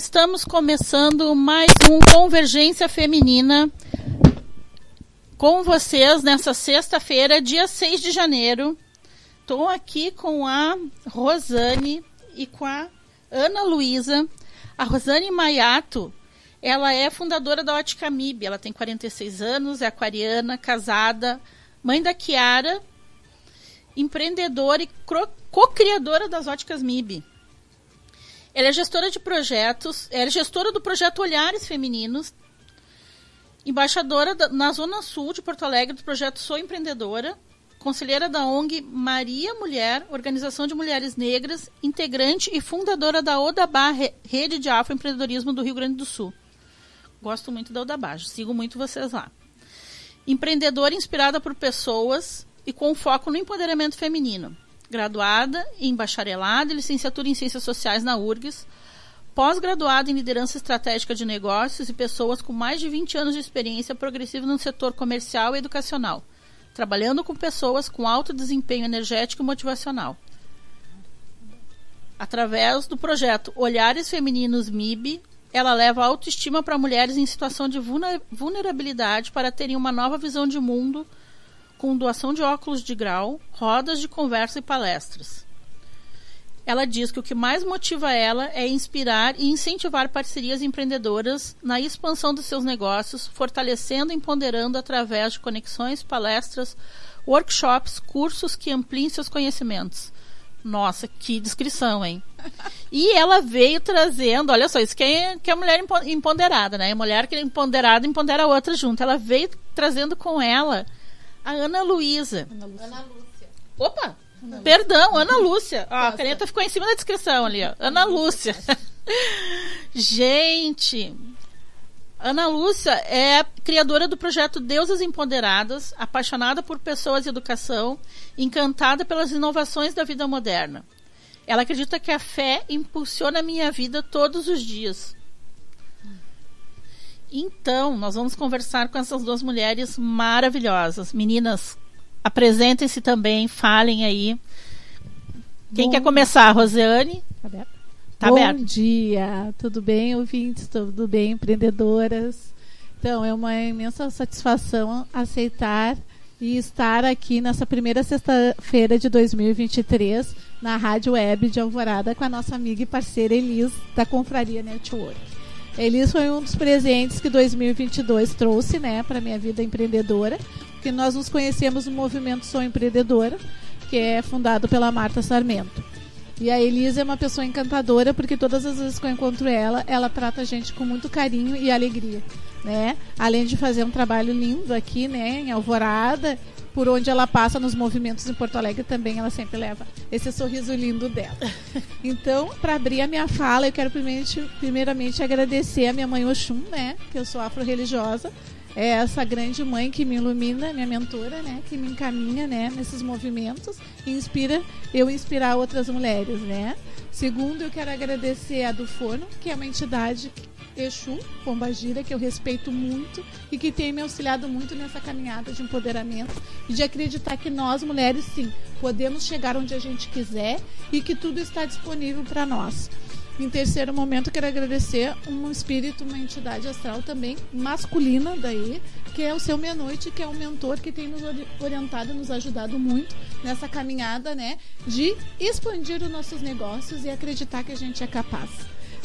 estamos começando mais um Convergência Feminina com vocês nessa sexta-feira, dia 6 de janeiro. Estou aqui com a Rosane e com a Ana Luísa. A Rosane Maiato, ela é fundadora da Ótica MIB, ela tem 46 anos, é aquariana, casada, mãe da Kiara, empreendedora e co-criadora das Óticas MIB. Ela é gestora de projetos, ela é gestora do projeto Olhares Femininos, embaixadora da, na Zona Sul de Porto Alegre do projeto Sou Empreendedora, conselheira da ONG Maria Mulher, Organização de Mulheres Negras, integrante e fundadora da Odabá, Rede de Afroempreendedorismo do Rio Grande do Sul. Gosto muito da Odabá, sigo muito vocês lá. Empreendedora inspirada por pessoas e com foco no empoderamento feminino graduada em bacharelado e licenciatura em Ciências Sociais na URGS, pós-graduada em Liderança Estratégica de Negócios e pessoas com mais de 20 anos de experiência progressiva no setor comercial e educacional, trabalhando com pessoas com alto desempenho energético e motivacional. Através do projeto Olhares Femininos MIB, ela leva autoestima para mulheres em situação de vulnerabilidade para terem uma nova visão de mundo com doação de óculos de grau, rodas de conversa e palestras. Ela diz que o que mais motiva ela é inspirar e incentivar parcerias empreendedoras na expansão dos seus negócios, fortalecendo e empoderando através de conexões, palestras, workshops, cursos que ampliem seus conhecimentos. Nossa, que descrição, hein? E ela veio trazendo, olha só, isso que é, que é mulher empoderada, né? Mulher que é empoderada empodera outra junto. Ela veio trazendo com ela a Ana Luísa. Ana Lúcia. Opa! Ana Perdão, Ana Lúcia. Ó, a caneta ficou em cima da descrição ali, ó. Ana Lúcia. Gente, Ana Lúcia é criadora do projeto Deusas Empoderadas, apaixonada por pessoas e educação, encantada pelas inovações da vida moderna. Ela acredita que a fé impulsiona a minha vida todos os dias. Então, nós vamos conversar com essas duas mulheres maravilhosas. Meninas, apresentem-se também, falem aí. Quem Bom, quer começar? Rosiane? Tá aberto. Tá Bom aberto. dia, tudo bem, ouvintes? Tudo bem, empreendedoras? Então, é uma imensa satisfação aceitar e estar aqui nessa primeira sexta-feira de 2023 na Rádio Web de Alvorada com a nossa amiga e parceira Elis da Confraria Network. Elis foi um dos presentes que 2022 trouxe, né, para minha vida empreendedora, que nós nos conhecemos no movimento Sou Empreendedora, que é fundado pela Marta Sarmento. E a Elisa é uma pessoa encantadora porque todas as vezes que eu encontro ela, ela trata a gente com muito carinho e alegria, né? Além de fazer um trabalho lindo aqui, né, em Alvorada por onde ela passa nos movimentos em Porto Alegre também ela sempre leva esse sorriso lindo dela. Então, para abrir a minha fala, eu quero primeiramente, primeiramente agradecer a minha mãe Oxum, né, que eu sou afro-religiosa, é essa grande mãe que me ilumina, minha mentora, né, que me encaminha, né, nesses movimentos e inspira eu inspirar outras mulheres, né. Segundo, eu quero agradecer a do Forno, que é uma entidade Exu Pombagira, que eu respeito muito e que tem me auxiliado muito nessa caminhada de empoderamento e de acreditar que nós, mulheres, sim, podemos chegar onde a gente quiser e que tudo está disponível para nós. Em terceiro momento, quero agradecer um espírito, uma entidade astral também masculina daí, que é o seu Meia-Noite, que é um mentor que tem nos orientado, nos ajudado muito nessa caminhada, né, de expandir os nossos negócios e acreditar que a gente é capaz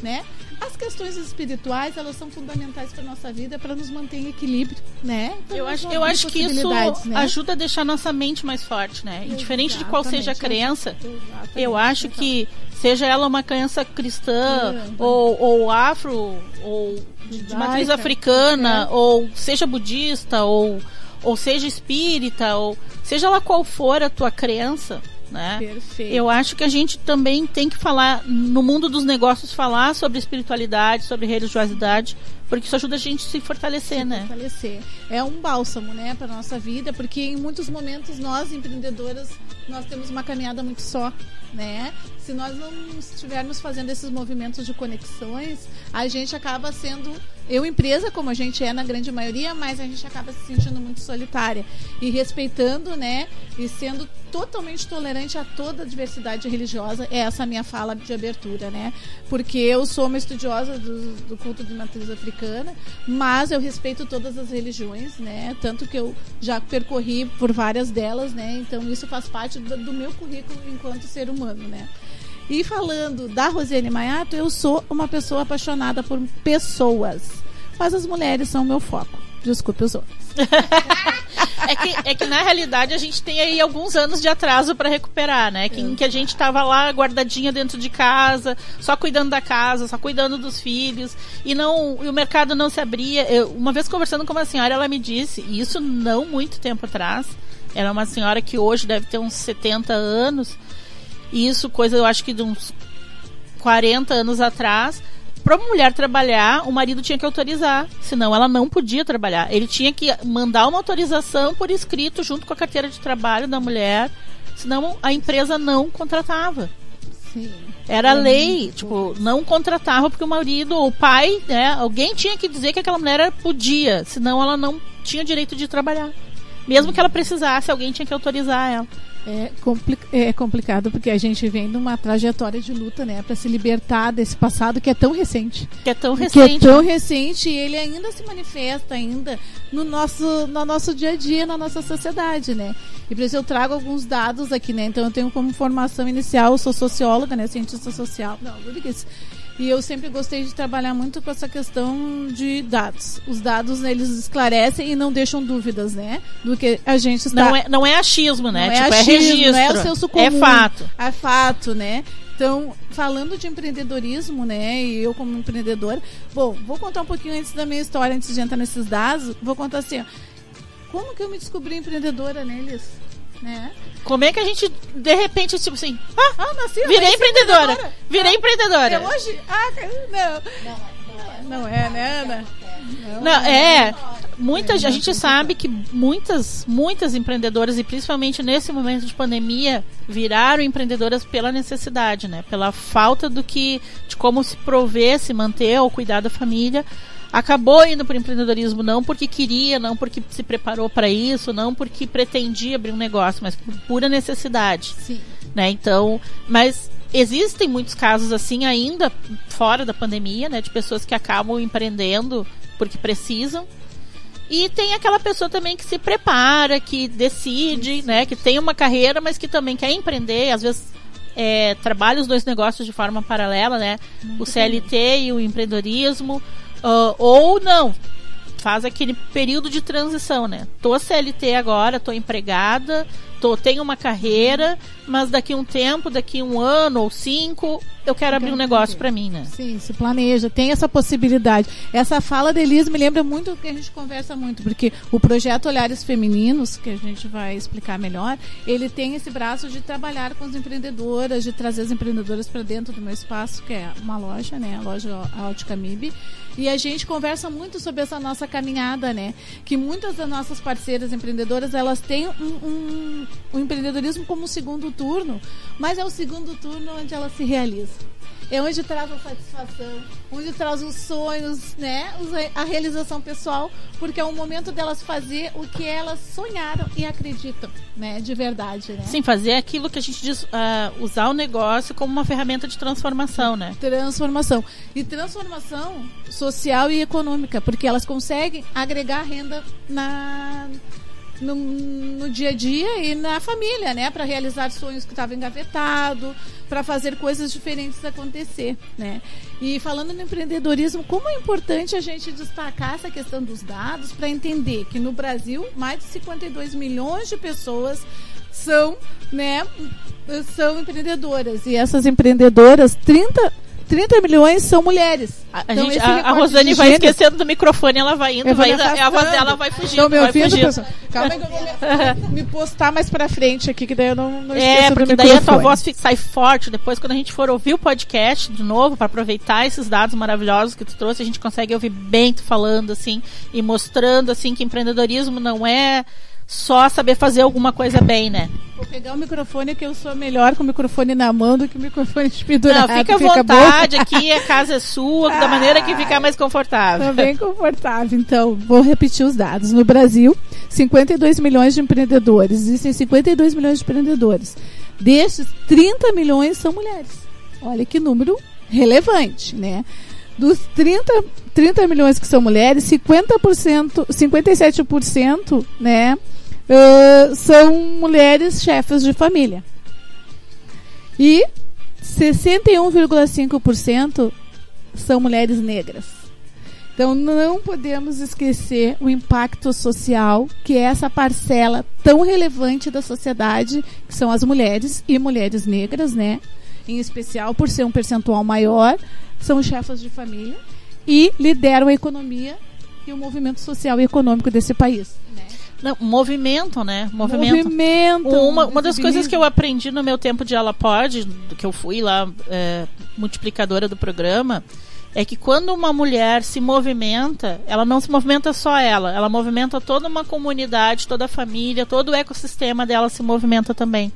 né? As questões espirituais, elas são fundamentais para nossa vida, para nos manter em equilíbrio, né? Então, eu acho, eu acho que isso né? ajuda a deixar nossa mente mais forte, né? Indiferente de qual seja a crença, eu acho que seja ela uma crença cristã ou, ou afro ou de matriz africana é. ou seja budista ou ou seja espírita ou seja lá qual for a tua crença, né? Perfeito. Eu acho que a gente também tem que falar, no mundo dos negócios, falar sobre espiritualidade, sobre religiosidade, porque isso ajuda a gente a se fortalecer, se né? Fortalecer. É um bálsamo, né, para nossa vida, porque em muitos momentos nós, empreendedoras, nós temos uma caminhada muito só, né? Se nós não estivermos fazendo esses movimentos de conexões, a gente acaba sendo eu empresa, como a gente é na grande maioria, mas a gente acaba se sentindo muito solitária. E respeitando, né? E sendo totalmente tolerante a toda a diversidade religiosa. É essa a minha fala de abertura, né? Porque eu sou uma estudiosa do, do culto de matriz africana, mas eu respeito todas as religiões, né? Tanto que eu já percorri por várias delas, né? Então isso faz parte do, do meu currículo enquanto ser humano, né? E falando da Rosiane Maiato, eu sou uma pessoa apaixonada por pessoas. Mas as mulheres são o meu foco. Desculpe os outros. é, que, é que na realidade a gente tem aí alguns anos de atraso para recuperar, né? Que, em que a gente tava lá guardadinha dentro de casa, só cuidando da casa, só cuidando dos filhos, e não e o mercado não se abria. Eu, uma vez conversando com uma senhora, ela me disse, e isso não muito tempo atrás, era uma senhora que hoje deve ter uns 70 anos, e isso coisa eu acho que de uns 40 anos atrás, para uma mulher trabalhar, o marido tinha que autorizar, senão ela não podia trabalhar. Ele tinha que mandar uma autorização por escrito junto com a carteira de trabalho da mulher, senão a empresa não contratava. Sim. Era é lei, tipo, não contratava porque o marido ou o pai, né, alguém tinha que dizer que aquela mulher podia, senão ela não tinha direito de trabalhar. Mesmo que ela precisasse, alguém tinha que autorizar ela. É, compli é complicado porque a gente vem numa trajetória de luta, né, para se libertar desse passado que é tão recente. Que é tão recente. Que é tão recente e ele ainda se manifesta ainda no nosso, no nosso dia a dia, na nossa sociedade, né? E por isso eu trago alguns dados aqui, né? Então eu tenho como formação inicial, eu sou socióloga, né, cientista social. Não, Rodrigues. E eu sempre gostei de trabalhar muito com essa questão de dados. Os dados eles esclarecem e não deixam dúvidas, né? Do que a gente está. Não é, não é achismo, né? Não tipo, é, achismo, é registro. Não é o senso comum. É fato. É fato, né? Então, falando de empreendedorismo, né? E eu como empreendedora, bom, vou contar um pouquinho antes da minha história, antes de entrar nesses dados. Vou contar assim, ó, como que eu me descobri empreendedora, né? Né? Como é que a gente, de repente, tipo assim, ah, ah nasci, virei empreendedora. empreendedora. Virei ah, empreendedora. É hoje? Ah, não. Não, não é, né, Ana? Não, não é. Muitas, a gente sabe que muitas, muitas empreendedoras, e principalmente nesse momento de pandemia, viraram empreendedoras pela necessidade, né? Pela falta do que, de como se prover, se manter ou cuidar da família acabou indo para o empreendedorismo não porque queria, não porque se preparou para isso, não porque pretendia abrir um negócio, mas por pura necessidade. Sim. Né? Então, mas existem muitos casos assim ainda fora da pandemia, né, de pessoas que acabam empreendendo porque precisam. E tem aquela pessoa também que se prepara, que decide, né, que tem uma carreira, mas que também quer empreender, às vezes é, trabalha os dois negócios de forma paralela, né? Muito o CLT bem. e o empreendedorismo. Uh, ou não, faz aquele período de transição, né? Tô CLT agora, tô empregada, tô, tenho uma carreira, mas daqui um tempo, daqui um ano ou cinco, eu quero abrir um negócio para mim, né? Sim, se planeja, tem essa possibilidade. Essa fala da Elise me lembra muito do que a gente conversa muito, porque o projeto Olhares Femininos, que a gente vai explicar melhor, ele tem esse braço de trabalhar com as empreendedoras, de trazer as empreendedoras para dentro do meu espaço, que é uma loja, né? A loja Ótica MIB. E a gente conversa muito sobre essa nossa caminhada, né? Que muitas das nossas parceiras empreendedoras, elas têm um, um, um empreendedorismo como segundo turno, mas é o segundo turno onde ela se realiza é onde traz a satisfação, onde traz os sonhos, né? A realização pessoal, porque é o momento delas fazer o que elas sonharam e acreditam, né? De verdade, né? Sim, fazer aquilo que a gente diz, uh, usar o negócio como uma ferramenta de transformação, né? Transformação. E transformação social e econômica, porque elas conseguem agregar renda na no, no, dia a dia e na família, né? Para realizar sonhos que estavam engavetados, para fazer coisas diferentes acontecer, né? E falando no empreendedorismo, como é importante a gente destacar essa questão dos dados para entender que no Brasil mais de 52 milhões de pessoas são, né, são empreendedoras e essas empreendedoras 30 30 milhões são mulheres. A, então, gente, a, a Rosane vai gênero... esquecendo do microfone, ela vai indo, vai, a voz dela vai fugindo. Ouvindo, pessoal? Calma aí que eu vou me, me, postar mais pra frente aqui, que daí eu não, não é, esqueço É, porque daí a tua voz sai forte. Depois, quando a gente for ouvir o podcast de novo, para aproveitar esses dados maravilhosos que tu trouxe, a gente consegue ouvir bem tu falando, assim, e mostrando, assim, que empreendedorismo não é só saber fazer alguma coisa bem, né? Vou pegar o microfone que eu sou melhor com o microfone na mão do que o microfone pendurado. Não, fica à fica vontade, bom. aqui a casa é sua, da maneira que ficar mais confortável. Tá bem confortável. Então, vou repetir os dados. No Brasil, 52 milhões de empreendedores. Existem 52 milhões de empreendedores. Destes, 30 milhões são mulheres. Olha que número relevante, né? Dos 30, 30 milhões que são mulheres, 50%, 57%, né? Uh, são mulheres chefes de família. E 61,5% são mulheres negras. Então não podemos esquecer o impacto social que é essa parcela tão relevante da sociedade, que são as mulheres e mulheres negras, né? Em especial por ser um percentual maior, são chefas de família e lideram a economia e o movimento social e econômico desse país. Não, movimento, né? Movimento. movimento uma, uma das coisas que eu aprendi no meu tempo de Alapod, que eu fui lá é, multiplicadora do programa, é que quando uma mulher se movimenta, ela não se movimenta só ela, ela movimenta toda uma comunidade, toda a família, todo o ecossistema dela se movimenta também.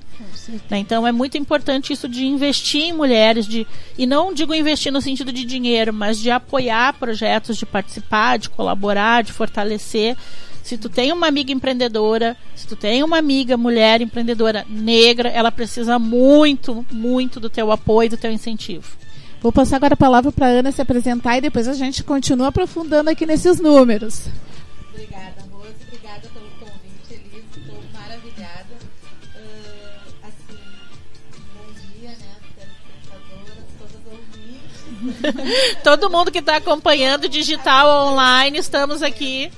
Né? Então é muito importante isso de investir em mulheres, de, e não digo investir no sentido de dinheiro, mas de apoiar projetos, de participar, de colaborar, de fortalecer se tu tem uma amiga empreendedora, se tu tem uma amiga mulher empreendedora negra, ela precisa muito, muito do teu apoio, do teu incentivo. Vou passar agora a palavra para a Ana se apresentar e depois a gente continua aprofundando aqui nesses números. Obrigada, Rose. Obrigada pelo convite, Elis. Estou maravilhada. Uh, assim, bom dia, né, telespectadoras, todas ouvintes. Todo mundo que está acompanhando digital online, estamos aqui.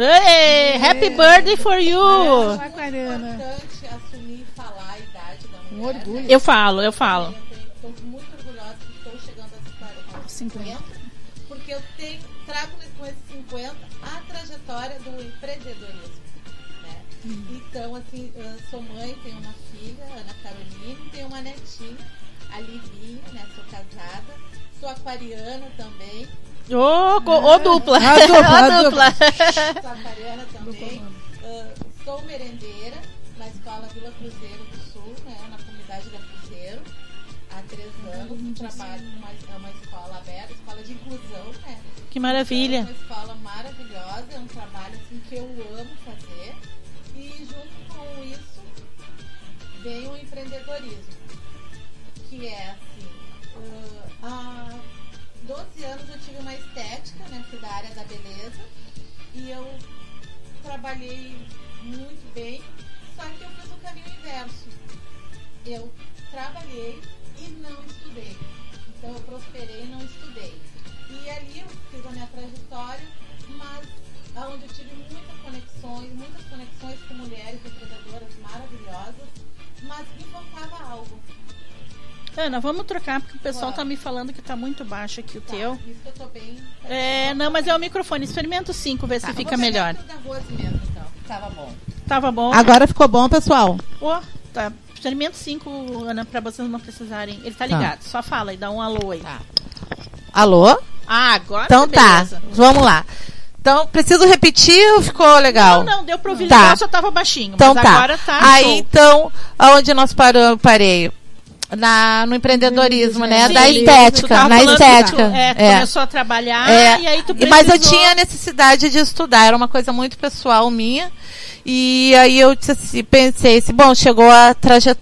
Hey, happy birthday for you! É importante assumir e falar a idade da mulher. Um orgulho. Eu falo, eu falo. Estou muito orgulhosa que estou chegando aos 50, porque eu tenho, trago com esses 50 a trajetória do empreendedorismo. Né? Hum. Então, assim, sou mãe, tenho uma filha, Ana Caroline, tenho uma netinha, a Livinha, né? Sou casada, sou aquariana também. Ô, oh, oh, dupla. A dupla. a dupla. Sou aquariana também. Uh, sou merendeira na escola Vila Cruzeiro do Sul, né, na comunidade da Cruzeiro. Há três anos. Trabalho numa é uma escola aberta, escola de inclusão, né? Que maravilha. Então, é uma escola maravilhosa, é um trabalho assim, que eu amo fazer. E junto com isso vem o empreendedorismo, que é assim. Uh, a 12 anos da área da beleza. E eu trabalhei muito bem, só que eu fiz o caminho inverso. Eu trabalhei e não estudei. Então eu prosperei e não estudei. E ali eu fiz a minha trajetória, mas onde eu tive muitas conexões, muitas conexões com mulheres empreendedoras maravilhosas, mas me faltava algo. Ana, vamos trocar, porque o pessoal está me falando que está muito baixo aqui o tá, teu. Isso que eu tô bem. É, não, mas é o microfone. Experimenta o 5, ver tá, se fica melhor. Mesmo, então. Tava bom. Tava bom. Agora ficou bom, pessoal. Ó, oh, tá. Experimenta o 5, Ana, para vocês não precisarem. Ele tá, tá ligado. Só fala e dá um alô aí. Tá. Alô? Ah, agora Então tá. Vamos lá. Então, preciso repetir ou ficou legal? Não, não, deu pra ouvir tá. legal, só tava baixinho. Então tá. agora tá. Aí, show. então, aonde nós paramos, parei? Na, no empreendedorismo, né? Sim, da estética, na estética. é, é, começou a trabalhar é, e aí tu precisou... Mas eu tinha necessidade de estudar, era uma coisa muito pessoal minha. E aí eu assim, pensei assim, bom, chegou a,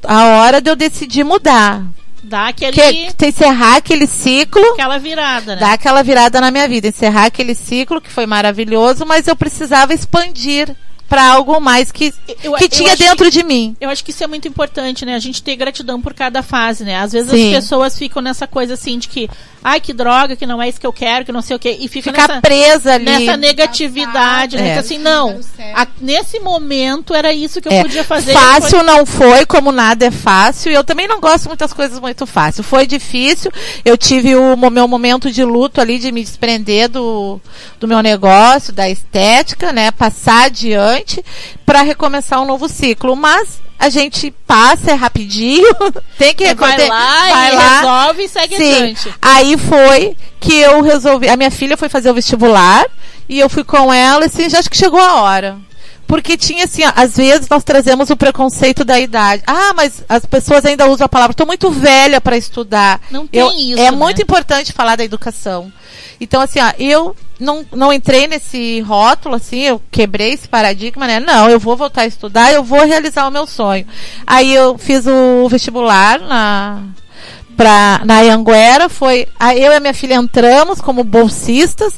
a hora de eu decidir mudar. Dá aquele... Que, encerrar aquele ciclo. Aquela virada, né? Dar aquela virada na minha vida. Encerrar aquele ciclo que foi maravilhoso, mas eu precisava expandir para algo mais que, eu, que tinha dentro que, de mim. Eu acho que isso é muito importante, né? A gente ter gratidão por cada fase, né? Às vezes Sim. as pessoas ficam nessa coisa assim de que, ai, que droga, que não é isso que eu quero, que não sei o quê. E fica Ficar nessa, presa ali. Nessa negatividade, né? É. Então, assim, não. A, nesse momento era isso que eu é. podia fazer. Fácil foi... não foi, como nada é fácil. E eu também não gosto muitas coisas muito fácil. Foi difícil. Eu tive o meu momento de luto ali, de me desprender do, do meu negócio, da estética, né? Passar adiante para recomeçar um novo ciclo. Mas a gente passa, é rapidinho, tem que É, vai lá vai e lá. resolve e segue Sim. adiante. Aí foi que eu resolvi. A minha filha foi fazer o vestibular e eu fui com ela e assim, já acho que chegou a hora. Porque tinha assim, ó, às vezes nós trazemos o preconceito da idade. Ah, mas as pessoas ainda usam a palavra, estou muito velha para estudar. Não tem Eu- isso, É né? muito importante falar da educação. Então, assim, ó, eu não, não entrei nesse rótulo, assim, eu quebrei esse paradigma, né? Não, eu vou voltar a estudar, eu vou realizar o meu sonho. Aí eu fiz o vestibular na, pra, na Anhanguera, foi, eu e a minha filha entramos como bolsistas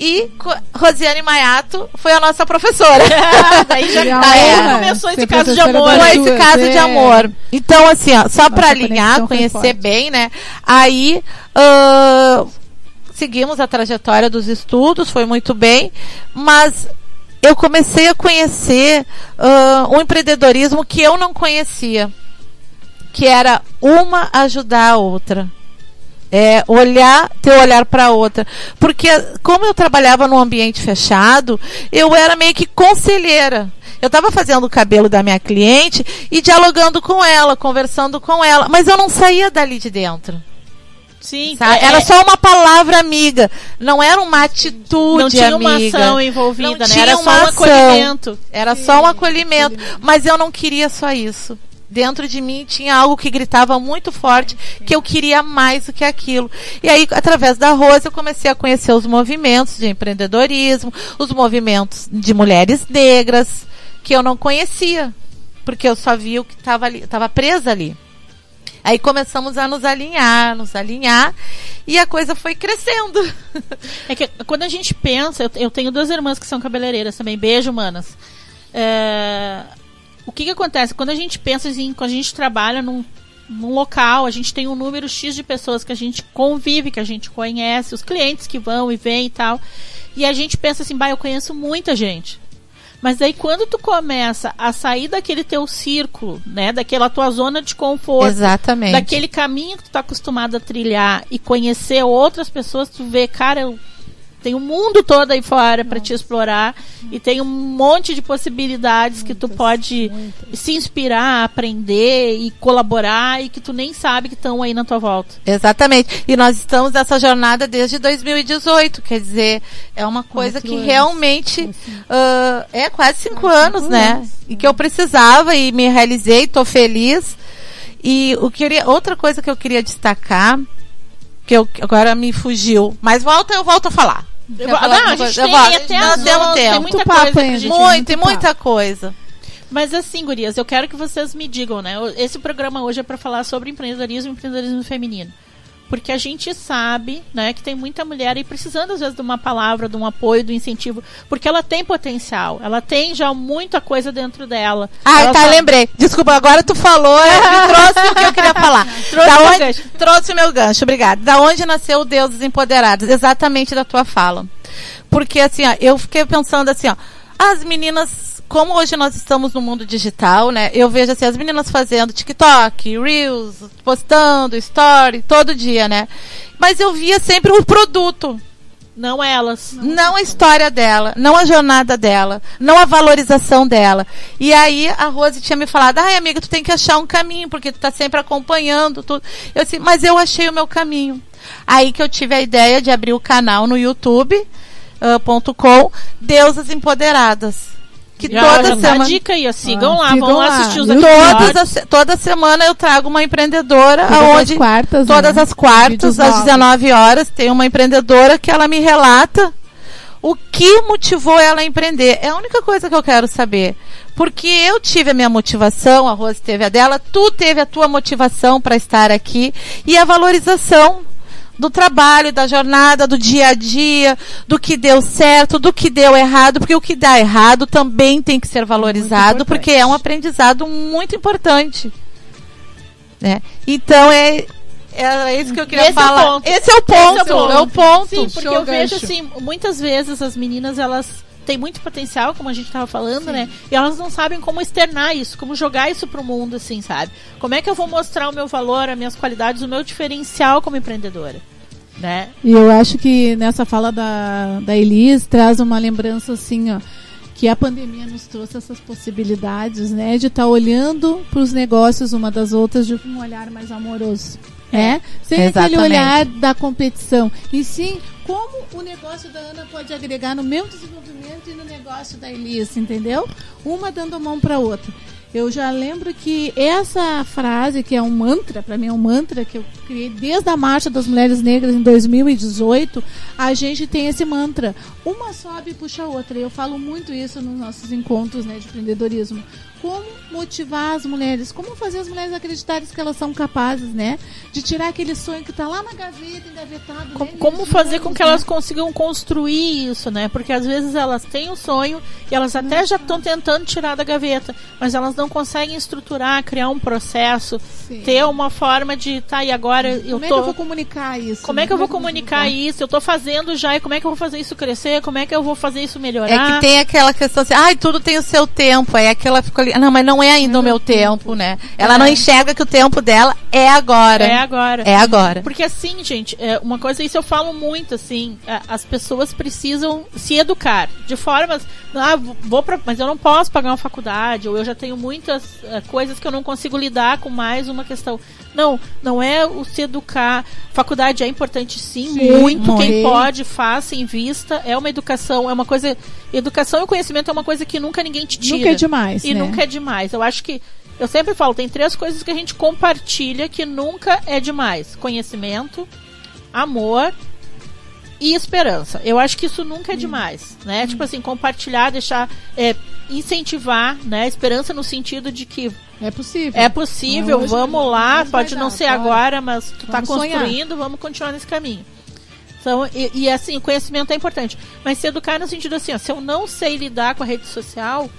e Rosiane Maiato foi a nossa professora. Daí já Legal. daí É. começou esse caso de amor. né? Duas, esse caso é. de amor. Então, assim, ó, só pra Nossa alinhar, foi conhecer bem, né? Aí, ah, seguimos a trajetória dos estudos, foi muito bem, mas eu comecei a conhecer ah, um empreendedorismo que eu não conhecia, que era uma ajudar a outra. É, olhar, ter olhar para outra. Porque, como eu trabalhava num ambiente fechado, eu era meio que conselheira. Eu estava fazendo o cabelo da minha cliente e dialogando com ela, conversando com ela, mas eu não saía dali de dentro. Sim, é- Era só uma palavra amiga, não era uma atitude não tinha uma amiga. ação envolvida, Não né? tinha Era só uma um acolhimento. Era só um acolhimento. Mas eu não queria só isso. Dentro de mim tinha algo que gritava muito forte, que eu queria mais do que aquilo. E aí, através da Rosa, eu comecei a conhecer os movimentos de empreendedorismo, os movimentos de mulheres negras, que eu não conhecia. Porque eu só via o que estava ali, estava presa ali. Aí começamos a nos alinhar, nos alinhar, e a coisa foi crescendo. É que quando a gente pensa, eu, eu tenho duas irmãs que são cabeleireiras também, beijo, manas. É, o que que acontece? Quando a gente pensa assim, quando a gente trabalha num, num local, a gente tem um número X de pessoas que a gente convive, que a gente conhece, os clientes que vão e vêm e tal. E a gente pensa assim, bah, eu conheço muita gente. Mas daí quando tu começa a sair daquele teu círculo, né, daquela tua zona de conforto, Exatamente. daquele caminho que tu tá acostumado a trilhar e conhecer outras pessoas, tu vê, cara, eu tem um mundo todo aí fora para te explorar e tem um monte de possibilidades que tu pode se inspirar, aprender e colaborar e que tu nem sabe que estão aí na tua volta. Exatamente. E nós estamos nessa jornada desde 2018. Quer dizer, é uma coisa Quatro que anos. realmente ah, é quase cinco anos, cinco né? anos. E que eu precisava e me realizei, estou feliz. E o que eu queria, outra coisa que eu queria destacar, que eu, que agora me fugiu, mas volta, eu volto a falar. Eu não, a gente coisa? tem Eu até Nós temos 11, tem muita Muito papo coisa ainda, gente. Muito, muito muita coisa. Mas assim, gurias, eu quero que vocês me digam, né? Esse programa hoje é para falar sobre empreendedorismo e empreendedorismo feminino. Porque a gente sabe, né, que tem muita mulher aí precisando às vezes de uma palavra, de um apoio, do incentivo, porque ela tem potencial, ela tem já muita coisa dentro dela. Ah, Ela tá, só- lembrei. Desculpa, agora tu falou, é, me trouxe o que eu queria falar. Trouxe da o onde, gancho. trouxe o meu gancho, obrigada. Da onde nasceu o Deus dos Empoderados? Exatamente da tua fala. Porque assim, ó, eu fiquei pensando assim, ó, as meninas, como hoje nós estamos no mundo digital, né? Eu vejo assim, as meninas fazendo TikTok, Reels, postando, story, todo dia, né? Mas eu via sempre o produto. Não elas. Não a história dela, não a jornada dela, não a valorização dela. E aí a Rose tinha me falado, ai amiga, tu tem que achar um caminho, porque tu tá sempre acompanhando tudo. Eu disse, mas eu achei o meu caminho. Aí que eu tive a ideia de abrir o canal no YouTube, ah, com, Deusas Empoderadas. Que Já, toda já dá semana. dica aí, ó, sigam Ah, lá, sigam vão lá lá. assistir os. Todas as- toda semana eu trago uma empreendedora Todas aonde as quartas, todas né? as quartas às novos. 19 horas tem uma empreendedora que ela me relata o que motivou ela a empreender. É a única coisa que eu quero saber. Porque eu tive a minha motivação, a Rose teve a dela, tu teve a tua motivação para estar aqui e a valorização do trabalho, da jornada, do dia a dia, do que deu certo, do que deu errado, porque o que dá errado também tem que ser valorizado, porque é um aprendizado muito importante. Né? Então é, é isso que eu queria Esse é o falar. ponto. Esse é o ponto, é o ponto. Sim, porque Show eu vejo gancho. assim, muitas vezes as meninas elas têm muito potencial, como a gente tava falando, né? E elas não sabem como externar isso, como jogar isso pro mundo, assim, sabe? Como é que eu vou mostrar o meu valor, as minhas qualidades, o meu diferencial como empreendedora, né? E eu acho que nessa fala da, da Elis traz uma lembrança assim, ó. que a pandemia nos trouxe essas possibilidades, né, de estar tá olhando para os negócios uma das outras de um olhar mais amoroso. É, sem Exatamente. aquele olhar da competição. E sim, como o negócio da Ana pode agregar no meu desenvolvimento e no negócio da Elisa, entendeu? Uma dando mão para outra. Eu já lembro que essa frase, que é um mantra, para mim é um mantra que eu criei desde a Marcha das Mulheres Negras em 2018, a gente tem esse mantra. Uma sobe e puxa a outra. Eu falo muito isso nos nossos encontros né, de empreendedorismo como motivar as mulheres, como fazer as mulheres acreditarem que elas são capazes, né? De tirar aquele sonho que está lá na gaveta, engavetado. Como, como fazer com que elas consigam construir isso, né? Porque às vezes elas têm o um sonho e elas até já estão tentando tirar da gaveta, mas elas não conseguem estruturar, criar um processo, Sim. ter uma forma de, tá, e agora eu como tô... Como é que eu vou comunicar isso? Como é que eu vou comunicar isso? Eu estou fazendo já, e como é que eu vou fazer isso crescer? Como é que eu vou fazer isso melhorar? É que tem aquela questão assim, ai, tudo tem o seu tempo, aí aquela ficou ali, não, mas não é ainda o meu tempo, né? Ela é. não enxerga que o tempo dela é agora. É agora. É agora. Porque assim, gente, é uma coisa, isso eu falo muito, assim, as pessoas precisam se educar de formas, ah, vou pra, mas eu não posso pagar uma faculdade, ou eu já tenho muitas uh, coisas que eu não consigo lidar com mais uma questão. Não, não é o se educar. Faculdade é importante sim, sim muito. Morrer. Quem pode, faça, invista. É uma educação, é uma coisa. Educação e conhecimento é uma coisa que nunca ninguém te tira. Nunca é demais. E né? nunca é demais. Eu acho que. Eu sempre falo, tem três coisas que a gente compartilha que nunca é demais: conhecimento, amor e esperança. Eu acho que isso nunca é hum. demais, né? Hum. Tipo assim, compartilhar, deixar, é, incentivar, né? Esperança no sentido de que é possível. É possível, vamos lá, pode não ser agora, mas tu está construindo, sonhar. vamos continuar nesse caminho. Então, e, e, assim, o conhecimento é importante. Mas se educar no sentido assim, ó, se eu não sei lidar com a rede social,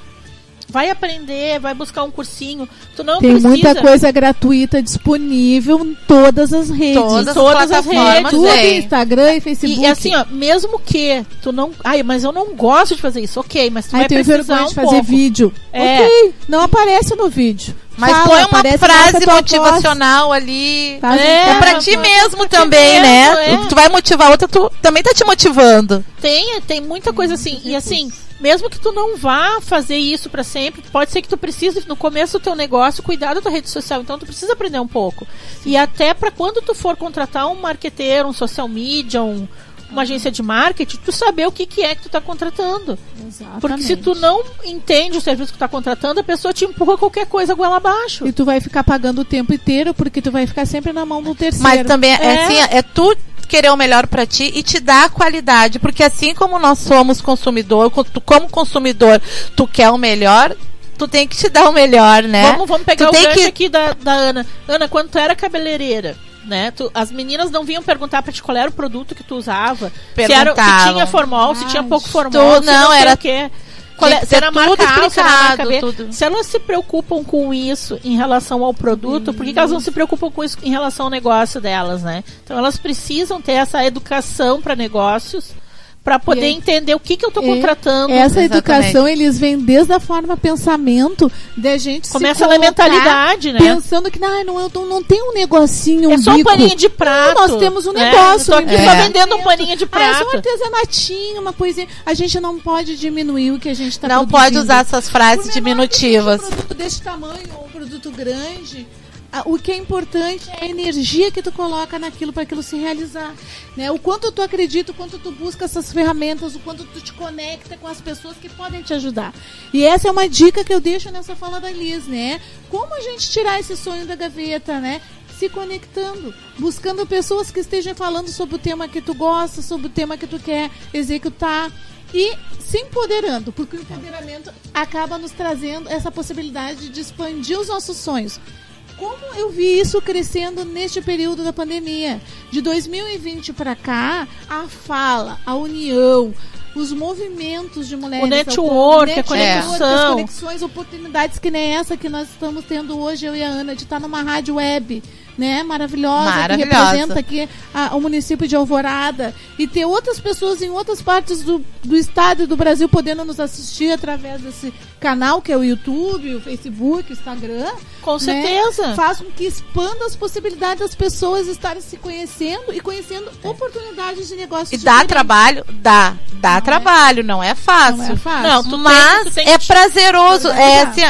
vai aprender, vai buscar um cursinho. Tu não Tem precisa... muita coisa gratuita disponível em todas as redes. Todas, todas as redes. Tudo, Instagram e Facebook. E, e, assim, ó, mesmo que tu não... Ai, mas eu não gosto de fazer isso. Ok, mas tu Ai, vai precisar um de fazer pouco. vídeo. É. Ok, não aparece no vídeo. Mas Fala, põe uma frase motivacional voz. ali. É, é pra ti mesmo também, mesmo, né? É. Tu vai motivar outra, tu também tá te motivando. Tem, tem muita coisa assim. E assim, mesmo que tu não vá fazer isso para sempre, pode ser que tu precise no começo do teu negócio cuidar da tua rede social, então tu precisa aprender um pouco. Sim. E até para quando tu for contratar um marqueteiro, um social media, um, uma agência de marketing, tu saber o que, que é que tu tá contratando. Exatamente. Porque se tu não entende o serviço que tu tá contratando, a pessoa te empurra qualquer coisa goela abaixo. E tu vai ficar pagando o tempo inteiro, porque tu vai ficar sempre na mão do terceiro. Mas também, é, é assim, é tu querer o melhor para ti e te dar a qualidade, porque assim como nós somos consumidor, como consumidor, tu quer o melhor, tu tem que te dar o melhor, né? Vamos, vamos pegar tu o gancho que... aqui da, da Ana. Ana, quando tu era cabeleireira, né? Tu, as meninas não vinham perguntar pra ti qual era o produto que tu usava. Se, era, se tinha formol, se tinha pouco formol, tu, não, não era o quê. Qual é, se era marca A, se era marca B. Tudo. Se elas se preocupam com isso em relação ao produto, por que, que, elas não se preocupam com isso em relação ao negócio delas, né? Então elas precisam ter essa educação para negócios para poder é, entender o que, que eu estou contratando. Essa Exatamente. educação eles vêm desde a forma pensamento de gente começa na mentalidade, né? Pensando que não, não, eu não tem um negocinho, um é só bico. um paninho de prato. Não, nós temos um né? negócio. Estou aqui é. só vendendo um paninho de prato. Ah, é só um artesanatinho, uma coisinha. A gente não pode diminuir o que a gente está Não pode usar essas frases diminutivas. Um produto desse tamanho ou um produto grande o que é importante é a energia que tu coloca naquilo para aquilo se realizar, né? O quanto tu acredita, o quanto tu busca essas ferramentas, o quanto tu te conecta com as pessoas que podem te ajudar. E essa é uma dica que eu deixo nessa fala da Liz, né? Como a gente tirar esse sonho da gaveta, né? Se conectando, buscando pessoas que estejam falando sobre o tema que tu gosta, sobre o tema que tu quer executar e se empoderando, porque o empoderamento acaba nos trazendo essa possibilidade de expandir os nossos sonhos como eu vi isso crescendo neste período da pandemia. De 2020 para cá, a fala, a união, os movimentos de mulheres. O network, a conexão. As conexões, oportunidades que nem essa que nós estamos tendo hoje, eu e a Ana, de estar numa rádio web né, maravilhosa, Maravilhosa. que representa aqui a- o município de Alvorada e ter outras pessoas em outras partes do, do estado e do Brasil podendo nos assistir através desse canal que é o YouTube, o Facebook, o Instagram, Com né, certeza. faz com que expanda as possibilidades das pessoas estarem se conhecendo e conhecendo oportunidades de negócio E dá trabalho? Dá. Dá trabalho, não é fácil. Não é fácil. Não, tu Mas tu tem que é prazeroso. É assim,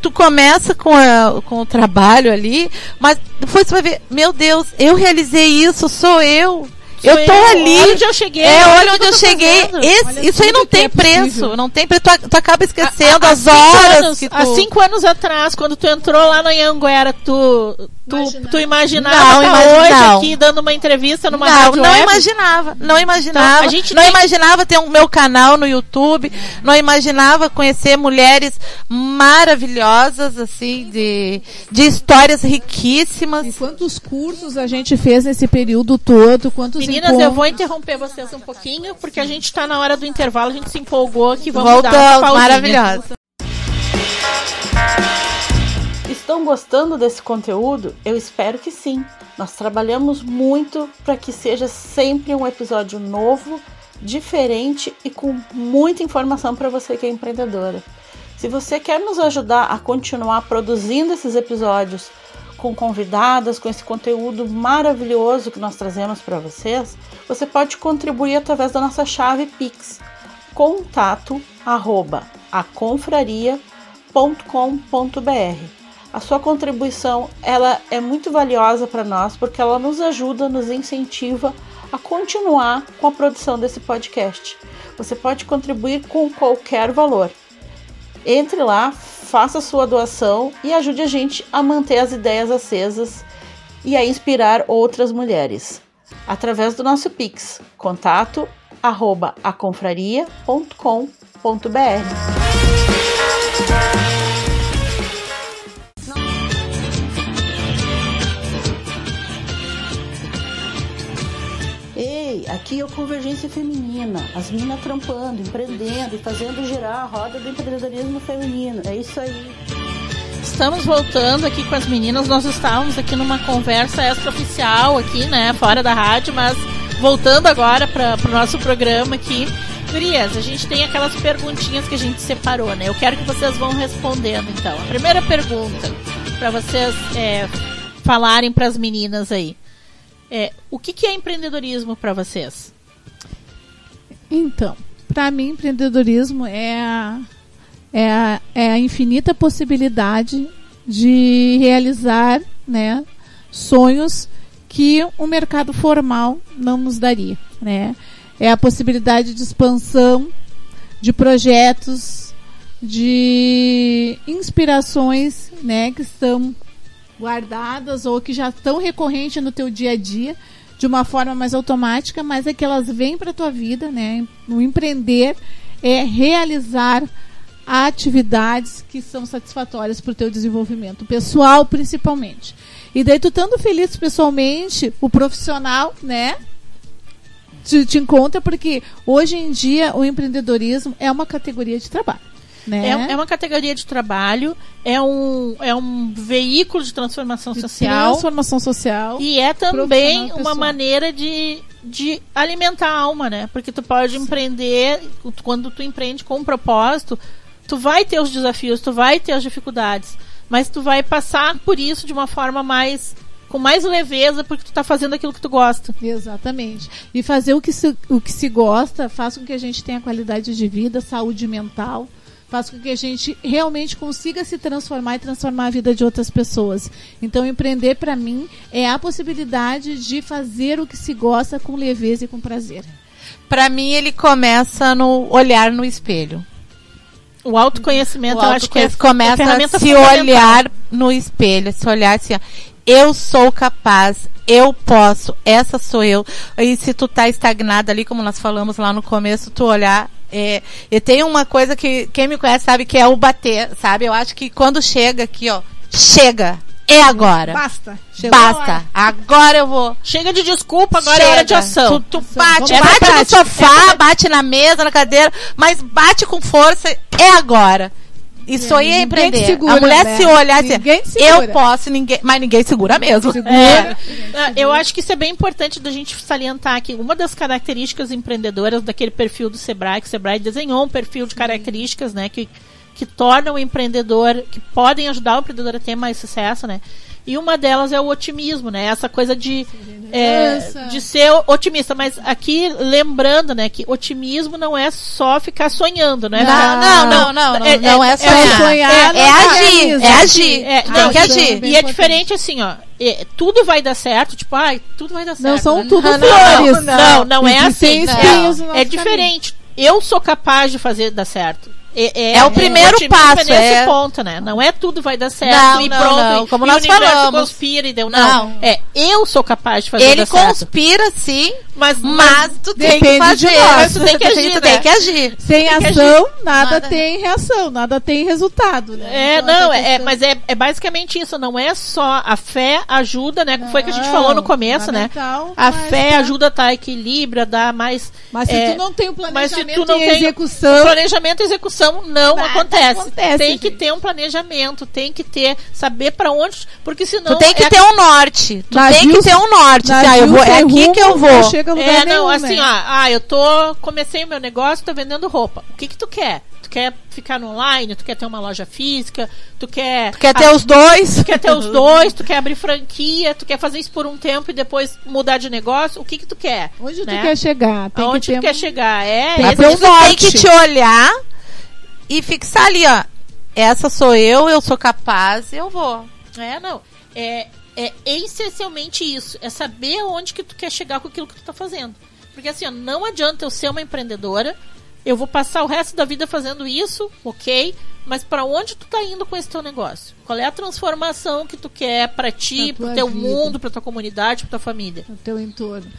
tu começa com, a- com o trabalho ali, mas depois tu vai ver, meu Deus, eu realizei isso, sou eu. Eu tô ali. Olha onde eu cheguei. É, olha onde eu cheguei. Esse- Olha isso aí não que tem é preço. Não tem preço. Tu, tu acaba esquecendo Há as cinco horas anos- que tu... Há cinco anos atrás, quando tu entrou lá na Anhanguera, tu, tu, Imaginava. tu imaginava Não, tá imagi- hoje não. aqui dando uma entrevista numa não, não web? imaginava. Não imaginava. Então, a gente não tem- imaginava ter o meu canal no YouTube. Não imaginava conhecer mulheres maravilhosas, assim, de, de histórias riquíssimas. E quantos cursos a gente fez nesse período todo? Quantos Meninas, eu vou interromper vocês um pouquinho, porque a gente tá na hora do intervalo, a gente se empolgou aqui, vamos dar uma maravilhosa. Estão gostando desse conteúdo? Eu espero que sim. Nós trabalhamos muito para que seja sempre um episódio novo, diferente e com muita informação para você que é empreendedora. Se você quer nos ajudar a continuar produzindo esses episódios com convidadas, com esse conteúdo maravilhoso que nós trazemos para vocês, você pode contribuir através da nossa chave Pix contato arroba aconfraria.com.br. A sua contribuição ela é muito valiosa para nós porque ela nos ajuda, nos incentiva a continuar com a produção desse podcast. Você pode contribuir com qualquer valor. Entre lá, faça sua doação e ajude a gente a manter as ideias acesas e a inspirar outras mulheres. Através do nosso Pix, contato arroba aconfraria.com.br. Ei, aqui é Convergência Feminina. As minas trampando, empreendendo e fazendo girar a roda do empreendedorismo feminino. É isso aí. Estamos voltando aqui com as meninas. Nós estávamos aqui numa conversa extraoficial aqui, né, fora da rádio, mas voltando agora para o nosso programa aqui. Gurias, a gente tem aquelas perguntinhas que a gente separou, né? Eu quero que vocês vão respondendo, então. A primeira pergunta para vocês é, falarem para as meninas aí. É, o que, que é empreendedorismo para vocês? Então, para mim, empreendedorismo é a, é, a, é a infinita possibilidade de realizar né, sonhos que o mercado formal não nos daria. Né? É a possibilidade de expansão de projetos, de inspirações né, que estão guardadas ou que já estão recorrentes no teu dia a dia de uma forma mais automática, mas é que elas vêm para a tua vida, né? No empreender é realizar atividades que são satisfatórias para o teu desenvolvimento pessoal, principalmente. E daí tu estando feliz pessoalmente, o profissional, né? Te, te encontra porque hoje em dia o empreendedorismo é uma categoria de trabalho. Né? É, é uma categoria de trabalho, é um, é um veículo de transformação De social. transformação social. E é também uma maneira de, de alimentar a alma, né? Porque tu pode empreender, quando tu empreende com um propósito, tu vai ter os desafios, tu vai ter as dificuldades, mas tu vai passar por isso de uma forma mais com mais leveza porque tu tá fazendo aquilo que tu gosta. Exatamente. E fazer o que, se, o que se gosta faz com que a gente tenha qualidade de vida, saúde mental, faz com que a gente realmente consiga se transformar e transformar a vida de outras pessoas. Então, empreender para mim é a possibilidade de fazer o que se gosta com leveza e com prazer. Para mim, ele começa no olhar no espelho. O autoconhecimento, O eu acho que autoconhecimento começa a se olhar no espelho, se olhar assim, ó, eu sou capaz, eu posso, essa sou eu. E se tu tá estagnada ali, como nós falamos lá no começo, tu olhar. É, e tem uma coisa que quem me conhece sabe que é o bater, sabe? Eu acho que quando chega aqui, ó, chega, é agora. Basta. Chegou Basta. Agora eu vou. Chega de desculpa, agora é hora de Chega. ação. Tu, tu bate, Vamos bate no prática. sofá, bate na mesa, na cadeira, mas bate com força, é agora. Isso aí é empreender. segura, a mulher né? se olhar e Ninguém te dizer, segura. eu posso, ninguém, mas ninguém segura mesmo. É, Ah, eu acho que isso é bem importante da gente salientar que uma das características empreendedoras daquele perfil do Sebrae, que o Sebrae desenhou um perfil de características, né, que, que tornam o empreendedor, que podem ajudar o empreendedor a ter mais sucesso, né? E uma delas é o otimismo, né? Essa coisa de, é, de ser otimista. Mas aqui, lembrando, né, que otimismo não é só ficar sonhando, né? Não, não, não, não, não, É- não é, é- sonhar. sonhar, é, não é é agir, é agir. É, Tem que agir. E é diferente assim, ó. é, tudo vai dar certo, tipo, ai, tudo vai dar certo. Não são né? tudo Não, não, flores. Não, não é assim. É diferente. Eu sou capaz de fazer dar certo. É, É o primeiro otimismo passo, É nesse é. ponto, né? Não é tudo vai dar certo Não, e não, pronto. não, como e nós o falamos. conspira e deu. Não. Não. É, eu sou capaz de fazer Ele dar certo. conspira, sim, Mas, mas tu tem que depende de fazer. nós. Mas tu tem que agir, tu né? tem que agir. Sem ação, nada, Nada. tem reação, nada tem resultado, né? É, Então, não, é, é- mas é, é basicamente isso, não é só a fé ajuda, né? Que foi o que a gente Não, falou no começo, né? fundamental, A fé tá. ajuda a estar equilíbrio, a dar mais. Mas se é, tu não tem o mas se planejamento tu não e tem execução, Planejamento e execução não Nada acontece. acontece, Tem que gente. ter um planejamento, tem que ter, saber pra onde, porque senão Tu tem que é ter um norte. Tu Na tem que ter um norte. ah, eu vou, é sem aqui rumo, que eu não vou. chega a lugar É, nenhum, não, assim, né? ó, ah, eu tô, comecei o meu negócio, tô vendendo roupa. O que que tu quer? Tu quer ficar no online? Tu quer ter uma loja física? Tu quer... Tu quer ter ah, os dois? Tu quer ter os dois? Tu quer abrir franquia? Tu quer fazer isso por um tempo e depois mudar de negócio? O que que tu quer? Onde tu né? quer chegar? Tem Aonde que ter tu quer um- chegar? É, Tem que ter um tu tem norte. que te olhar e fixar ali, ó. Essa sou eu, eu sou capaz, eu vou. É, não. É, é essencialmente isso. É saber onde que tu quer chegar com aquilo que tu tá fazendo. Porque assim, ó, não adianta eu ser uma empreendedora, eu vou passar o resto da vida fazendo isso, ok? Mas pra onde tu tá indo com esse teu negócio? Qual é a transformação que tu quer pra ti, Pra pro teu vida. mundo, pra tua comunidade, pra tua família? no teu entorno.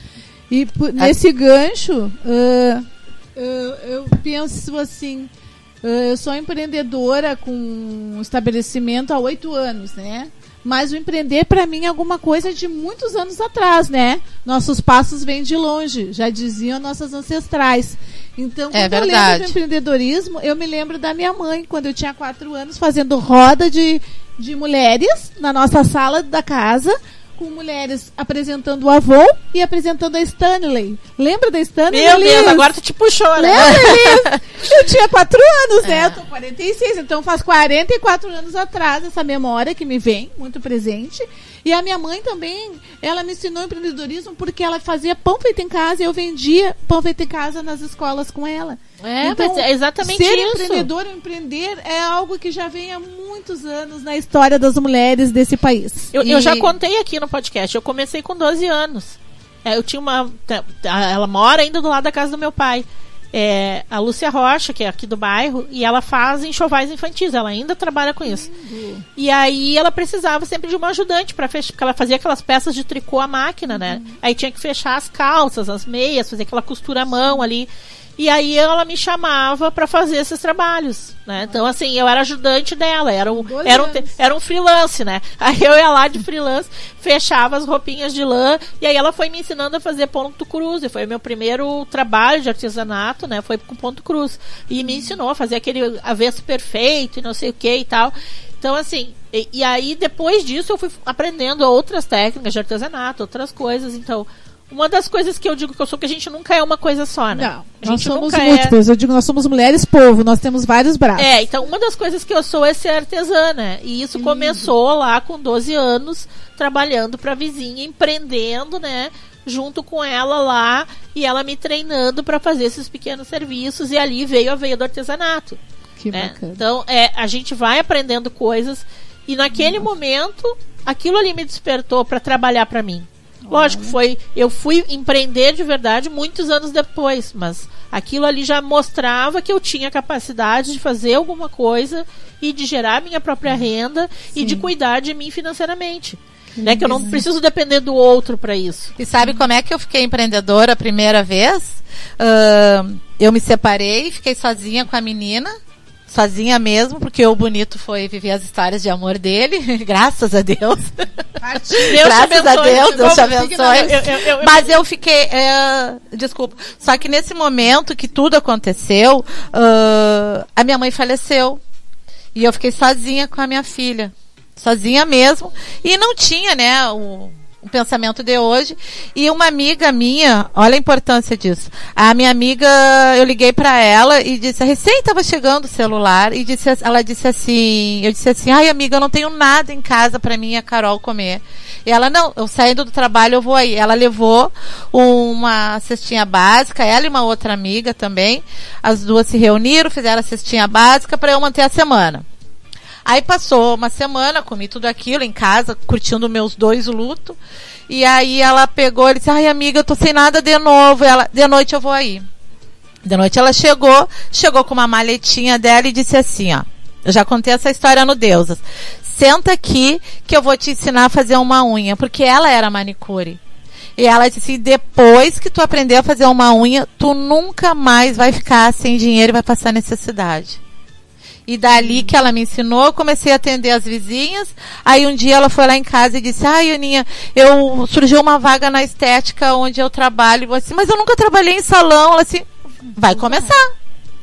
E por- nesse gancho, ah, eu, eu penso assim, eu sou empreendedora com um estabelecimento há oito anos, né? Mas o empreender para mim é alguma coisa de muitos anos atrás, né? Nossos passos vêm de longe, já diziam nossas ancestrais. Então, É quando eu lembro do empreendedorismo, eu me lembro da minha mãe, quando eu tinha quatro anos, fazendo roda de, de mulheres na nossa sala da casa, com mulheres apresentando o avô e apresentando a Stanley. Lembra da Stanley? Meu Deus, Liz? agora tu te puxou, né? Lembra, Liz? Eu tinha 4 anos, né? Eu tô 46, então faz 44 anos atrás essa memória que me vem, muito presente. E a minha mãe também, ela me ensinou empreendedorismo porque ela fazia pão feito em casa e eu vendia pão feito em casa nas escolas com ela. É, Então, mas é exatamente Ser isso. empreendedor ou empreender é algo que já vem há muitos anos na história das mulheres desse país. Eu, eu E- já contei aqui no podcast. Eu comecei com 12 anos. É, eu tinha uma. Ela mora ainda do lado da casa do meu pai. É, a Lúcia Rocha, que é aqui do bairro, e ela faz enxovais infantis. Ela ainda trabalha com isso. E aí ela precisava sempre de uma ajudante para fechar, porque ela fazia aquelas peças de tricô à máquina, né? Aí tinha que fechar as calças, as meias, fazer aquela costura à mão ali. E aí ela me chamava para fazer esses trabalhos, né? Então assim, eu era ajudante dela, era um, era um, anos. era um freelance, né? Aí eu ia lá de freelance, fechava as roupinhas de lã, e aí ela foi me ensinando a fazer ponto cruz, e foi o meu primeiro trabalho de artesanato, né? Foi com ponto cruz. E me ensinou a fazer aquele avesso perfeito e não sei o que e tal. Então, assim, e, e aí depois disso eu fui aprendendo outras técnicas de artesanato, outras coisas. Então, uma das coisas que eu digo que eu sou que a gente nunca é uma coisa só, né? Não, a nós gente somos nunca é- múltiplas. Eu digo, nós somos mulheres povo, nós temos vários braços. é, então uma das coisas que eu sou é ser artesã, né? E isso começou lá com 12 anos, trabalhando pra vizinha, empreendendo, né? Junto com ela lá e ela me treinando pra fazer esses pequenos serviços e ali veio a veia do artesanato. Que né? bacana. Então, é, a gente vai aprendendo coisas e naquele momento aquilo ali me despertou pra trabalhar pra mim. Lógico, foi. Eu fui empreender de verdade muitos anos depois, mas aquilo ali já mostrava que eu tinha capacidade de fazer alguma coisa e de gerar minha própria renda e de cuidar de mim financeiramente. Né? Que eu não preciso depender do outro para isso. E sabe como é que eu fiquei empreendedora a primeira vez? Ahn, eu me separei, fiquei sozinha com a menina. Sozinha mesmo, porque o bonito foi viver as histórias de amor dele, graças a Deus. Deus graças a abençoe. Deus, Deus te abençoe. Eu- eu- eu- eu- Mas eu fiquei. é, desculpa. Só que nesse momento que tudo aconteceu, ah, a minha mãe faleceu. E eu fiquei sozinha com a minha filha. Sozinha mesmo. E não tinha, né, o pensamento de hoje. E uma amiga minha, olha a importância disso. A minha amiga, eu liguei para ela e disse, recém estava chegando o celular e disse, ela disse assim, eu disse assim, ai amiga, eu não tenho nada em casa para mim e a Carol comer. E ela, não, eu saindo do trabalho, eu vou aí. Ela levou uma cestinha básica, ela e uma outra amiga também. As duas se reuniram, fizeram a cestinha básica para eu manter a semana. Aí passou uma semana, comi tudo aquilo em casa, curtindo meus dois lutos. E aí ela pegou e disse, ai amiga, eu tô sem nada de novo. Ela, de noite eu vou aí. De noite ela chegou, chegou com uma maletinha dela e disse assim, ó. Eu já contei essa história no Deusas. Senta aqui que eu vou te ensinar a fazer uma unha, porque ela era manicure. E ela disse: depois que tu aprender a fazer uma unha, tu nunca mais vai ficar sem dinheiro e vai passar necessidade. E dali que ela me ensinou, eu comecei a atender as vizinhas. Aí um dia ela foi lá em casa e disse: Ai, Aninha, eu surgiu uma vaga na estética onde eu trabalho. Assim, mas eu nunca trabalhei em salão. Ela assim, vai começar.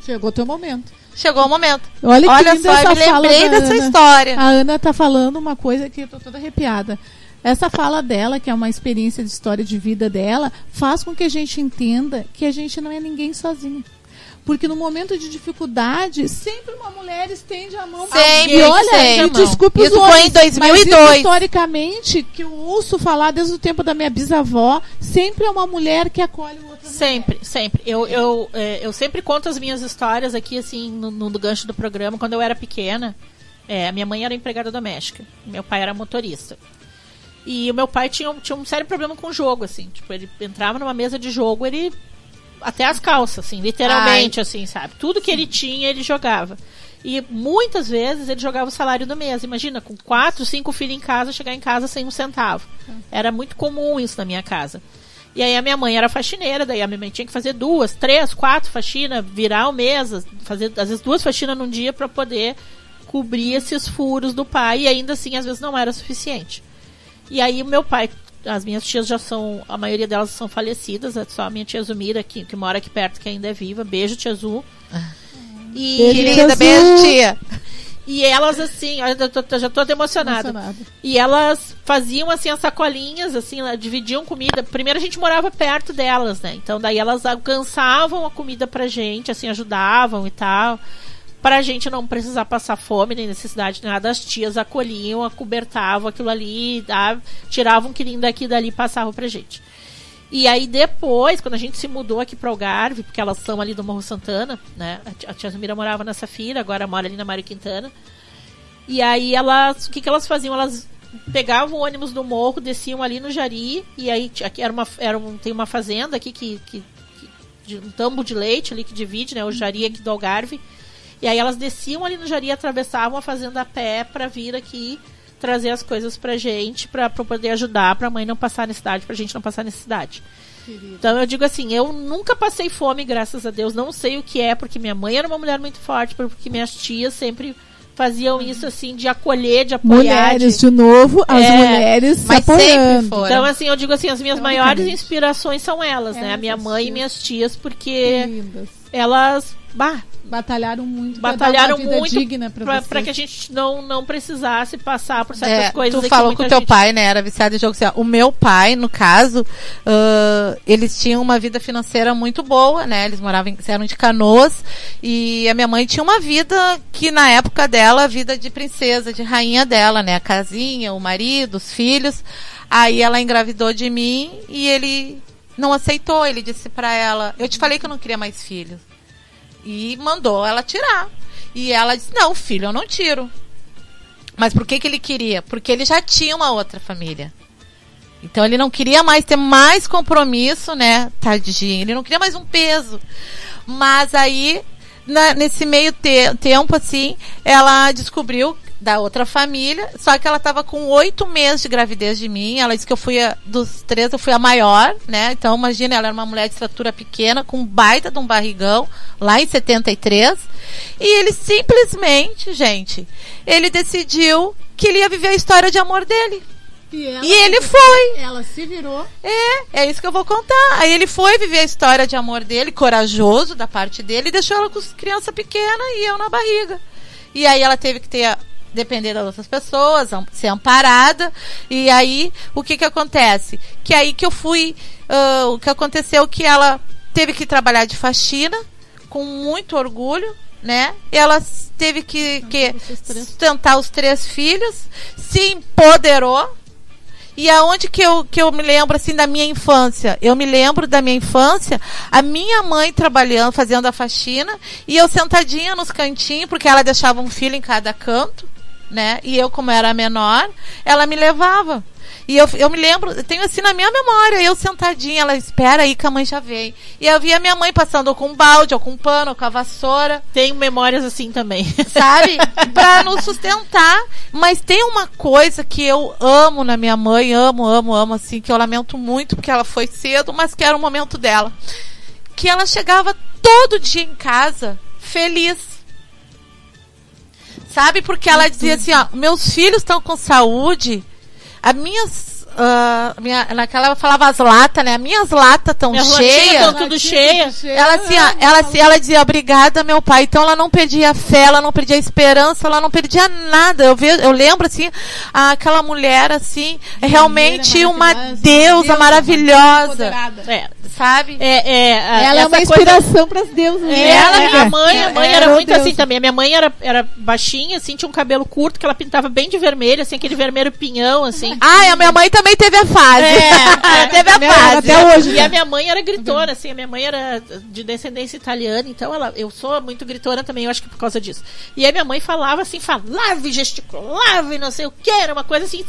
Chegou o teu momento. Chegou o momento. Olha, que Olha só, eu me lembrei dessa Ana. história. A Ana tá falando uma coisa que eu tô toda arrepiada. Essa fala dela, que é uma experiência de história de vida dela, faz com que a gente entenda que a gente não é ninguém sozinho. Porque no momento de dificuldade, sempre uma mulher estende a mão alguém. E olha, sempre. desculpe os Isso foi homens, em 2002. Mas isso, historicamente, que eu ouço falar desde o tempo da minha bisavó, sempre é uma mulher que acolhe o outro. Sempre, sempre. Eu, eu, é, eu sempre conto as minhas histórias aqui, assim, no, no gancho do programa. Quando eu era pequena, é, minha mãe era empregada doméstica. Meu pai era motorista. E o meu pai tinha, um- tinha um sério problema com o jogo, assim. Tipo, ele entrava numa mesa de jogo, ele. Até as calças, assim, literalmente, assim, sabe? Tudo que ele tinha, ele jogava. E muitas vezes ele jogava o salário do mês. Imagina, com quatro, cinco filhos em casa, chegar em casa sem um centavo. Era muito comum isso na minha casa. E aí a minha mãe era faxineira, daí a minha mãe tinha que fazer duas, três, quatro faxinas, virar o mês, fazer às vezes duas faxinas num dia para poder cobrir esses furos do pai e ainda assim às vezes não era suficiente. E aí o meu pai, as minhas tias já são, a maioria delas são falecidas, é só a minha tia Zumira que, que mora aqui perto que ainda é viva. Beijo tia Zu. E, Beijo, Querida, beijo, tia. e elas assim, olha, eu já tô até emocionada. Emocionada. E elas faziam assim as sacolinhas, assim, dividiam comida. Primeiro a gente morava perto delas, né? Então daí elas alcançavam a comida pra gente, assim, ajudavam e tal. Pra gente não precisar passar fome, nem necessidade de nada, as tias acolhiam, acobertavam aquilo ali, tá? tiravam um quilinho daqui e dali passavam pra gente. E aí depois, quando a gente se mudou aqui para Algarve, porque elas são ali do Morro Santana, né? A tia- A Zumira morava na Safira, agora mora ali na Mário Quintana. E aí elas, o que, que elas faziam? Elas pegavam o ônibus do morro, desciam ali no Jari, e aí aqui era uma, era um, tem uma fazenda aqui que, que, que- um tambo de leite ali que divide, né? O Jari aqui do Algarve. E aí elas desciam ali no Jari, atravessavam a fazenda a pé para vir aqui trazer as coisas pra gente, pra, pra poder ajudar, pra mãe não passar necessidade, pra gente não passar necessidade. Então eu digo assim, eu nunca passei fome, graças a Deus, não sei o que é, porque minha mãe era uma mulher muito forte, porque minhas tias sempre faziam isso assim, de acolher, de apoiar. Mulheres, de- de novo, as É, mulheres se Mas sempre apoiando. foram. Então, assim, eu digo assim, as minhas Teoricamente. maiores inspirações são elas, né? A minha mãe e tias. minhas tias, porque elas, bah, Batalharam muito pra batalharam dar uma vida muito digna pra, pra, pra que a gente não, não precisasse passar por certas É, coisas. tu falou que o teu gente- pai, né, era viciado em jogo. Assim, o meu pai, no caso, ãh, eles tinham uma vida financeira muito boa, né? Eles moravam, em, eram de canoas. E a minha mãe tinha uma vida que, na época dela, a vida de princesa, de rainha dela, né? A casinha, o marido, os filhos. Aí ela engravidou de mim e ele não aceitou. Ele disse pra ela: Eu te falei que eu não queria mais filhos. E mandou ela tirar. E ela disse: Não, filho, eu não tiro. Mas por que, que ele queria? Porque ele já tinha uma outra família. Então ele não queria mais ter mais compromisso, né? Tadinho. Ele não queria mais um peso. Mas aí, na- nesse meio te- tempo, assim, ela descobriu da outra família, só que ela estava com oito meses de gravidez de mim. Ela disse que eu fui a, dos três, eu fui a maior, né? Então, imagina, ela era uma mulher de estatura pequena, com um baita de um barrigão, lá em 73. E ele simplesmente, gente, ele decidiu que ele ia viver a história de amor dele. E, E ele foi. ela se virou. É, é isso que eu vou contar. Aí ele foi viver a história de amor dele, corajoso da parte dele, e deixou ela com criança pequena e eu na barriga. E aí ela teve que ter depender das outras pessoas, ser amparada. E aí, o que que acontece? Que aí que eu fui, uh, o que aconteceu que ela teve que trabalhar de faxina com muito orgulho, né? Ela teve que, que sustentar os três filhos, se empoderou. E aonde que eu, que eu me lembro assim da minha infância? Eu me lembro da minha infância, a minha mãe trabalhando, fazendo a faxina, e eu sentadinha nos cantinhos, porque ela deixava um filho em cada canto, né? E eu, como era menor, ela me levava. E eu, eu me lembro, eu tenho assim na minha memória, eu sentadinha, ela espera aí que a mãe já vem. E eu via minha mãe passando ou com um balde, ou com um pano, ou com a vassoura. Tenho memórias assim também. Sabe? pra nos sustentar. Mas tem uma coisa que eu amo na minha mãe, amo, amo, amo, assim, que eu lamento muito porque ela foi cedo, mas que era o momento dela. Que ela chegava todo dia em casa feliz. Sabe? Porque ela dizia assim, ó, meus filhos estão com saúde as minhas. Uh, minha, naquela ela falava as latas, né? As minhas latas tão cheias. Estão tudo cheias. Ela, assim, ela, ela, ela dizia, obrigada, meu pai. Então ela não perdia fé, ela não perdia esperança, ela não perdia nada. Eu, ve, eu lembro, assim, aquela mulher, assim, é realmente uma deusa maravilhosa. É, sabe? É, é, ela é uma inspiração para as deusas. É, ela, minha é. mãe, a mãe era muito assim também. A minha mãe era, era baixinha, assim, tinha um cabelo curto que ela pintava bem de vermelho, assim, aquele vermelho pinhão, assim. Ah, a minha mãe também teve a fase. É, teve a fase. Até hoje. E a minha mãe era gritona, assim, a minha mãe era de descendência italiana, então ela, eu sou muito gritona também, eu acho que por causa disso. E aí minha mãe falava assim, falava e gesticulava e não sei o que, era uma coisa assim,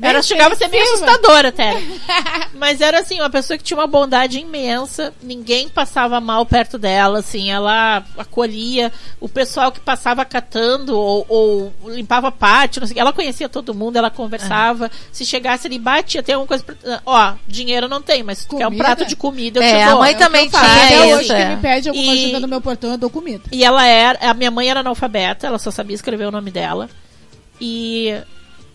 era, chegava a ser meio assustadora até. Mas era assim, uma pessoa que tinha uma bondade imensa, ninguém passava mal perto dela, assim, ela acolhia o pessoal que passava catando ou, ou limpava pátio, não sei, ela conhecia todo mundo, ela conversava, é. se chegasse ali, batia, tem alguma coisa pra, ó, dinheiro não tem, mas tu quer um prato de comida, eu é, a mãe é também tinha Até hoje que me pede alguma e, ajuda no meu portão, eu dou comida. E ela era, a minha mãe era analfabeta, ela só sabia escrever o nome dela, e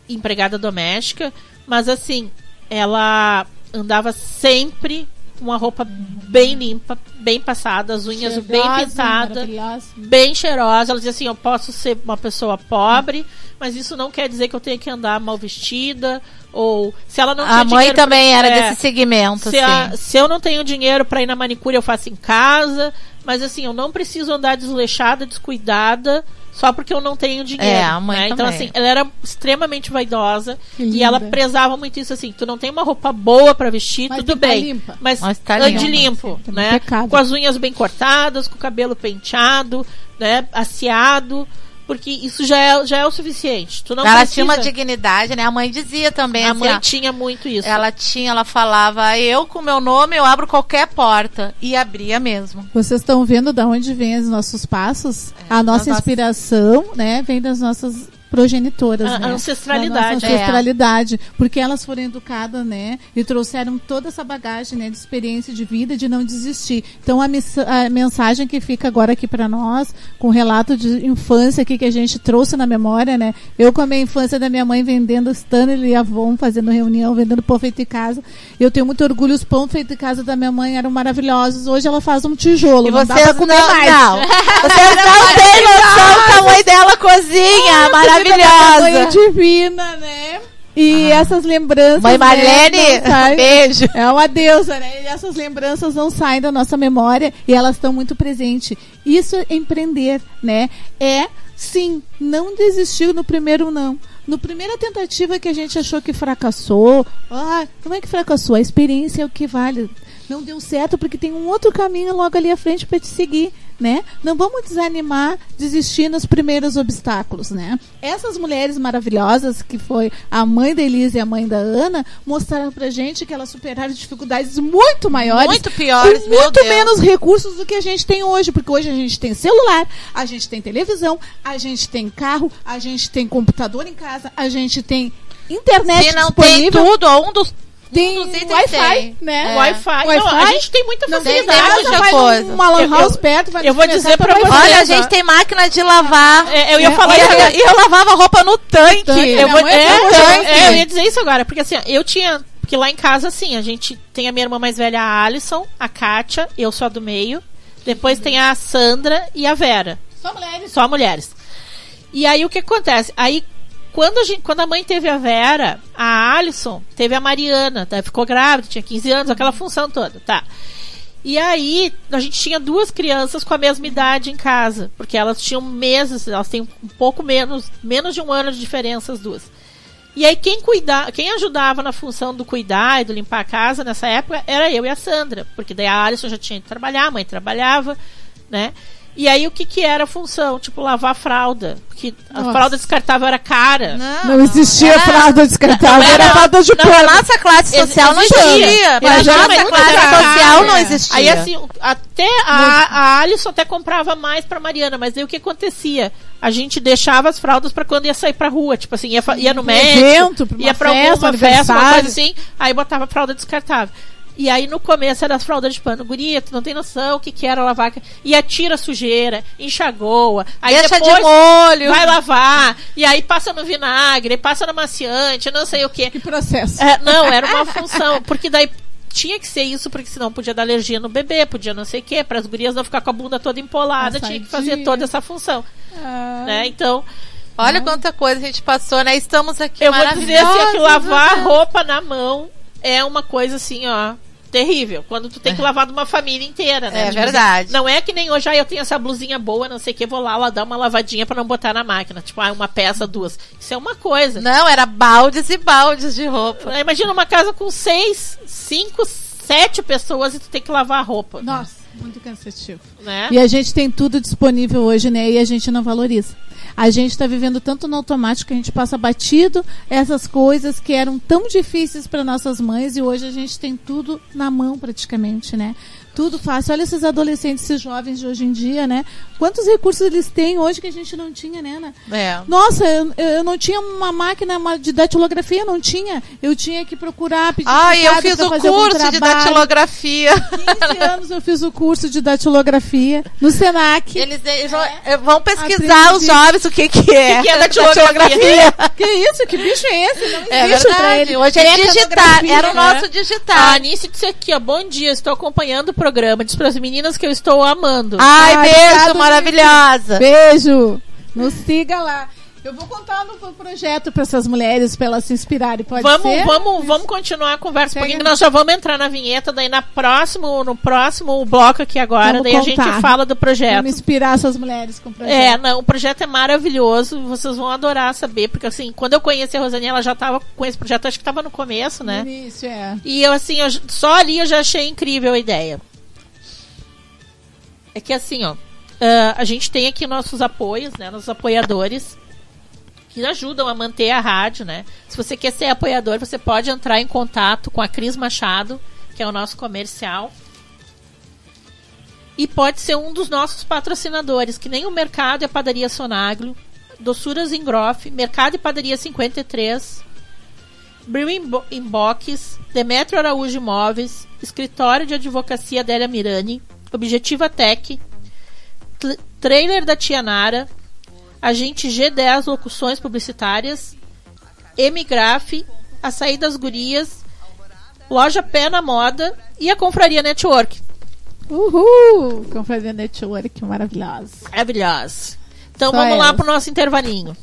empregada doméstica, mas assim, ela andava sempre uma roupa bem limpa, bem passada, as unhas cheirosa, bem pintadas, bem cheirosa. Ela dizia assim: eu posso ser uma pessoa pobre, mas isso não quer dizer que eu tenha que andar mal vestida. Ou se ela não A mãe também pra, era é, desse segmento. Se, a, se eu não tenho dinheiro para ir na manicure, eu faço em casa. Mas assim, eu não preciso andar desleixada, descuidada só porque eu não tenho dinheiro. É, a mãe né? Então, assim, ela era extremamente vaidosa e ela prezava muito isso, assim, tu não tem uma roupa boa para vestir, mas tudo bem. Limpa. Mas, mas tá ande limpo, tá né? Com as unhas bem cortadas, com o cabelo penteado, né? Aseado porque isso já é, já é o suficiente. Tu não ela precisa... tinha uma dignidade, né? A mãe dizia também. A assim, mãe ó, tinha muito isso. Ela tinha, ela falava, eu com meu nome eu abro qualquer porta. E abria mesmo. Vocês estão vendo de onde vêm os nossos passos? É, a nossa inspiração, nossas... né, vem das nossas progenitoras, a, né? ancestralidade. Da ancestralidade, é. porque elas foram educadas, né? E trouxeram toda essa bagagem, né? De experiência de vida, de não desistir. Então a, a mensagem que fica agora aqui para nós, com o relato de infância aqui que a gente trouxe na memória, né? Eu com a minha infância da minha mãe vendendo Stanley e Avon, fazendo reunião, vendendo pão feito em casa. Eu tenho muito orgulho, os pão feitos em casa da minha mãe eram maravilhosos. Hoje ela faz um tijolo, e não dá pra comer não, mais. Não. Vocês não têm noção do tamanho dela cozinha, maravilhosa maravilhosa. divina, né? E ah. essas lembranças. Mãe né, Marlene, né, beijo. É uma deusa, né? E essas lembranças não saem da nossa memória e elas estão muito presentes. Isso é empreender, né? É, sim, não desistir no primeiro não. No primeira tentativa que a gente achou que fracassou, ah, como é que fracassou? A experiência é o que vale. Não deu certo porque tem um outro caminho logo ali à frente para te seguir né? Não vamos desanimar, desistir nos primeiros obstáculos, né? Essas mulheres maravilhosas, que foi a mãe da Elisa e a mãe da Ana, mostraram pra gente que elas superaram dificuldades muito maiores. Muito piores, com muito menos recursos do que a gente tem hoje, porque hoje a gente tem celular, a gente tem televisão, a gente tem carro, a gente tem computador em casa, a gente tem internet Se não disponível. tem tudo, um dos tem Wi-Fi, né? É. Wi-Fi. Wi a gente tem muita facilidade. Não tem coisa. Uma lan house perto, vai Eu vou dizer pra vocês. Olha, a gente tem máquina de lavar. É, eu ia é. falar e eu, eu, lavava roupa no tanque. tanque. Eu, vou, é, tanque. É, eu ia dizer isso agora, porque assim, eu tinha porque lá em casa, assim, a gente tem a minha irmã mais velha, a Alison, a Kátia, eu sou a do meio. Depois tem a Sandra e a Vera. Só mulheres. Só mulheres. E aí o que acontece? Aí quando a, gente, quando a mãe teve a Vera, a Alison teve a Mariana, tá? ficou grávida, tinha 15 anos, aquela função toda, tá? E aí, a gente tinha duas crianças com a mesma idade em casa, porque elas tinham meses, elas têm um pouco menos, menos de um ano de diferença as duas. E aí quem cuidava, quem ajudava na função do cuidar e do limpar a casa nessa época era eu e a Sandra, porque daí a Alison já tinha que trabalhar, a mãe trabalhava, né? E aí o que que era a função? Tipo, lavar a fralda. Porque a Nossa. fralda descartável era cara. Não existia Era- fralda descartável, Não, era, era- fralda de Na pano. nossa classe Ex- social não existia. Na nossa classe social não existia. Aí assim, até a, a Alison até comprava mais pra Mariana, mas aí o que acontecia? A gente deixava as fraldas pra quando ia sair pra rua, tipo assim, ia, ia no médico, evento, pra uma ia pra festa, alguma festa, uma coisa assim, aí botava a fralda descartável. E aí no começo era as fraldas de pano. Guria, tu não tem noção o que, que era lavar. E atira a sujeira, enxagoa. Aí Deixa de depois molho. vai lavar. E aí passa no vinagre, passa no maciante, não sei o que. Que processo. É, não, era uma função. Porque daí tinha que ser isso, porque senão podia dar alergia no bebê, podia não sei o quê, para as gurias não ficar com a bunda toda empolada, tinha que fazer toda essa função. Ah, Né? Então, Olha quanta coisa a gente passou, né? Estamos aqui eu vou dizer assim, ó, que lavar né? roupa na mão é uma coisa assim, ó, terrível. Quando tu tem que lavar de uma família inteira, né? É Tipo, verdade. Não é que nem hoje, ah, eu tenho essa blusinha boa, não sei o que, vou lá, lá dar uma lavadinha pra não botar na máquina. Tipo, ah, uma peça, duas. Isso é uma coisa. Não, era baldes e baldes de roupa. Imagina uma casa com seis, cinco, sete pessoas e tu tem que lavar a roupa. Nossa, muito cansativo. Né? E a gente tem tudo disponível hoje, né? E a gente não valoriza. A gente está vivendo tanto no automático que a gente passa batido essas coisas que eram tão difíceis para nossas mães e hoje a gente tem tudo na mão praticamente, né? Tudo fácil. Olha esses adolescentes, esses jovens de hoje em dia, né? Quantos recursos eles têm hoje que a gente não tinha, né? Ana? É. Nossa, eu, eu não tinha uma máquina de datilografia, não tinha. Eu tinha que procurar pedir Ai, eu fiz o curso de datilografia. 15 anos eu fiz o curso de datilografia no Senac. Eles, eles vão, eh, vão pesquisar Aprendi. os jovens o que, que é. O que é datilografia? Que isso? Que bicho é esse? Não É verdade. ele. Hoje é digitar. Era o nosso digitar. Anice disse aqui, ó, bom dia, estou acompanhando o programa. Diz para as meninas que eu estou amando. Ai, Ah, beijo, obrigado, maravilhosa. Beijo. Nos siga lá. Eu vou contar no projeto para essas mulheres, para elas se inspirarem. Pode vamos, ser? vamos, vamos continuar a conversa um Segue. pouquinho, que nós já vamos entrar na vinheta, daí na próximo, no próximo bloco aqui agora, Vamos daí a contar. gente fala do projeto. Vamos inspirar essas mulheres com o projeto. É, não, o projeto é maravilhoso, vocês vão adorar saber, porque assim, quando eu conheci a Rosane, ela já estava com esse projeto, acho que estava no começo, No né? início, é. E eu, assim, eu- só ali eu já achei incrível a ideia. É que assim, ó, ah, a gente tem aqui nossos apoios, né? Nossos apoiadores que ajudam a manter a rádio, né? Se você quer ser apoiador, você pode entrar em contato com a Cris Machado, que é o nosso comercial. E pode ser um dos nossos patrocinadores, que nem o Mercado e a Padaria Sonagro, Doçuras Ingroff, Mercado e Padaria 53, Brew Inbo- Inbox, Demetrio Araújo Imóveis, Escritório de Advocacia Adélia Mirani, Objetiva Tech, Trailer da Tia Nara, Agente G10 Locuções Publicitárias, Emigraf, Açaí das Gurias, Loja Pé na Moda e a Confraria Network. Uhul! Confraria Network maravilhosa. Maravilhosa. Então Só vamos lá elas. pro nosso intervalinho.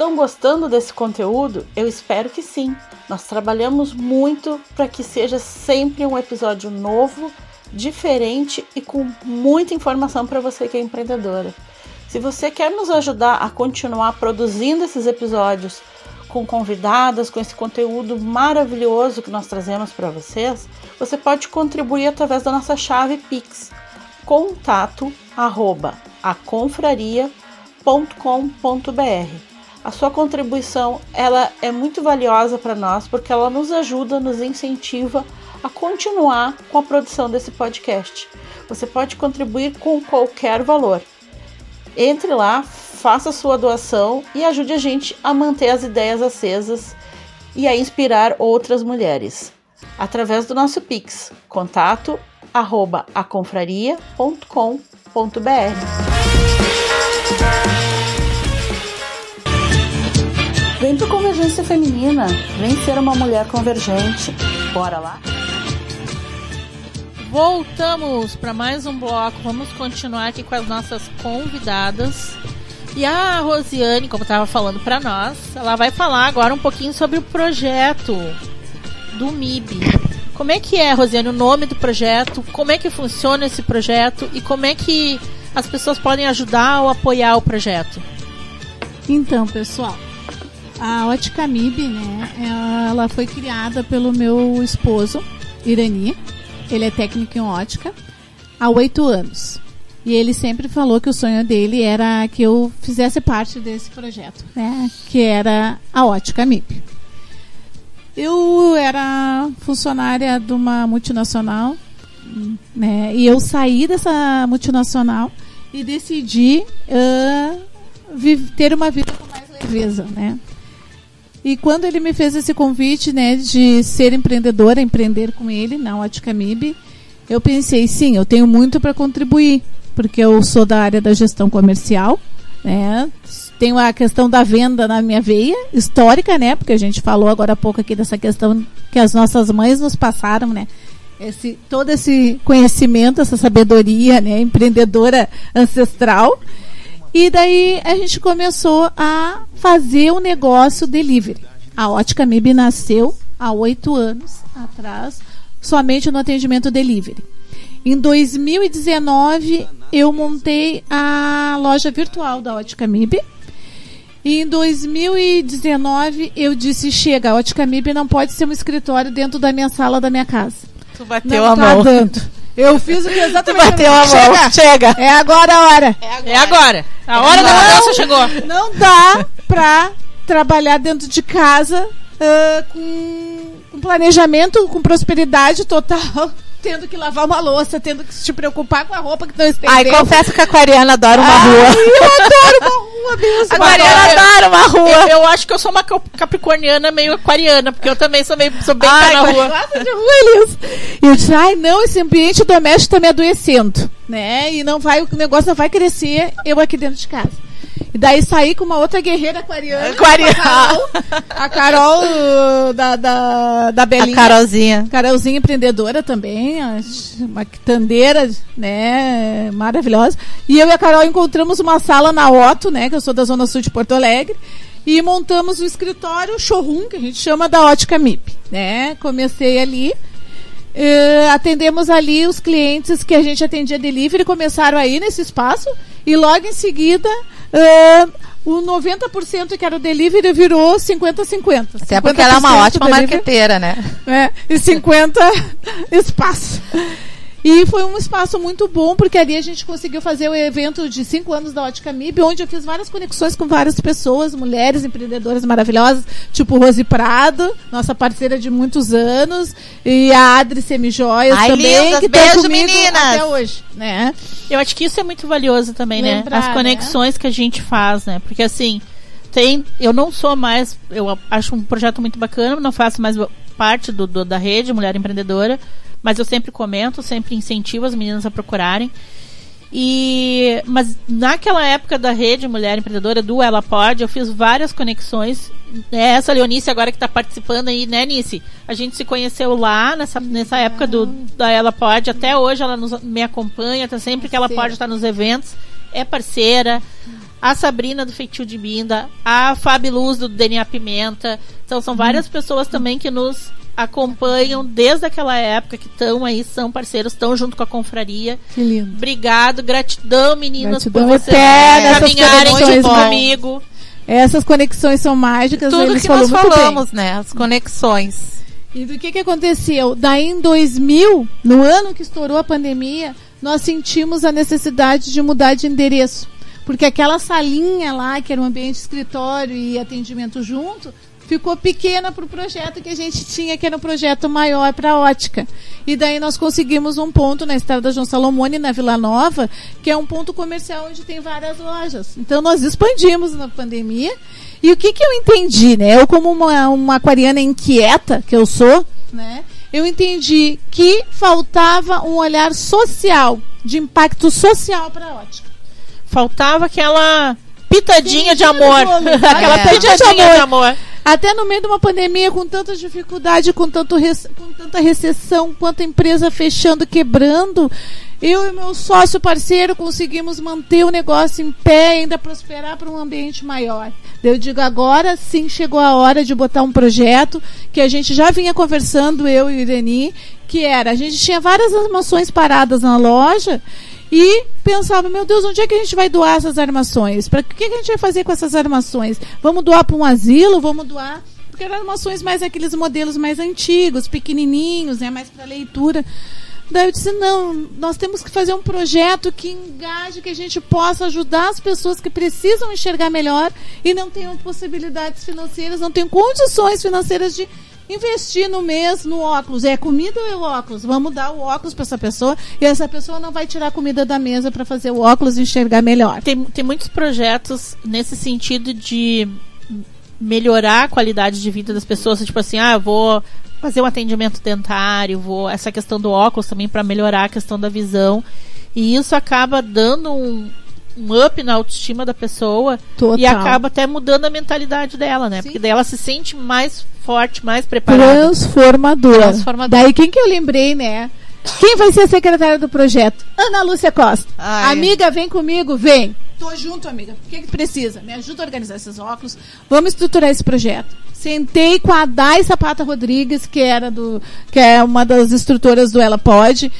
Estão gostando desse conteúdo? Eu espero que sim. Nós trabalhamos muito para que seja sempre um episódio novo, diferente e com muita informação para você que é empreendedora. Se você quer nos ajudar a continuar produzindo esses episódios com convidadas, com esse conteúdo maravilhoso que nós trazemos para vocês, você pode contribuir através da nossa chave Pix contato arroba aconfraria.com.br. A sua contribuição ela é muito valiosa para nós porque ela nos ajuda, nos incentiva a continuar com a produção desse podcast. Você pode contribuir com qualquer valor. Entre lá, faça sua doação e ajude a gente a manter as ideias acesas e a inspirar outras mulheres. Através do nosso Pix, contato arroba aconfraria.com.br. Vem pro Convergência Feminina, vem ser uma mulher convergente. Bora lá? Voltamos para mais um bloco. Vamos continuar aqui com as nossas convidadas. E a Rosiane, como estava falando para nós, ela vai falar agora um pouquinho sobre o projeto do MIB. Como é que é, Rosiane, o nome do projeto? Como é que funciona esse projeto? E como é que as pessoas podem ajudar ou apoiar o projeto? Então, pessoal, a Ótica MIB, né, ela foi criada pelo meu esposo, Irani. Ele é técnico em ótica há oito anos. E ele sempre falou que o sonho dele era que eu fizesse parte desse projeto, né? Que era a Ótica MIP. Eu era funcionária de uma multinacional, né? E eu saí dessa multinacional e decidi uh, ter uma vida com mais leveza, né? E quando ele me fez esse convite, né, de ser empreendedora, empreender com ele na Ótica MIB, eu pensei, sim, eu tenho muito para contribuir, porque eu sou da área da gestão comercial, né? Tenho a questão da venda na minha veia, histórica, né? Porque a gente falou agora há pouco aqui dessa questão que as nossas mães nos passaram, né? Esse, todo esse conhecimento, essa sabedoria, né? Empreendedora ancestral. E daí a gente começou a fazer o negócio delivery. A Ótica MIB nasceu há oito anos atrás, somente no atendimento delivery. Em 2019, eu montei a loja virtual da Ótica MIB. E em 2019, eu disse: chega, a Ótica MIB não pode ser um escritório dentro da minha sala da minha casa. Tu bateu não a tá mão. dando. Eu fiz o que exatamente. Tu bateu a mão. Chega. É agora a hora. É agora. A hora da mudança chegou. Não dá pra trabalhar dentro de casa ah, com, com planejamento, com prosperidade total. Tendo que lavar uma louça, tendo que se preocupar com a roupa que não estendeu. Ai, confesso que a aquariana adora uma Ai, rua. eu adoro uma rua mesmo. A aquariana adora uma Eu, rua. eu acho que eu sou uma cap- capricorniana meio aquariana, porque eu também sou, meio, sou bem Ai, na rua. gosta de rua, Elis. E eu disse, ai, não, esse ambiente doméstico tá me adoecendo, né? E não vai, o negócio não vai crescer, eu aqui dentro de casa. E daí saí com uma outra guerreira aquariana. Aquariana. A Carol, a Carol uh, da, da, da A Belinha. Carolzinha. Carolzinha empreendedora também, a- uma quitandeira, né, maravilhosa. E eu e a Carol encontramos uma sala na Otto, né, que eu sou da Zona Sul de Porto Alegre, e montamos o escritório, showroom, que a gente chama da Ótica MIP, né. Comecei ali, eh, atendemos ali os clientes que a gente atendia delivery, começaram aí nesse espaço, e logo em seguida... eh, o 90% que era o delivery virou 50-50. Até porque ela é uma 50% ótima delivery, marqueteira, né? é, e 50 espaço. E foi um espaço muito bom, porque ali a gente conseguiu fazer o evento de 5 anos da Ótica MIB, onde eu fiz várias conexões com várias pessoas, mulheres empreendedoras maravilhosas, tipo Rose Prado, nossa parceira de muitos anos, e a Adri Semijoias Ai, também, lindas, que tá beijo, comigo meninas! até hoje, né? Eu acho que isso é muito valioso também, Lembrar, né? As conexões que a gente faz, né? Porque assim, tem. Eu não sou mais. Eu acho um projeto muito bacana, não faço mais parte do, do- da rede Mulher Empreendedora, mas eu sempre comento, sempre incentivo as meninas a procurarem. E mas naquela época da rede Mulher Empreendedora do Ela Pode, eu fiz várias conexões. É Essa Leonice agora que está participando aí, né, Nice? A gente se conheceu lá nessa, nessa época do da Ela Pode. Até hoje ela nos- me acompanha, tá sempre que ela pode estar nos eventos. É parceira. A Sabrina do Feitio de Binda, a Fabi Luz do DNA Pimenta. Então são várias pessoas também que nos acompanham desde aquela época, que estão aí, são parceiros, estão junto com a confraria. Que lindo. Obrigado, gratidão, meninas, Gratidão por vocês caminharem comigo. Essas conexões são mágicas, Tudo que nós muito bem. falamos, né? As conexões. E do que, que aconteceu? Daí em 2000, no ano que estourou a pandemia, nós sentimos a necessidade de mudar de endereço. Porque aquela salinha lá, que era um ambiente escritório e atendimento junto, ficou pequena para o projeto que a gente tinha, que era um projeto maior para a ótica. E daí nós conseguimos um ponto na estrada João Salomone, na Vila Nova, que é um ponto comercial onde tem várias lojas. Então nós expandimos na pandemia. E o que, que eu entendi, né? Eu, como uma, uma aquariana inquieta que eu sou, né? Eu entendi que faltava um olhar social, de impacto social para a ótica. Faltava aquela pitadinha de amor. Aquela É. pitadinha de De amor. Até no meio de uma pandemia, com tanta dificuldade, com, tanto com tanta recessão, quanta empresa fechando, quebrando, eu e meu sócio parceiro conseguimos manter o negócio em pé e ainda prosperar para um ambiente maior. Eu digo, agora sim chegou a hora de botar um projeto que a gente já vinha conversando, eu e o Ireni, que era, a gente tinha várias armações paradas na loja e pensava, meu Deus, onde é que a gente vai doar essas armações? Para que, que a gente vai fazer com essas armações? Vamos doar para um asilo? Vamos doar? Porque eram armações mais aqueles modelos mais antigos, pequenininhos, né, mais para leitura. Daí eu disse, não, nós temos que fazer um projeto que engaje, que a gente possa ajudar as pessoas que precisam enxergar melhor e não tenham possibilidades financeiras, não tenham condições financeiras de investir no mês no óculos. É comida ou é o óculos? Vamos dar o óculos para essa pessoa e essa pessoa não vai tirar a comida da mesa para fazer o óculos e enxergar melhor. Tem, tem muitos projetos nesse sentido de melhorar a qualidade de vida das pessoas. Tipo assim, ah, eu vou fazer um atendimento dentário, vou essa questão do óculos também para melhorar a questão da visão. E isso acaba dando um, um up na autoestima da pessoa Total. e acaba até mudando a mentalidade dela, né? Porque daí ela se sente mais forte, mais preparada. Transformadora. Transformadora. Daí quem que eu lembrei, né? Quem vai ser a secretária do projeto? Ana Lúcia Costa. Ai. Amiga, vem comigo, vem. Tô junto, amiga. O que, que precisa? Me ajuda a organizar esses óculos. Vamos estruturar esse projeto. Sentei com a Dai Sapata Rodrigues, que era do, que é uma das instrutoras do Ela Pode.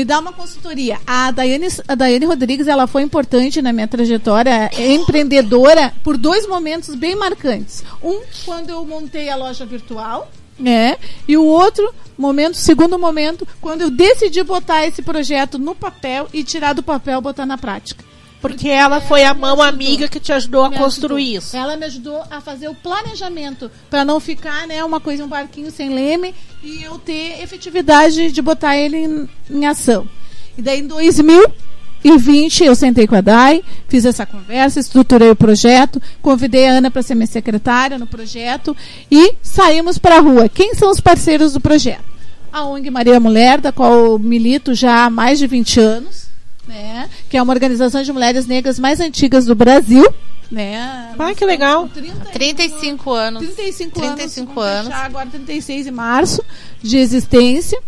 Me dá uma consultoria. A Daiane, a Daiane Rodrigues, ela foi importante na minha trajetória é empreendedora por dois momentos bem marcantes. Um, quando eu montei a loja virtual, né? E o outro momento, segundo momento, quando eu decidi botar esse projeto no papel e tirar do papel botar na prática. Porque ela foi a mão amiga que te ajudou a construir isso. Ela me ajudou a fazer o planejamento para não ficar, né, uma coisa um barquinho sem leme e eu ter efetividade de botar ele em, em ação. E daí em 2020 eu sentei com a Dai, fiz essa conversa, estruturei o projeto, convidei a Ana para ser minha secretária no projeto e saímos para a rua. Quem são os parceiros do projeto? A ONG Maria Mulher, da qual eu milito já há mais de 20 anos, né? que é uma organização de mulheres negras mais antigas do Brasil. Né? Ah, que legal. com 30 35 anos. 35, 35 anos. anos. Agora 36 de março de existência.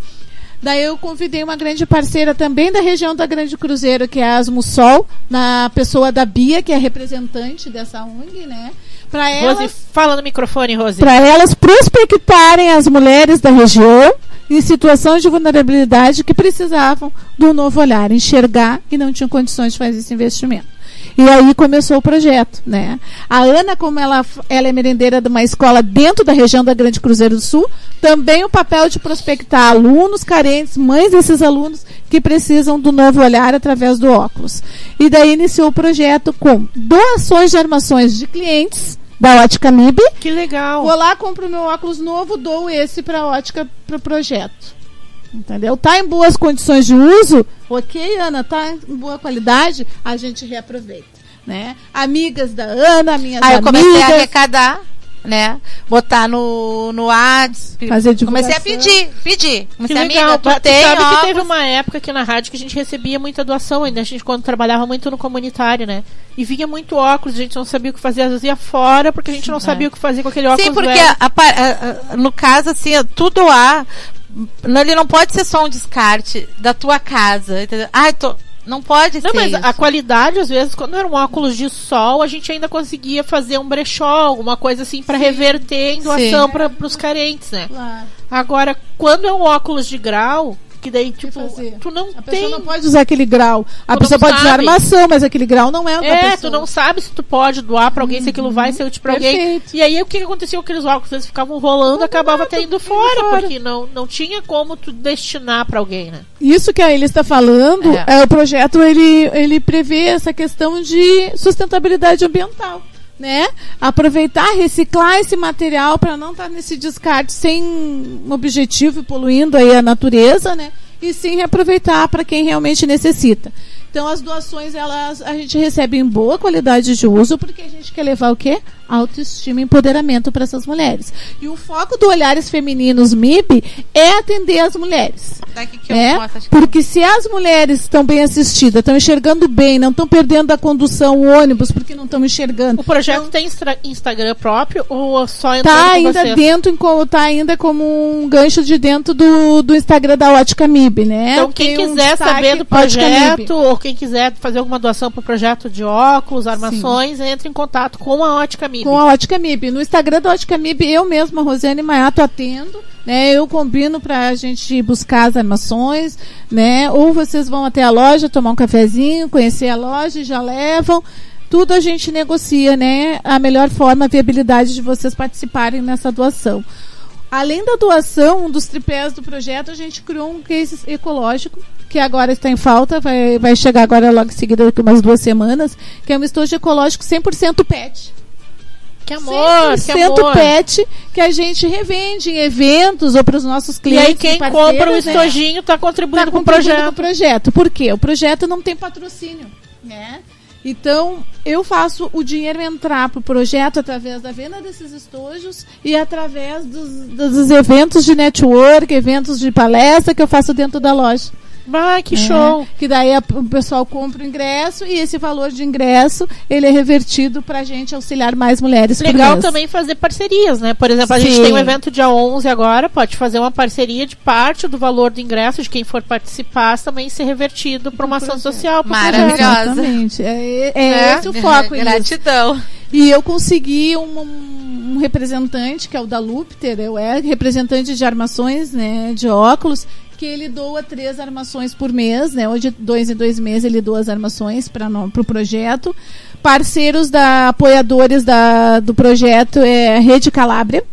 Daí eu convidei uma grande parceira também da região da Grande Cruzeiro, que é a Asmusol, na pessoa da Bia, que é representante dessa ONG, né? Para Rose, elas, fala no microfone, Rose. pra elas prospectarem as mulheres da região em situação de vulnerabilidade que precisavam um novo olhar, enxergar e não tinham condições de fazer esse investimento. E aí começou o projeto, né? A Ana, como ela, ela é merendeira de uma escola dentro da região da Grande Cruzeiro do Sul, também o papel de prospectar alunos carentes, mães desses alunos que precisam do novo olhar através do óculos. E daí iniciou o projeto com doações de armações de clientes da Ótica MIB. Que legal. Vou lá, compro meu óculos novo, dou esse para a ótica para o projeto. Entendeu? Tá em boas condições de uso? Ok, Ana, tá em boa qualidade? A gente reaproveita. Né? Amigas da Ana, minhas Aí eu comecei a amigas. arrecadar, né? Botar no, no ads. Fazer Comecei a pedir, pedir. Que Comecei, legal. amiga, Tu tu tem sabe que teve uma época aqui na rádio que a gente recebia muita doação ainda. A gente, quando trabalhava muito no comunitário, né? E vinha muito óculos, a gente não sabia o que fazer, às vezes ia fora, porque a gente não sabia o que fazer com aquele óculos. Sim, porque a- a- a- no caso, assim, tudo doar, não, ele não pode ser só um descarte da tua casa, entendeu? Ai, tô, não pode Não, ser mas isso. a qualidade, às vezes, quando era um óculos de sol, a gente ainda conseguia fazer um brechó, alguma coisa assim, pra reverter em doação para pros carentes, né? Claro. Agora, quando é um óculos de grau, que daí, tipo, fazer? tu não A tem. pessoa não pode usar aquele grau. A Tu pessoa não pode usar sabe. armação, mas aquele grau não é o da É, pessoa. tu não sabe se tu pode doar pra alguém, se aquilo vai ser útil pra alguém. E aí o que, que acontecia com aqueles óculos? Eles ficavam rolando, acabava até indo fora, porque não, não tinha como tu destinar pra alguém, né? Isso que a ele está falando, É. é. o projeto ele, ele prevê essa questão de sustentabilidade ambiental. Né? Aproveitar, reciclar esse material para não estar nesse descarte sem objetivo e poluindo aí a natureza, né? E sim reaproveitar para quem realmente necessita. Então as doações elas a gente recebe em boa qualidade de uso porque a gente quer levar o quê? Autoestima e empoderamento para essas mulheres. E o foco do Olhares Femininos MIB é atender as mulheres. Daqui que é, porque se as mulheres estão bem assistidas, estão enxergando bem, não estão perdendo a condução, o ônibus, porque não estão enxergando. O projeto então, tem Instagram próprio ou só entra Tá ainda vocês? dentro, tá ainda como um gancho de dentro do, do Instagram da Ótica MIB, né? Então quem tem quiser um saber do projeto ou quem quiser fazer alguma doação para o projeto de óculos, armações, Sim. entre em contato com a Ótica MIB. Com a Ótica MIB. No Instagram da Ótica MIB, eu mesma, Rosiane Maiato, atendo. Né, eu combino para a gente buscar as armações, né? Ou vocês vão até a loja tomar um cafezinho, conhecer a loja e já levam. Tudo a gente negocia, né? A melhor forma, a viabilidade de vocês participarem nessa doação. Além da doação, um dos tripés do projeto, a gente criou um case ecológico, que agora está em falta, vai, vai chegar agora logo em seguida, daqui umas duas semanas, que é um estojo ecológico 100% PET. Que amor, que amor. pet que a gente revende em eventos ou para os nossos clientes. E aí quem compra o né? estojinho está contribuindo, tá com o projeto. Com o projeto. Por quê? O projeto não tem patrocínio, né? Então, eu faço o dinheiro entrar para o projeto através da venda desses estojos e através dos, dos eventos de network, eventos de palestra que eu faço dentro da loja. Ah, que é, show! Que daí a, o pessoal compra o ingresso e esse valor de ingresso ele é revertido para a gente auxiliar mais mulheres. Legal também fazer parcerias, né? Por exemplo, a Sim. gente tem um evento dia 11 agora, pode fazer uma parceria de parte do valor do ingresso de quem for participar também ser revertido para uma ação social. Maravilhosa. Exatamente. É, é, é esse o foco. Gratidão. Isso. E eu consegui um, um, representante, que é o da Lupter, eu é representante de armações, né, de óculos, que ele doa três armações por mês, né? Hoje, dois em dois meses, ele doa as armações para o pro projeto. Parceiros da apoiadores da, do projeto é Rede Calabria,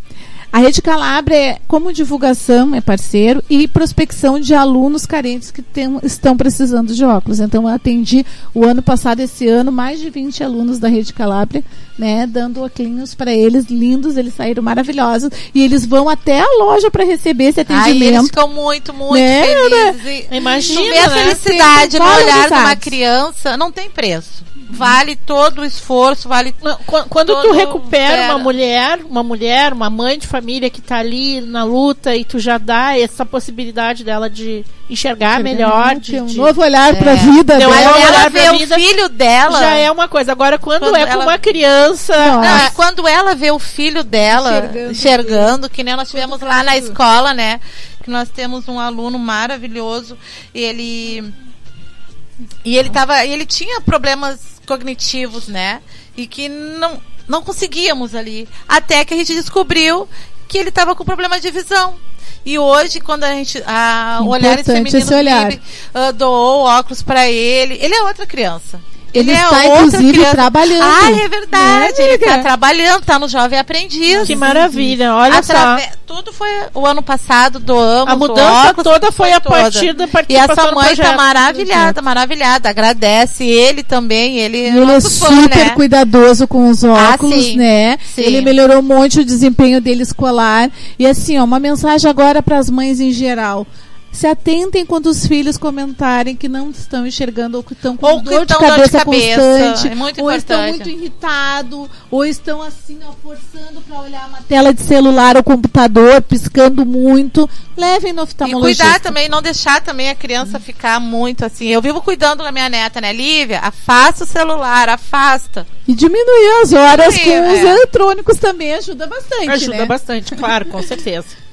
a Rede Calabria, é, como divulgação, é parceiro e prospecção de alunos carentes que tem, estão precisando de óculos. Então, eu atendi o ano passado, esse ano, mais de 20 alunos da Rede Calabria, né, dando óculos para eles, lindos, eles saíram maravilhosos. E eles vão até a loja para receber esse atendimento. Ai, eles ficam muito, muito né, felizes. Né? Imagina, ver a felicidade no olhar de uma criança, não tem preço vale todo o esforço, vale quando todo tu recupera uma mulher, uma mulher, uma mãe de família que está ali na luta e tu já dá essa possibilidade dela de enxergar melhor, de, um de, novo olhar é, para a vida, dela. Ela, ela vê o filho dela já é uma coisa. Agora quando, quando é com uma criança, não, quando ela vê o filho dela enxergando, enxergando que nem nós tivemos lá na escola, né? Que nós temos um aluno maravilhoso, ele e ele tava, ele tinha problemas cognitivos, né? E que não, não conseguíamos ali. Até que a gente descobriu que ele estava com problema de visão. E hoje, quando a gente. A Olhares Femininos olhar. uh, doou óculos para ele. Ele é outra criança. Ele, ele está, é inclusive, criança. trabalhando. Ah, é verdade. É, ele está trabalhando, está no Jovem Aprendiz. Que maravilha, olha Atrave... só. Tudo foi o ano passado, doamos. A mudança óculos, toda foi, foi a partir da participação E essa mãe está maravilhada, maravilhada. Agradece ele também. Ele, ele é super fã, né? cuidadoso com os ah, óculos, ah, sim, né? Sim. Ele melhorou muito o desempenho dele escolar. E assim, ó, uma mensagem agora para as mães em geral se atentem quando os filhos comentarem que não estão enxergando ou que estão com ou dor, de cabeça, dor de cabeça constante, é muito ou estão muito irritados, ou estão assim, ó, forçando para olhar uma tela de celular ou computador, piscando muito, levem no oftalmologista. E cuidar também, não deixar também a criança hum. ficar muito assim. Eu vivo cuidando da minha neta, né, Lívia? Afasta o celular, afasta. E diminuir as horas com é. os eletrônicos também ajuda bastante, Ajuda né? bastante, claro, com certeza.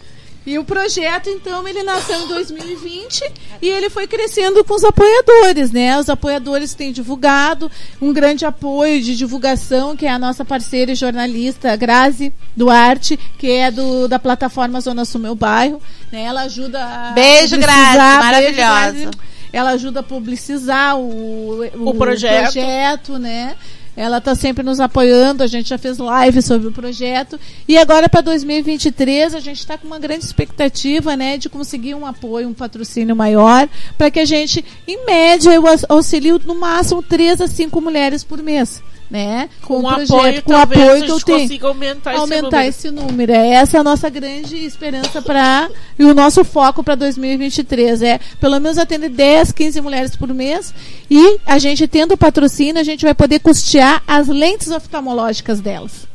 E o projeto, então, ele nasceu em 2020 e ele foi crescendo com os apoiadores, né? Os apoiadores têm divulgado um grande apoio de divulgação, que é a nossa parceira e jornalista Grazi Duarte, que é do, da plataforma Zona Sul Meu Bairro. Né? Ela ajuda a. Beijo, Grazi, maravilhosa. Beijo, Grazi. Ela ajuda a publicizar o, o, o projeto. projeto, né? Ela está sempre nos apoiando, a gente já fez live sobre o projeto. E agora para 2023 a gente está com uma grande expectativa né, de conseguir um apoio, um patrocínio maior, para que a gente, em média, eu auxilie no máximo 3 a 5 mulheres por mês né? Com, com projeto, apoio, com apoio que eu tenho. aumentar, aumentar esse, número. esse número. É essa é a nossa grande esperança para e o nosso foco para 2023 é pelo menos atender 10, 15 mulheres por mês e a gente tendo patrocínio, a gente vai poder custear as lentes oftalmológicas delas.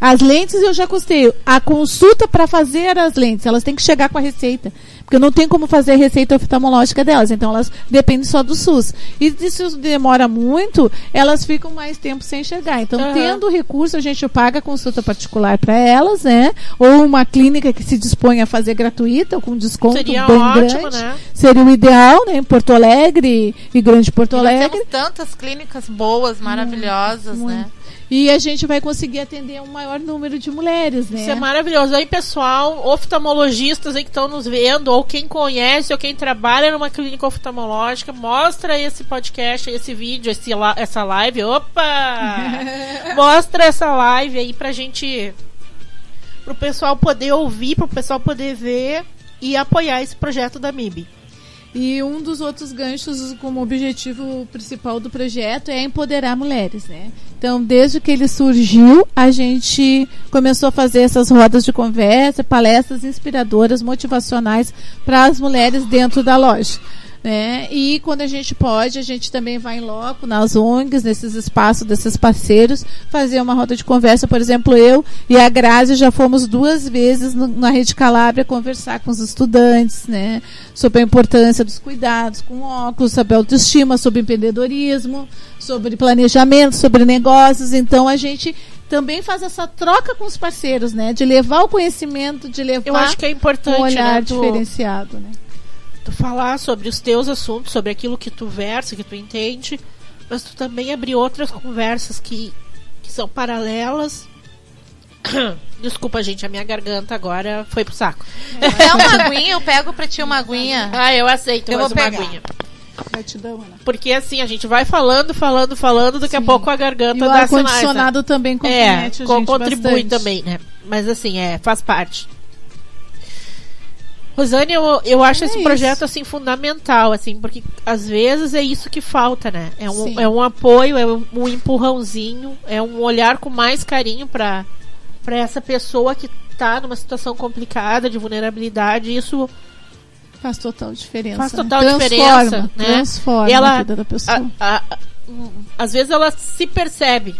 As lentes eu já custeio. A consulta para fazer as lentes, elas têm que chegar com a receita. Porque não tem como fazer a receita oftalmológica delas. Então elas dependem só do SUS. E se demora muito, elas ficam mais tempo sem enxergar. Então, uhum. tendo recurso, a gente paga consulta particular para elas, né? Ou uma clínica que se dispõe a fazer gratuita ou com desconto Seria bem ótimo, grande. Né? Seria o ideal, né? Em Porto Alegre e Grande Porto e Alegre. temos tantas clínicas boas, maravilhosas, muito, né? Muito. E a gente vai conseguir atender um maior número de mulheres, né? Isso é maravilhoso. Aí, pessoal, oftalmologistas aí que estão nos vendo, ou quem conhece, ou quem trabalha numa clínica oftalmológica, mostra esse podcast, esse vídeo, esse, essa live. Opa! mostra essa live aí pra gente. pro pessoal poder ouvir, pro pessoal poder ver e apoiar esse projeto da MIB. E um dos outros ganchos como objetivo principal do projeto é empoderar mulheres, né? Então, desde que ele surgiu, a gente começou a fazer essas rodas de conversa, palestras inspiradoras, motivacionais para as mulheres dentro da loja. Né? E quando a gente pode, a gente também vai em loco, nas ONGs, nesses espaços desses parceiros, fazer uma roda de conversa. Por exemplo, eu e a Grazi já fomos duas vezes no, na Rede Calabria conversar com os estudantes né? sobre a importância dos cuidados com óculos, sobre autoestima, sobre empreendedorismo, sobre planejamento, sobre negócios. Então a gente também faz essa troca com os parceiros, né? De levar o conhecimento, de levar Eu acho que é importante, um olhar né? diferenciado, né? Tu falar sobre os teus assuntos, sobre aquilo que tu versa, que tu entende, mas tu também abrir outras conversas que, que são paralelas. Desculpa, gente, a minha garganta agora foi pro saco. É uma aguinha, eu pego pra ti uma aguinha. Ah, eu aceito, eu vou pegar. uma aguinha. Gratidão, Ana. Porque assim, a gente vai falando, falando, falando, daqui Sim. a pouco a garganta e o dá ar condicionado também compromete é, a gente contribui bastante. também, né? Mas assim, é, faz parte. Rosane, eu, eu acho É esse isso. projeto assim fundamental, assim, porque às vezes é isso que falta, né? É um, Sim. é um apoio, é um, um empurrãozinho, é um olhar com mais carinho para para essa pessoa que tá numa situação complicada de vulnerabilidade. Isso Faz total diferença. Faz né? total transforma, diferença, né? Transforma Ela- a vida da pessoa. a- a- às vezes ela se percebe.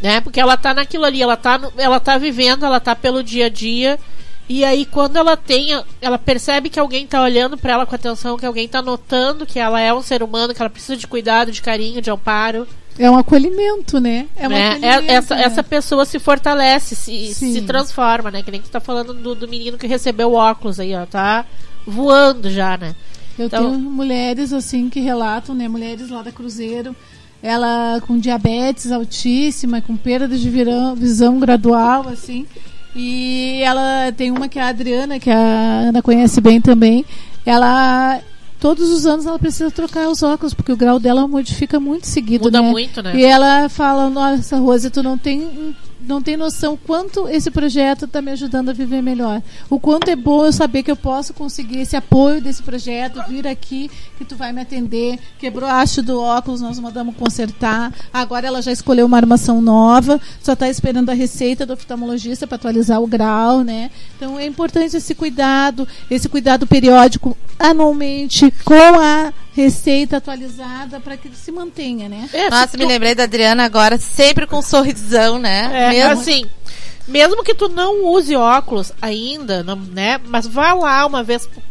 Né? Porque ela tá naquilo ali, ela tá, no- ela tá vivendo, ela tá pelo dia a dia. E aí quando ela tem, ela percebe que alguém tá olhando para ela com atenção, que alguém tá notando que ela é um ser humano, que ela precisa de cuidado, de carinho, de amparo. É um acolhimento, né? É um né? acolhimento, É- essa, né? essa pessoa se fortalece, se, Sim. se transforma, né? Que nem tu tá falando do, do menino que recebeu o óculos aí, ó. Tá voando já, né? Eu Então- tenho mulheres assim que relatam, né? Mulheres lá da Cruzeiro, ela com diabetes altíssima, com perda de virão- visão gradual, assim. E ela tem uma que é a Adriana, que a Ana conhece bem também. Ela todos os anos ela precisa trocar os óculos porque o grau dela modifica muito seguido, Muda né? muito, né? E ela fala, nossa, Rose, tu não tem, não tem noção quanto esse projeto está me ajudando a viver melhor. O quanto é bom eu saber que eu posso conseguir esse apoio desse projeto, vir aqui, que tu vai me atender. Quebrou a haste do óculos, nós mandamos consertar. Agora ela já escolheu uma armação nova, só está esperando a receita do oftalmologista para atualizar o grau, né? Então é importante esse cuidado, esse cuidado periódico anualmente com a receita atualizada para que ele se mantenha, né? É, Nossa, tu- me lembrei da Adriana agora, sempre com um sorrisão, né? É, Mesmo assim, mesmo que tu não use óculos ainda, não- né? Mas vá lá uma vez por,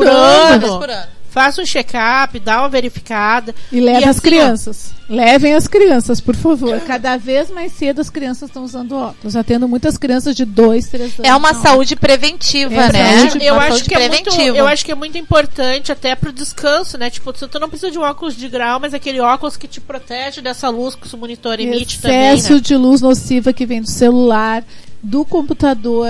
por ano. uma ano, vez por ano. Faça um check-up, dá uma verificada. E leve E as assim, crianças. Levem as crianças, por favor. Cada vez mais cedo as crianças estão usando óculos. Já tendo muitas crianças de 2, 3 anos. É uma saúde preventiva, É né? saúde- eu Uma acho saúde que é muito, preventiva. eu acho que é muito importante até pro descanso, né? Tipo, tu tu não precisa de um óculos de grau, mas aquele óculos que te protege dessa luz que o monitor emite também, Excesso né? de luz nociva que vem do celular, do computador,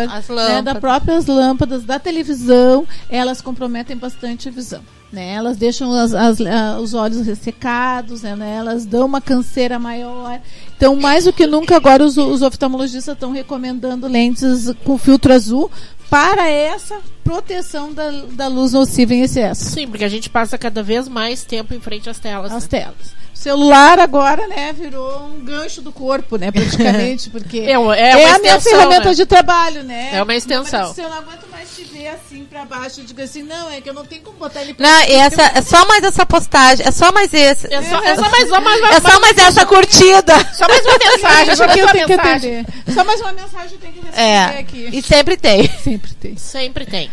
né, das próprias lâmpadas, da televisão, elas comprometem bastante a visão. Né? Elas deixam as- as- ah, os olhos ressecados, né? elas dão uma canseira maior. Então, mais do que nunca, agora os, os oftalmologistas estão recomendando lentes com filtro azul para essa proteção da, da luz nociva em excesso. Sim, porque a gente passa cada vez mais tempo em frente às telas. As né? telas. Celular agora, né, virou um gancho do corpo, né, praticamente, porque É, uma- é é, uma a minha ferramenta né? de trabalho, né? É uma extensão. Mas se eu não aguento mais te ver assim pra baixo, eu digo assim, não, é que eu não tenho como botar ele pra Não, cima, essa, é só mais essa postagem, é só mais esse. É só, é só mais uma, mais, É só mais essa curtida. só mais uma mensagem. Isso Só eu uma tenho que mensagem. atender. Só mais uma mensagem eu tenho que responder É. aqui. E sempre tem. Sempre tem. Sempre tem.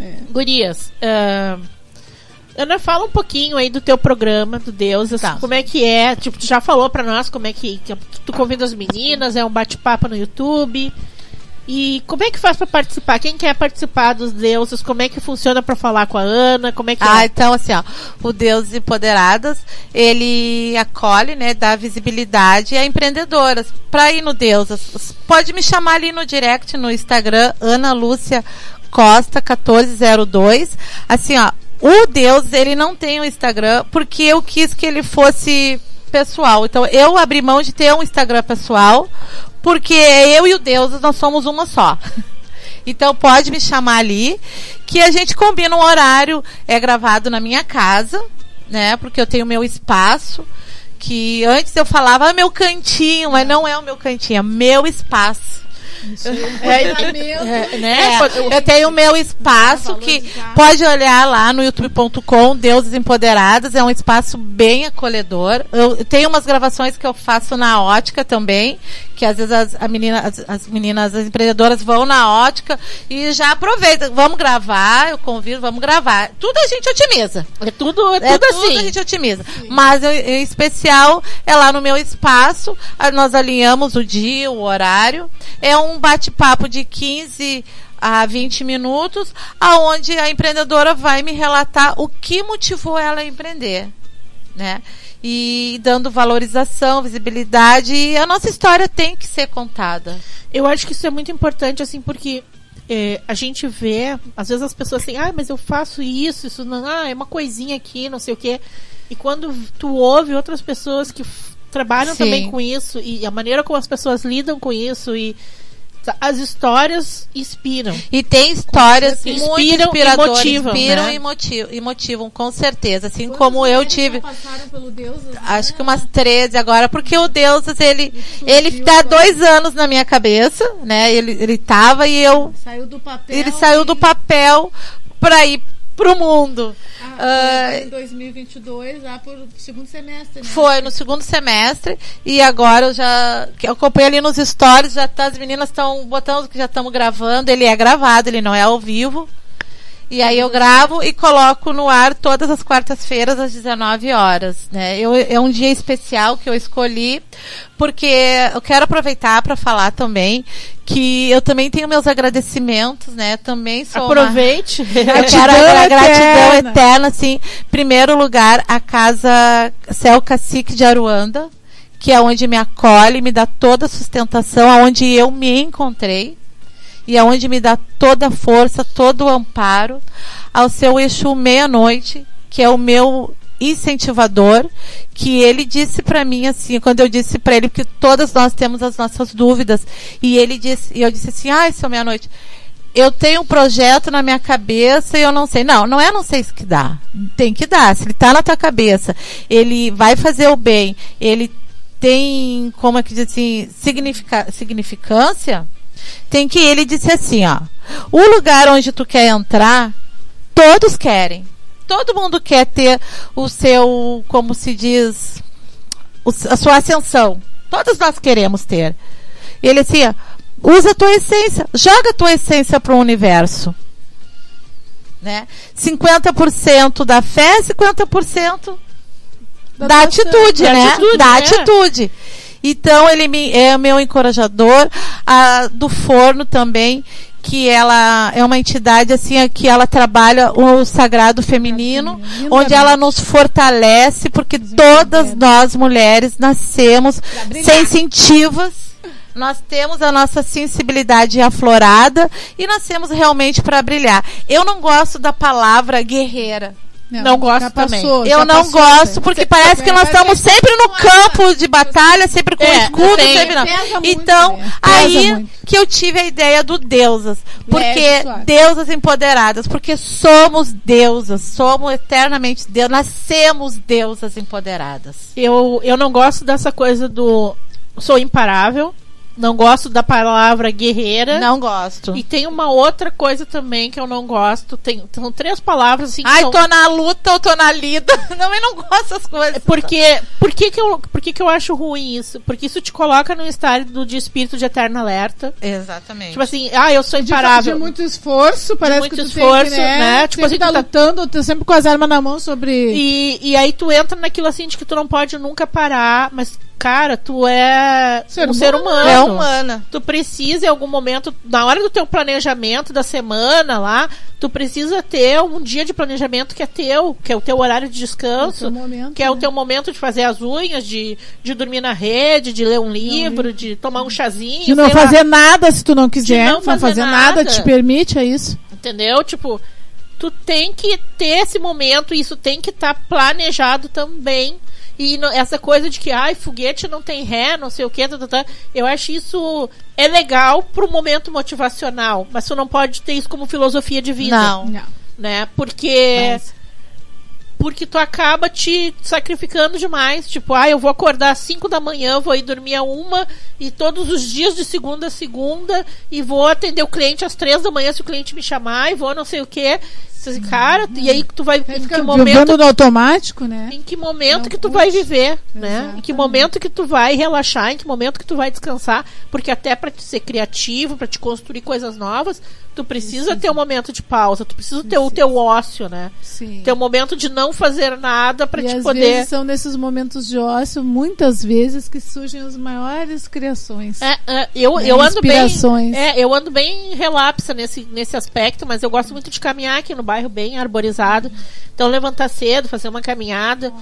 É. Gurias, ah, Ana, fala um pouquinho aí do teu programa, do Deus, assim, Tá. como é que é, tipo, tu já falou pra nós como é que, que tu convida as meninas, é um bate-papo no YouTube, e como é que faz pra participar? Quem quer participar dos deuses? Como é que funciona pra falar com a Ana? Como é que Ah, é? então assim, ó, o Deus Empoderadas, ele acolhe, né, dá visibilidade a empreendedoras. Pra ir no Deus, pode me chamar ali no direct no Instagram, Ana Lúcia Costa 1402. Assim, ó, o Deus, ele não tem o Instagram porque eu quis que ele fosse pessoal. Então, eu abri mão de ter um Instagram pessoal, porque eu e o Deus, nós somos uma só. Então pode me chamar ali, que a gente combina um horário, é gravado na minha casa, né? Porque eu tenho meu espaço, que antes eu falava "Ah, meu cantinho, mas não é o meu cantinho, é meu espaço. É, Posicionamento. é, né? É, eu tenho o meu espaço que pode olhar lá no youtube.com, Deuses Empoderadas, é um espaço bem acolhedor. Eu, tenho umas gravações que eu faço na ótica também, que às vezes as, a menina, as, as meninas, as empreendedoras vão na ótica e já aproveitam. Vamos gravar, eu convido, vamos gravar. Tudo a gente otimiza. É tudo, é É tudo tudo assim. a gente otimiza. Mas eu- em especial é lá no meu espaço. ah, Nós alinhamos o dia, o horário. É um bate-papo de 15 a 20 minutos, aonde a empreendedora vai me relatar o que motivou ela a empreender, né? E dando valorização, visibilidade, e a nossa história tem que ser contada. Eu acho que isso é muito importante, assim, porque é, a gente vê, às vezes as pessoas assim, ah, mas eu faço isso, isso não, ah, é uma coisinha aqui, não sei o quê. E quando tu ouve outras pessoas que trabalham Sim. também com isso, e a maneira como as pessoas lidam com isso, e as histórias inspiram. E tem histórias certeza. muito Inspiram e inspiradoras, motivam, inspiram né? e, motivam, e motivam, com certeza. Assim como eu tive. passaram pelo Deus, Acho né? que umas 13 agora, porque o Deusas, ele, surgiu ele tá agora. dois anos na minha cabeça, né? Ele, ele tava e eu. Saiu do papel. Ele saiu do e- papel pra ir pro mundo. Ah, Ah, em 2022, lá por segundo semestre, né? Foi no segundo semestre e agora eu já que eu acompanhei ali nos stories, já tá, as meninas estão botando que já estamos gravando, ele é gravado, ele não é ao vivo. E aí eu gravo e coloco no ar todas as quartas-feiras às 19 horas, né? Eu, é um dia especial que eu escolhi porque eu quero aproveitar para falar também que eu também tenho meus agradecimentos, né? Também sou uma- Aproveite. eu quero Gratidão a gratidão eterna. eterna, assim. Primeiro lugar, a casa Céu Cacique de Aruanda, que é onde me acolhe, me dá toda a sustentação, aonde eu me encontrei e aonde me dá toda a força, todo o amparo. Ao seu Exu Meia-Noite, que é o meu incentivador, que ele disse para mim assim, quando eu disse para ele que todas nós temos as nossas dúvidas, e ele disse, e eu disse assim: "Ai, seu Meia-Noite, eu tenho um projeto na minha cabeça e eu não sei. Não, não é não sei se que dá. Tem que dar. Se ele tá na tua cabeça, ele vai fazer o bem, ele tem, como é que diz assim, significância, tem que ele disse assim, ó. O lugar onde tu quer entrar, todos querem. Todo mundo quer ter o seu, como se diz, o- a sua ascensão. Todos nós queremos ter. Ele assim, ó, usa a tua essência, joga a tua essência para o universo. Né? 50% da fé, 50% da, Da atitude, Da né? atitude, da né? atitude. Então ele me, é meu encorajador, a do forno também, que ela é uma entidade assim é que ela trabalha o sagrado feminino, feminino, onde ela nos fortalece, porque todas nós mulheres nascemos sensitivas. Nós temos a nossa sensibilidade aflorada e nascemos realmente para brilhar. Eu não gosto da palavra guerreira. Não gosto já também. passou, Eu não passou, gosto, né? porque Você- parece que nós estamos sempre no campo de batalha, sempre com É, escudo, tem- sempre não. pesa muito, Então? Pesa aí muito. que eu tive a ideia do deusas. Porque Leve, suave. deusas empoderadas, porque somos deusas, somos eternamente deusas, nascemos deusas empoderadas. Eu, eu não gosto dessa coisa do sou imparável. Não gosto da palavra guerreira. Não gosto. E tem uma outra coisa também que eu não gosto. Tem, são três palavras assim que Ai, são- tô na luta ou tô na lida. Não, eu não gosto dessas coisas. Porque, por que, que, eu, por que, que eu acho ruim isso? Porque isso te coloca num estado de espírito de eterno alerta. Exatamente. Tipo assim, ah, eu sou De, imparável. de muito esforço, parece muito que tu esforço, tem que, né? né? Tipo assim, tá tu tá- lutando, tu sempre com as armas na mão sobre... E, e aí tu entra naquilo assim de que tu não pode nunca parar, mas, cara, tu é Ser um humano. ser humano. é humana. Tu precisa em algum momento, na hora do teu planejamento da semana lá, tu precisa ter um dia de planejamento que é teu, que é o teu horário de descanso, teu momento, que é o né? teu momento de fazer as unhas, de, de dormir na rede, de ler um livro, de tomar um chazinho. De não sei lá. fazer nada se tu não quiser. não não fazer fazer, nada. nada. te permite, é isso? Entendeu? Tipo, tu tem que ter esse momento, e isso tem que estar planejado também. E no- essa coisa de que, ai, foguete não tem ré, não sei o que, eu acho isso é legal pro momento motivacional, mas tu não pode ter isso como filosofia de vida, Não. Não. né? Porque Mas- porque tu acaba te sacrificando demais. Tipo, ah, eu vou acordar às 5 da manhã, vou ir dormir a uma, e todos os dias de segunda a segunda, e vou atender o cliente às 3 da manhã se o cliente me chamar, e vou não sei o quê. Cara, e aí tu vai. Em que momento vivendo no automático, né? em que momento Não que tu vai viver, né? Em que momento que tu vai relaxar, em que momento que tu vai descansar, porque até para te ser criativo, para te construir coisas novas, tu precisa ter um momento de pausa, tu precisa ter o teu ócio, né? Sim. Ter um momento de não fazer nada para te às poder vezes são nesses momentos de ócio, muitas vezes, que surgem as maiores criações. É, é, eu, Né, eu ando bem. É, eu ando bem relapsa nesse, nesse aspecto, mas eu gosto muito de caminhar aqui no bairro bem arborizado. Então levantar cedo, fazer uma caminhada.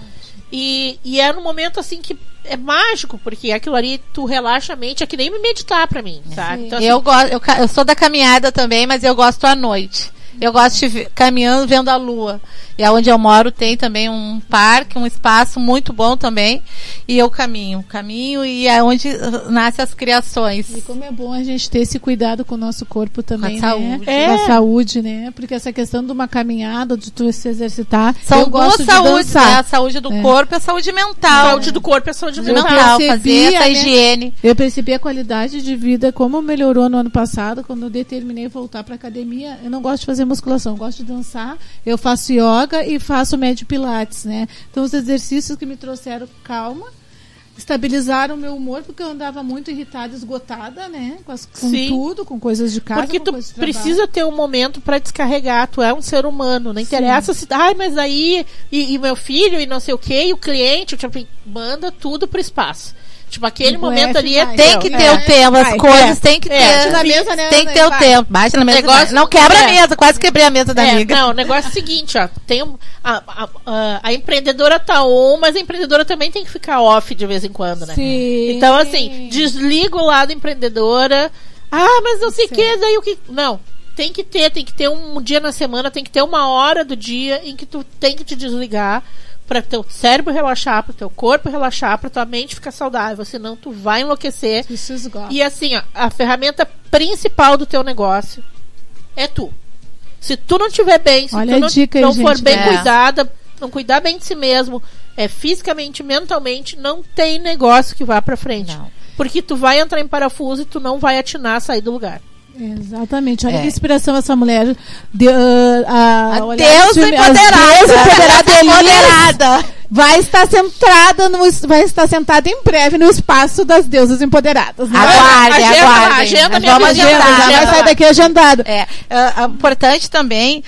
E, e é num momento assim que é mágico, porque aquilo ali tu relaxa a mente, é que nem me meditar pra mim, sabe? Então, assim, Eu, gosto, eu, eu sou da caminhada também, mas eu gosto à noite. Eu gosto de ver- caminhando vendo a lua. E onde eu moro tem também um parque, um espaço muito bom também. E eu caminho, caminho e é onde uh, nascem as criações. E como é bom a gente ter esse cuidado com o nosso corpo também, Com a né? saúde. Com É. a saúde, né? Porque essa questão de uma caminhada, de tu se exercitar, São eu duas gosto de saúdes, né? A saúde do É. corpo e a saúde mental. saúde do corpo é saúde Eu mental. mental, percebi, fazer essa né? higiene. Eu percebi a qualidade de vida, como melhorou no ano passado, quando eu determinei voltar para academia. Eu não gosto de fazer musculação, eu gosto de dançar. Eu faço yoga e faço médio pilates, né? Então, os exercícios que me trouxeram calma, estabilizaram o meu humor, porque eu andava muito irritada, esgotada, né? Com, as- com Sim. tudo, com coisas de casa. Porque tu precisa ter um momento pra descarregar. Tu é um ser humano. Não interessa se. Ai, mas aí. E, e meu filho, e não sei o quê, e o cliente. Tipo, manda tudo pro espaço. Tipo, aquele Tipo, momento ali é. Tem que ter É, o tempo, as coisas é. tem que É, ter. Baixa na mesa, né, Tem que ter o tempo. Baixa na mesa. Negócio-. Não quebra é. a mesa, quase quebrei a mesa da É, amiga. não, o negócio é o seguinte, ó. Tem um, a, a, a, a empreendedora tá on, mas a empreendedora também tem que ficar off de vez em quando, né? Sim. Então, assim, desliga o lado empreendedora. Ah, mas não sei o que, daí o que. Não. Tem que ter, tem que ter um dia na semana, tem que ter uma hora do dia em que tu tem que te desligar para teu cérebro relaxar, para teu corpo relaxar, para tua mente ficar saudável, senão tu vai enlouquecer. Isso esgota. E assim, ó, a ferramenta principal do teu negócio é tu. Se tu não estiver bem, se Olha tu não, dica não for gente. bem É. cuidada, não cuidar bem de si mesmo, é fisicamente, mentalmente, não tem negócio que vá pra frente. Não. Porque tu vai entrar em parafuso e tu não vai atinar a sair do lugar. Exatamente. Olha É. que inspiração essa mulher. De, ah, a, A filme, as empoderada. Elias, Empoderada. Vai estar sentada no, vai estar sentada em breve no espaço das deusas empoderadas. Né? Aguardem, Agenda aguardem. agenda minha vamos agenda, Já agendar. vai agenda sair daqui agendado. É, ah, importante também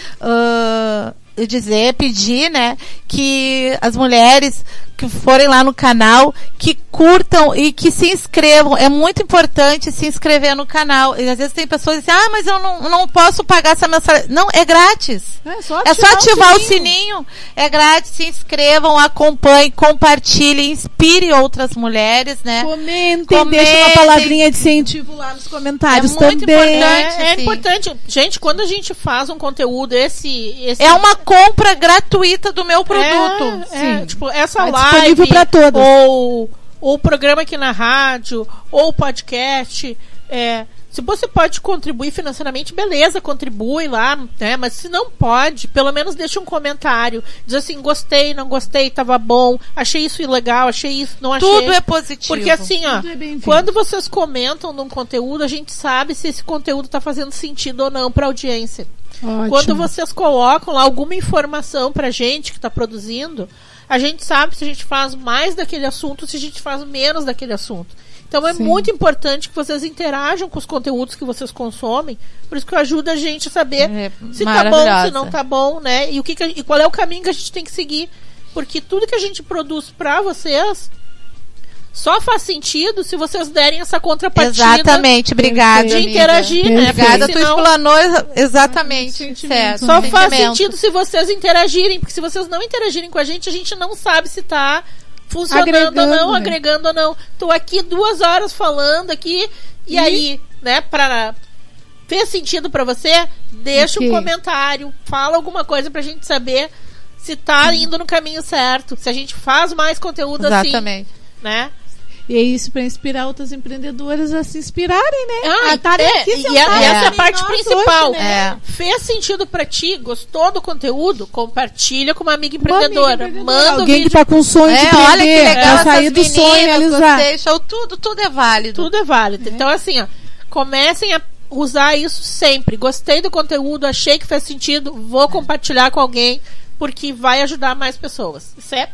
eu dizer, pedir, né, que as mulheres que forem lá no canal, que curtam e que se inscrevam. É muito importante se inscrever no canal. E às vezes tem pessoas que dizem, ah, mas eu não, não posso pagar essa mensalidade. Não, é grátis. É só É só ativar o sininho. sininho. É grátis, se inscrevam, acompanhem, compartilhem, inspire outras mulheres, né? Comentem, Comentem. deixa uma palavrinha de incentivo lá nos comentários É muito também. importante. É, é importante. Gente, quando a gente faz um conteúdo, esse. esse É uma compra gratuita do meu produto. É, é, Sim. tipo, essa live. Disponível pra todas. Ou o programa aqui na rádio, ou o podcast. É, se você pode contribuir financeiramente, beleza, contribui lá, né? Mas se não pode, pelo menos deixa um comentário. Diz assim, gostei, não gostei, tava bom, achei isso ilegal, achei isso, não achei. Tudo é positivo. Porque assim, ó, é quando vocês comentam num conteúdo, a gente sabe se esse conteúdo tá fazendo sentido ou não pra audiência. Ótimo. Quando vocês colocam lá alguma informação pra gente que está produzindo, a gente sabe se a gente faz mais daquele assunto, se a gente faz menos daquele assunto. Então é Sim. muito importante que vocês interajam com os conteúdos que vocês consomem, por isso que ajuda a gente a saber É se tá bom, se não tá bom, né? E o que, que a- e qual é o caminho que a gente tem que seguir. Porque tudo que a gente produz pra vocês só faz sentido se vocês derem essa contrapartida Exatamente, obrigada. de amiga. interagir, né? Perfeito. Obrigada, tu explanou exa- exatamente. Certo, Só faz sentimento. sentido se vocês interagirem, porque se vocês não interagirem com a gente, a gente não sabe se tá funcionando Agregando, ou não, né? agregando ou não. Tô aqui duas horas falando aqui, e, E? aí, né, pra. Fez sentido pra você? Deixa Ok. um comentário, fala alguma coisa pra gente saber se tá indo no caminho certo, se a gente faz mais conteúdo Exatamente. assim, né? E é isso para inspirar outras empreendedoras a se inspirarem, né? Ah, a estarem é, aqui e sentadas essa é a entre parte principal. hoje, né? É. Fez sentido pra ti? Gostou do conteúdo? Compartilha com uma amiga Uma amiga empreendedora. empreendedora. Manda o Alguém vídeo. que tá com sonho de É, empreender, olha que legal pra sair do sonho e realizar. gostei, show, tudo, tudo é válido. Tudo é válido. Então, assim, ó, comecem a usar isso sempre. Gostei do conteúdo, achei que fez sentido, vou compartilhar com alguém, porque vai ajudar mais pessoas. É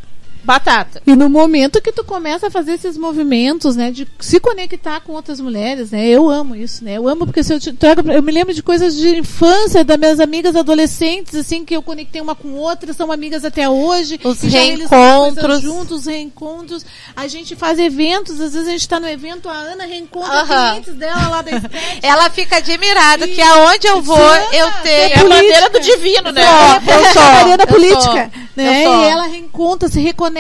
batata. E no momento que tu começa a fazer esses movimentos, né, de se conectar com outras mulheres, né, eu amo isso, né, eu amo porque se eu te trago, eu me lembro de coisas de infância das minhas amigas adolescentes, assim, que eu conectei uma com outra, são amigas até hoje. Os e reencontros. juntos, os reencontros. A gente faz eventos, às vezes a gente tá no evento, a Ana reencontra Aham. clientes dela lá da Estética. Ela fica admirada E- que aonde eu vou, eu É tenho. a política. bandeira do divino, né? Só. Eu sou, da eu política, sou, né? eu sou. E ela reencontra, se reconecta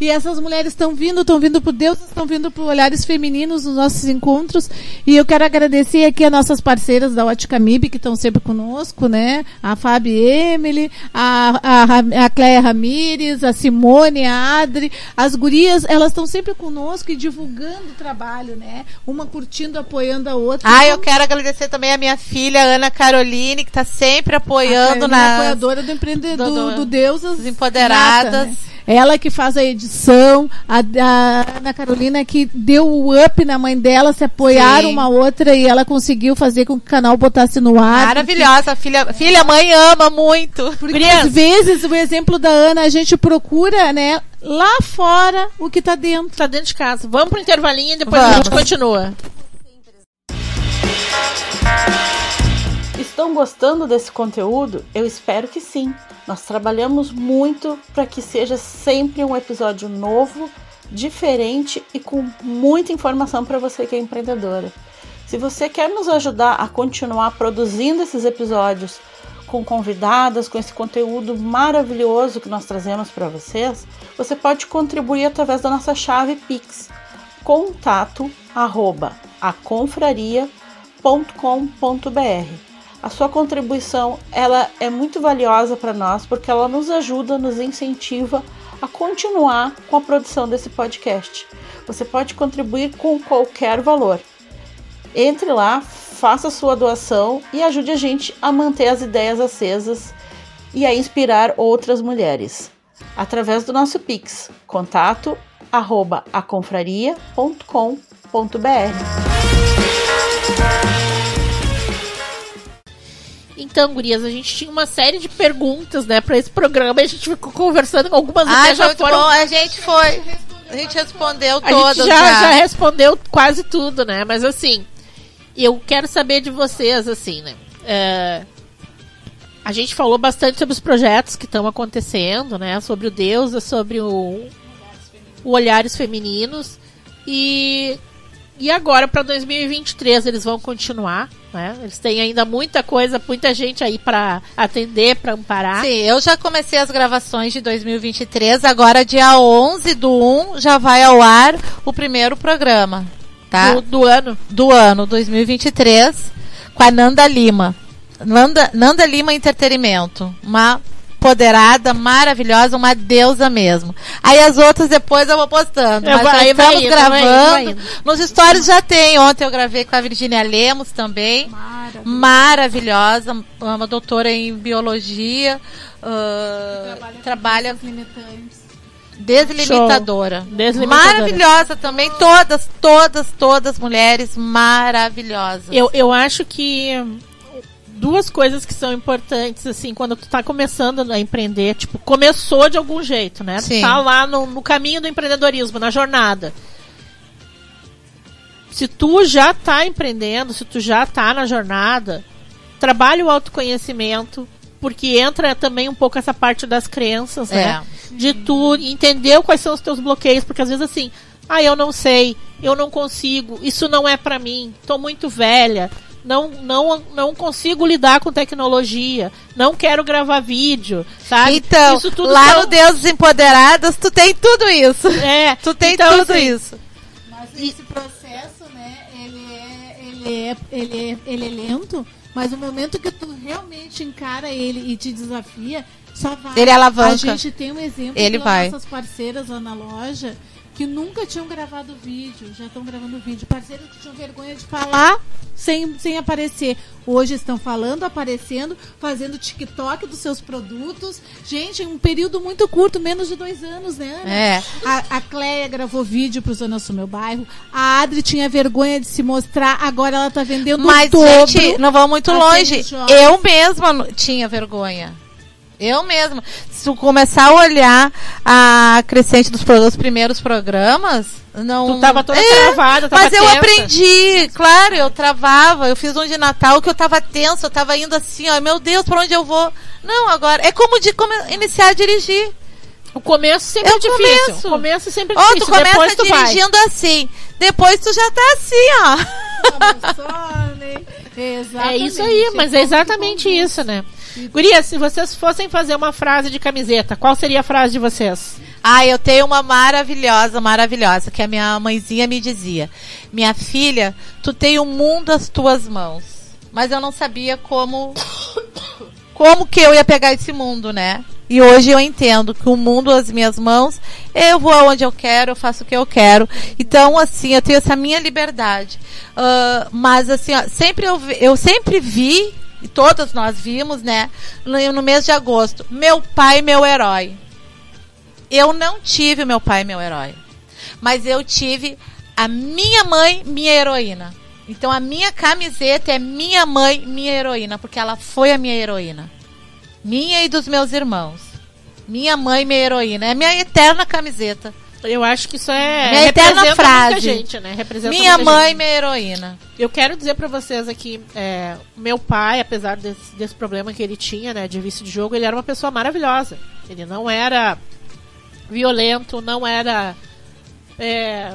e essas mulheres estão vindo, estão vindo por Deus, estão vindo por olhares femininos nos nossos encontros. E eu quero agradecer aqui as nossas parceiras da Ótica MIB que estão sempre conosco, né? A Fábio Emily, a, a, a Cléia Ramires, a Simone, a Adri, as gurias, elas estão sempre conosco e divulgando o trabalho, né? Uma curtindo, apoiando a outra. Ah, Então, eu quero agradecer também a minha filha, Ana Caroline, que tá sempre apoiando é na apoiadora do empreendedor do- do, do- Deusas das empoderadas. Nata, né? Ela que faz a edição, a, a Ana Carolina que deu o up na mãe dela, se apoiaram Sim. uma outra e ela conseguiu fazer com que o canal botasse no ar. Maravilhosa, filha, filha, mãe ama muito. Porque às vezes o exemplo da Ana a gente procura, né, lá fora o que tá dentro. Tá dentro de casa. Vamos pro intervalinho e depois a Vamos. gente continua. Estão gostando desse conteúdo? Eu espero que sim. Nós trabalhamos muito para que seja sempre um episódio novo, diferente e com muita informação para você que é empreendedora. Se você quer nos ajudar a continuar produzindo esses episódios com convidadas, com esse conteúdo maravilhoso que nós trazemos para vocês, você pode contribuir através da nossa chave Pix, contato arroba aconfraria.com.br. A sua contribuição ela é muito valiosa para nós porque ela nos ajuda, nos incentiva a continuar com a produção desse podcast. Você pode contribuir com qualquer valor. Entre lá, faça sua doação e ajude a gente a manter as ideias acesas e a inspirar outras mulheres. Através do nosso Pix, contato arroba aconfraria.com.br. Então, gurias, a gente tinha uma série de perguntas, né, pra esse programa e a gente ficou conversando com algumas Ah, até já foram bom. A gente foi. A gente respondeu A todas gente já, já respondeu quase tudo, né? Mas assim, eu quero saber de vocês, assim, né? É, a gente falou bastante sobre os projetos que estão acontecendo, né? Sobre o Deus, sobre o o Olhares Femininos. E, e agora, para 2023, eles vão continuar. Né? Eles têm ainda muita coisa, muita gente aí para atender, para amparar. Sim, eu já comecei as gravações de 2023. Agora, dia 11 do 1, já vai ao ar o primeiro programa. Tá? Do, do ano. Do ano 2023, com a Nanda Lima. Nanda, Nanda Lima Entretenimento. Uma empoderada, maravilhosa, uma deusa mesmo. Aí as outras depois eu vou postando. Eu mas vou- aí vai estamos indo, vai indo, gravando. vai indo. Nos stories já tem. Ontem eu gravei com a Virginia Lemos também. Maravilhoso. Maravilhosa, uma doutora em biologia. com trabalha limitantes. deslimitadora. Deslimitadora. Maravilhosa também. Todas, todas, todas mulheres maravilhosas. Eu, eu acho que duas coisas que são importantes, assim, quando tu tá começando a empreender, tipo, começou de algum jeito, né? Sim. tá lá no, no caminho do empreendedorismo, na jornada. Se tu já tá empreendendo, se tu já tá na jornada, trabalhe o autoconhecimento, porque entra também um pouco essa parte das crenças, né? É. de tu entender quais são os teus bloqueios, porque às vezes assim, ah, eu não sei, eu não consigo, isso não é pra mim, tô muito velha, não, não, não consigo lidar com tecnologia, não quero gravar vídeo, sabe? Então, isso tudo lá são- no Deus Empoderadas, tu tem tudo isso. é, Tu tem então, tudo assim, isso. Mas esse processo, né, ele é, ele é, ele é, ele é lento, mas o momento que tu realmente encara ele e te desafia, só vai. Ele alavanca. A gente tem um exemplo Ele das vai. nossas parceiras lá na loja que nunca tinham gravado vídeo, já estão gravando vídeo. Parceiras que tinham vergonha de falar sem, sem aparecer. Hoje estão falando, aparecendo, fazendo TikTok dos seus produtos. Gente, em um período muito curto, menos de dois anos, né? Ana? É. A, a Cleia gravou vídeo pro Zona Sul Meu Bairro. A Adri tinha vergonha de se mostrar, agora ela tá vendendo Mas, dobro. gente, não vamos muito a longe. Eu mesma tinha vergonha. Eu mesma. Se tu começar a olhar a crescente dos, primeiros programas, não. Tu tava toda É, travada, tava Mas eu tensa. aprendi, claro, eu travava. Eu fiz um de Natal que eu tava tenso, eu tava indo assim, ó, meu Deus, pra onde eu vou? Não, agora. É como de come- iniciar a dirigir. O começo sempre É é, o difícil. começo. O começo é sempre Ó, tu difícil. Depois começa tu vai. dirigindo assim. Depois tu já tá assim, ó. É É isso aí, mas é exatamente isso, né? Guria, se vocês fossem fazer uma frase de camiseta, qual seria a frase de vocês? Ah, eu tenho uma maravilhosa, maravilhosa, que a minha mãezinha me dizia. Minha filha, tu tem o mundo às tuas mãos. Mas eu não sabia como como que eu ia pegar esse mundo, né? E hoje eu entendo que o mundo às minhas mãos, eu vou aonde eu quero, eu faço o que eu quero. Então, assim, eu tenho essa minha liberdade. Ah, mas, assim, ó, sempre eu, eu sempre vi, e todas nós vimos, né, no, no mês de agosto, meu pai, meu herói. Eu não tive meu pai, meu herói. Mas eu tive a minha mãe, minha heroína. Então a minha camiseta é minha mãe, minha heroína, porque ela foi a minha heroína. Minha e dos meus irmãos. Minha mãe, minha heroína. É minha eterna camiseta. Eu acho que isso é. Minha eterna frase. muita gente, né? Representa minha mãe, gente. minha heroína. Eu quero dizer pra vocês aqui, é, meu pai, apesar desse, desse problema que ele tinha, né, de vício de jogo, ele era uma pessoa maravilhosa. Ele não era violento, não era é,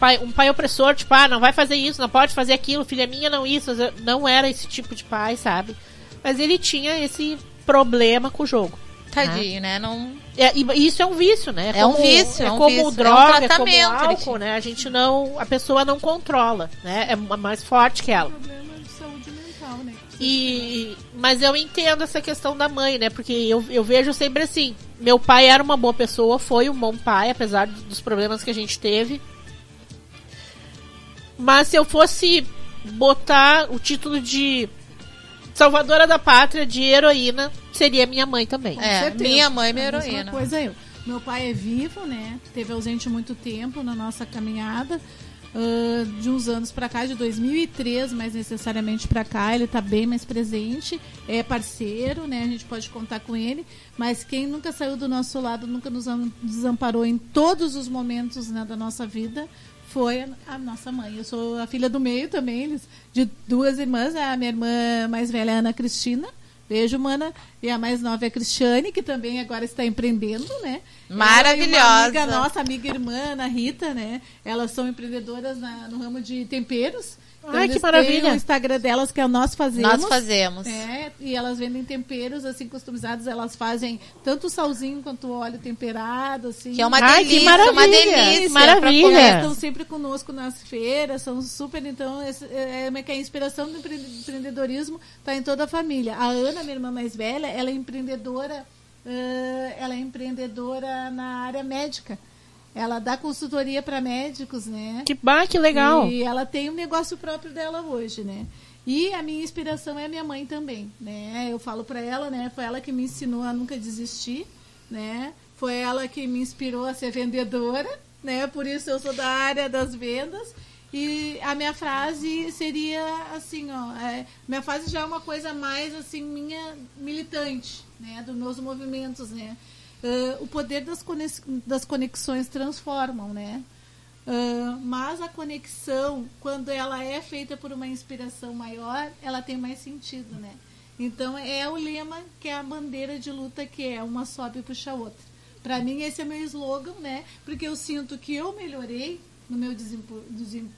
pai- um pai opressor, tipo, ah, não vai fazer isso, não pode fazer aquilo, filha minha, não isso. Não era esse tipo de pai, sabe? Mas ele tinha esse problema com o jogo. Tadinho, né? Não. É, e isso é um vício, né? É um vício, é é um como vício, é um droga, é, como tratamento, ele álcool, né? A gente não, a pessoa não controla, né? É mais forte que ela. problema de saúde mental, né? E, mas eu entendo essa questão da mãe, né? Porque eu, eu vejo sempre assim: meu pai era uma boa pessoa, foi um bom pai, apesar dos problemas que a gente teve. Mas se eu fosse botar o título de Salvadora da Pátria, de heroína, seria minha mãe também. É, certeza. minha mãe, minha A mesma heroína. coisa eu. Meu pai é vivo, né? Teve ausente muito tempo na nossa caminhada. ah, de uns anos pra cá, de 2003, mais necessariamente pra cá, ele tá bem mais presente, é parceiro, né? A gente pode contar com ele, mas quem nunca saiu do nosso lado, nunca nos am- desamparou em todos os momentos né, da nossa vida, foi a, a nossa mãe. Eu sou a filha do meio também, eles- de duas irmãs, a minha irmã mais velha, Ana Cristina, Beijo, mana. E a mais nova é a Cristiane, que também agora está empreendendo, né? Maravilhosa. Ela e uma amiga nossa, amiga irmã, Ana Rita, né? Elas são empreendedoras na, no ramo de temperos. Ai, que maravilha. o Instagram delas, que é o Nós Fazemos. Nós Fazemos. É, e elas vendem temperos, assim, customizados. Elas fazem tanto salzinho quanto óleo temperado, assim. Que é uma Ai, delícia, maravilha. uma delícia. Maravilha. Elas estão sempre conosco nas feiras, são super, então, é, é, é, a inspiração do empreendedorismo está em toda a família. A Ana, minha irmã mais velha, ela é empreendedora, uh, ela é empreendedora na área médica. Ela dá consultoria para médicos, né? Que bah, que legal. E ela tem um negócio próprio dela hoje, né? E a minha inspiração é a minha mãe também, né? Eu falo para ela, né? Foi ela que me ensinou a nunca desistir, né? Foi ela que me inspirou a ser vendedora, né? Por isso eu sou da área das vendas. E a minha frase seria assim, ó, é, minha frase já é uma coisa mais assim minha militante, né, dos meus movimentos, né? Uh, o poder das, conex das conexões transformam, né? Uh, mas a conexão, quando ela é feita por uma inspiração maior, ela tem mais sentido, né? Então é o lema que é a bandeira de luta que é uma sobe e puxa a outra. Para mim esse é meu slogan, né? Porque eu sinto que eu melhorei no meu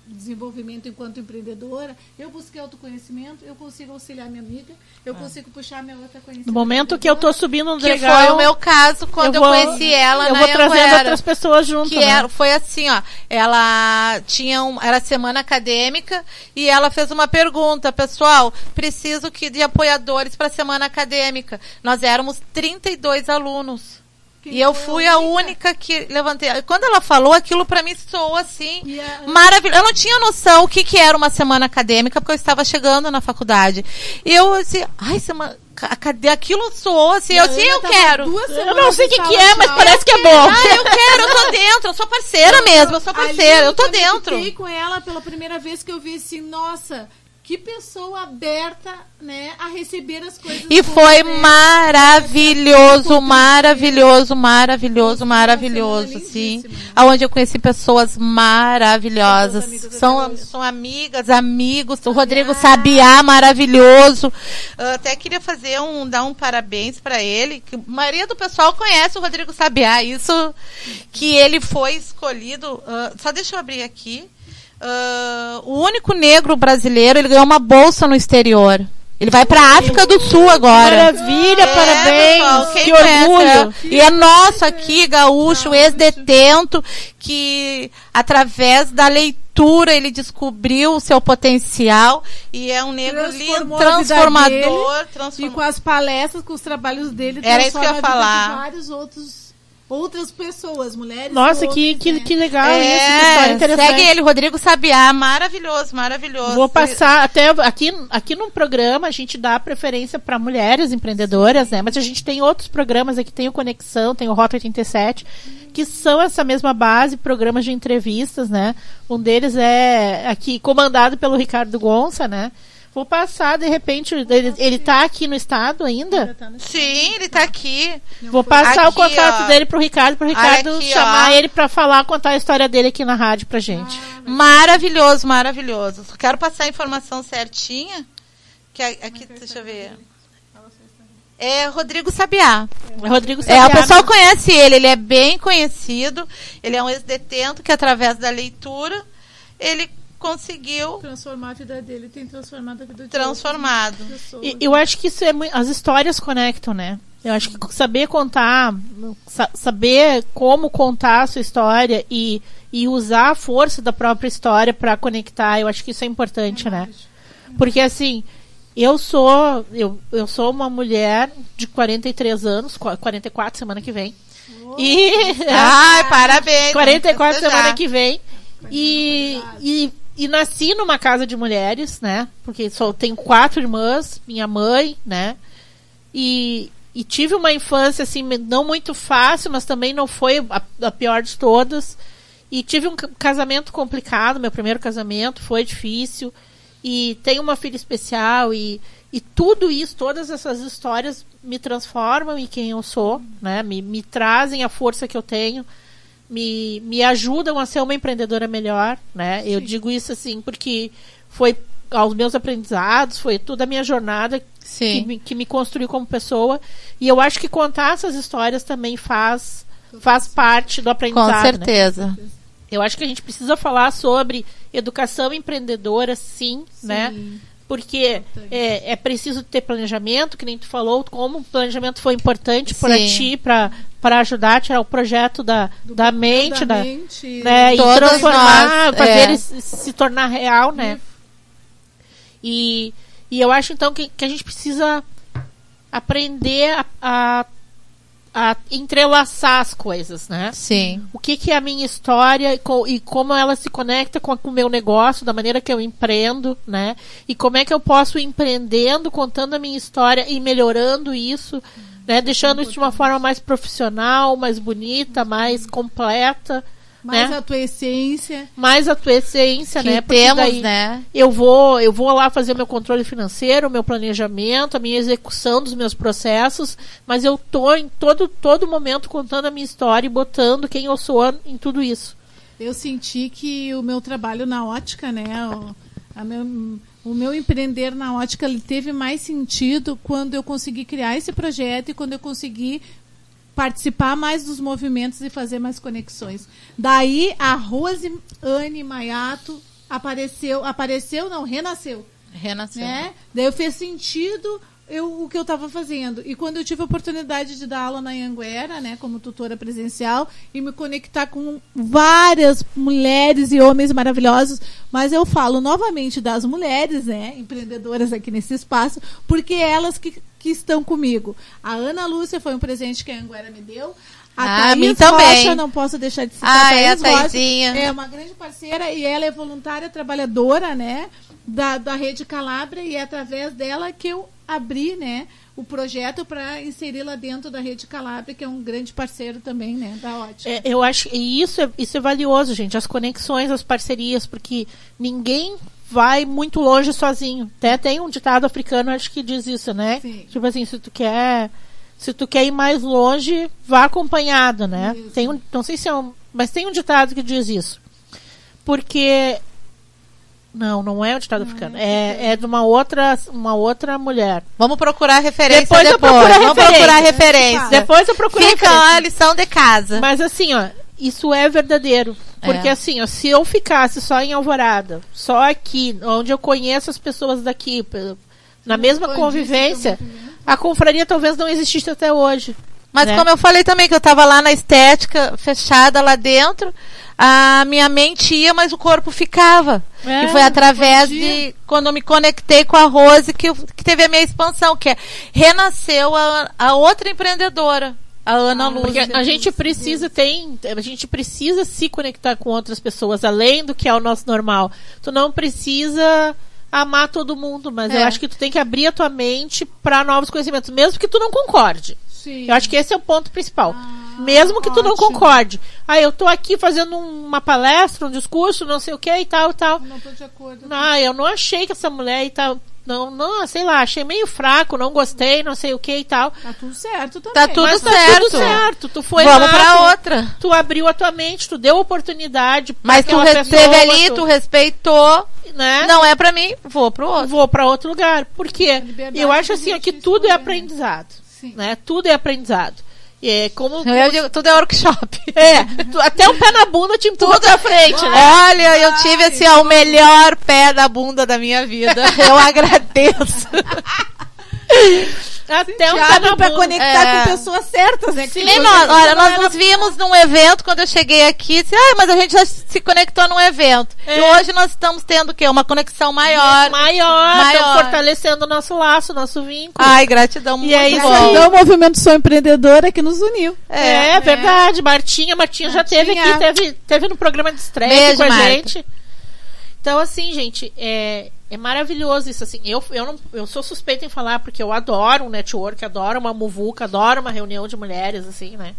desenvolvimento enquanto empreendedora, eu busquei autoconhecimento, eu consigo auxiliar minha amiga, eu ah. consigo puxar minha outra conhecida. No momento que eu estou subindo no que legal, foi o meu caso quando eu, vou, eu conheci ela eu na vou trazendo outras pessoas junto. Que né? era, foi assim, ó, ela tinha um, era semana acadêmica e ela fez uma pergunta, pessoal, preciso que de apoiadores para a semana acadêmica. Nós éramos 32 alunos e eu fui a única que levantei. Quando ela falou, aquilo para mim soou assim, maravilhoso. Eu não tinha noção o que, que era uma semana acadêmica, porque eu estava chegando na faculdade. E eu assim, ai, semana cadê aquilo soou assim, eu sim, eu quero. Eu não sei o que, que é, mas parece que é bom. Ah, eu quero, eu tô dentro, eu sou parceira mesmo, eu sou parceira, eu tô dentro. Eu com ela pela primeira vez que eu vi assim, nossa, que pessoa aberta, né, a receber as coisas. E foi né? maravilhoso, maravilhoso, maravilhoso, maravilhoso, sim. Aonde eu conheci pessoas maravilhosas. São, são amigas, amigos. O Rodrigo Sabiá, maravilhoso. Eu até queria fazer um, dar um parabéns para ele. Que a maioria do pessoal conhece o Rodrigo Sabiá. Isso que ele foi escolhido. Uh, só deixa eu abrir aqui. Uh, o único negro brasileiro, ele ganhou uma bolsa no exterior. Ele vai para a África do Sul agora. Maravilha, é, parabéns. Pessoal, que orgulho. É. E é nosso aqui, gaúcho, ex-detento, que através da leitura ele descobriu o seu potencial e é um negro lindo, transformador, transformador. E com as palestras, com os trabalhos dele, era isso que eu ia falar. vários outros outras pessoas, mulheres. Nossa, homens, que, que, né? que legal é, isso, que história interessante. Segue ele, Rodrigo Sabiá, maravilhoso, maravilhoso. Vou passar até aqui, aqui no programa a gente dá preferência para mulheres empreendedoras, né? Mas a gente tem outros programas aqui, tem o Conexão, tem o Rota 87, que são essa mesma base, programas de entrevistas, né? Um deles é aqui comandado pelo Ricardo Gonça, né? Vou passar, de repente, ele, ele tá aqui no estado ainda? Sim, ele tá aqui. Vou passar aqui, o contato ó. dele pro Ricardo, pro Ricardo aqui, chamar ó. ele para falar, contar a história dele aqui na rádio pra gente. Ah, maravilhoso, maravilhoso. Quero passar a informação certinha. Que aqui, deixa eu ver. É Rodrigo Sabiá. É Rodrigo Sabiá. É, o pessoal conhece ele, ele é bem conhecido. Ele é um ex-detento que, através da leitura, ele conseguiu transformar a vida dele, tem transformado a vida de transformado. E, eu acho que isso é as histórias conectam, né? Eu acho que saber contar, saber como contar a sua história e, e usar a força da própria história para conectar, eu acho que isso é importante, é né? Porque assim, eu sou eu, eu sou uma mulher de 43 anos, 44 semana que vem. Oh. E ai, parabéns. 44 semana que vem. E, e e nasci numa casa de mulheres, né? Porque só tenho quatro irmãs, minha mãe, né? E, e tive uma infância assim não muito fácil, mas também não foi a, a pior de todas. E tive um casamento complicado, meu primeiro casamento foi difícil. E tenho uma filha especial e, e tudo isso, todas essas histórias me transformam em quem eu sou, né? Me, me trazem a força que eu tenho me, me ajudam a ser uma empreendedora melhor, né? Sim. Eu digo isso assim porque foi aos meus aprendizados, foi toda a minha jornada Sim. que me, que me construiu como pessoa. E eu acho que contar essas histórias também faz, faz parte do Com aprendizado. né? certeza. Eu acho que a gente precisa falar sobre educação empreendedora, sim, né? Porque é, é preciso ter planejamento, que nem tu falou, como o planejamento foi importante para ti, para ajudar a tirar o projeto da, da mente, da, mente, né? E transformar, nós, fazer é. ele se, se tornar real, né? E, e eu acho então que, que a gente precisa aprender a, a, a entrelaçar as coisas, né? Sim. O que, que é a minha história e, co- e como ela se conecta com, a- com o meu negócio, da maneira que eu empreendo, né? E como é que eu posso ir empreendendo, contando a minha história e melhorando isso, né? Deixando isso de uma forma mais profissional, mais bonita, mais completa, mais né? a tua essência. mais a tua essência, Que né? Porque temos, daí né? Eu vou, eu vou lá fazer meu controle financeiro, meu planejamento, a minha execução dos meus processos, mas eu tô em todo todo momento contando a minha história e botando quem eu sou em tudo isso. Eu senti que o meu trabalho na ótica, né, o, meu, o meu empreender na ótica, ele teve mais sentido quando eu consegui criar esse projeto e quando eu consegui participar mais dos movimentos e fazer mais conexões. Daí a Rose Anne Maiato apareceu, apareceu não, renasceu Renasceu. né? Daí fez sentido eu, o que eu estava fazendo. E quando eu tive a oportunidade de dar aula na Anguera, né, como tutora presencial, e me conectar com várias mulheres e homens maravilhosos, mas eu falo novamente das mulheres, né, empreendedoras aqui nesse espaço, porque é elas que, que estão comigo. A Ana Lúcia foi um presente que a Anguera me deu. A Ah, Thaís a mim também. Rocha, não posso deixar de citar Ah, a é a Thaís Rocha. É uma grande parceira e ela é voluntária trabalhadora, né? Da, da Rede Calabria e é através dela que eu abri, né? O projeto para inserir lá dentro da Rede Calabria, que é um grande parceiro também, né? Da ótica. É, eu acho e isso é, isso é valioso, gente, as conexões, as parcerias, porque ninguém vai muito longe sozinho. Até tem um ditado africano, acho que diz isso, né? Sim. Tipo assim, se tu quer se tu quer ir mais longe, vá acompanhado, né? Isso. Tem um, não sei se é um, mas tem um ditado que diz isso. Porque não, não é um ditado africano. É, é de uma outra, uma outra mulher. Vamos procurar referência Depois depois. eu procuro a Vamos referência. procurar referência. Depois eu procuro Fica referência. a lição de casa. Mas assim, ó, isso é verdadeiro. Porque É. assim, ó, se eu ficasse só em Alvorada, só aqui, onde eu conheço as pessoas daqui, na mesma convivência, a confraria talvez não existisse até hoje. Mas né? como eu falei também, que eu tava lá na estética, fechada lá dentro, a minha mente ia, mas o corpo ficava. É, e foi através de quando eu me conectei com a Rose que, eu- que teve a minha expansão, que é renasceu a, a outra empreendedora, a Ana Luz. Porque a gente precisa tem, a gente precisa se conectar com outras pessoas além do que é o nosso normal. Tu não precisa amar todo mundo, mas eu É. acho que tu tem que abrir a tua mente para novos conhecimentos, mesmo que tu não concorde. Sim. Eu acho que esse é o ponto principal. Ah, Mesmo que tu não ótimo. concorde. Ah, eu tô aqui fazendo um- uma palestra, um discurso, não sei o que e tal e tal. Eu não tô de acordo. Ah, eu não achei que essa mulher e tal. Não, não, sei lá, achei meio fraco, não gostei, não sei o que e tal. Tá tudo certo também. Tá tudo Mas tá certo. tudo certo. Tu foi Vamos lá, pra tu- outra. Tu abriu a tua mente, tu deu oportunidade. Mas tu esteve ali, tu respeitou. né? Não é pra mim, vou pro outro. vou pra outro lugar. Por quê? Eu acho assim, ó, que tudo é né? aprendizado. Sim. Né? Tudo é aprendizado. E É como. Eu digo, tudo é workshop. É, tu- até o pé na bunda te empurra pra frente, né? Olha, eu tive assim, ó, o melhor pé da bunda da minha vida. Eu agradeço. Até na abre pra conectar É. com pessoas certas, né? Você- nós, olha, nós não nos vimos num evento quando eu cheguei aqui. Disse, ah, mas a gente já se conectou num evento. É. E hoje nós estamos tendo o quê? Uma conexão maior. Maior, Maior. estamos fortalecendo o nosso laço, o nosso vínculo. Ai, gratidão muito é isso aí. Então, o movimento Sou Empreendedora que nos uniu. É, É. verdade. Martinha, Martinha já teve Martinha. aqui, teve, teve no programa de estreia Beijo, com a Marta. gente. Então, assim, gente, é, é maravilhoso isso. Assim, eu, eu, não, eu sou suspeita em falar porque eu adoro um network, adoro uma muvuca, adoro uma reunião de mulheres, assim, né?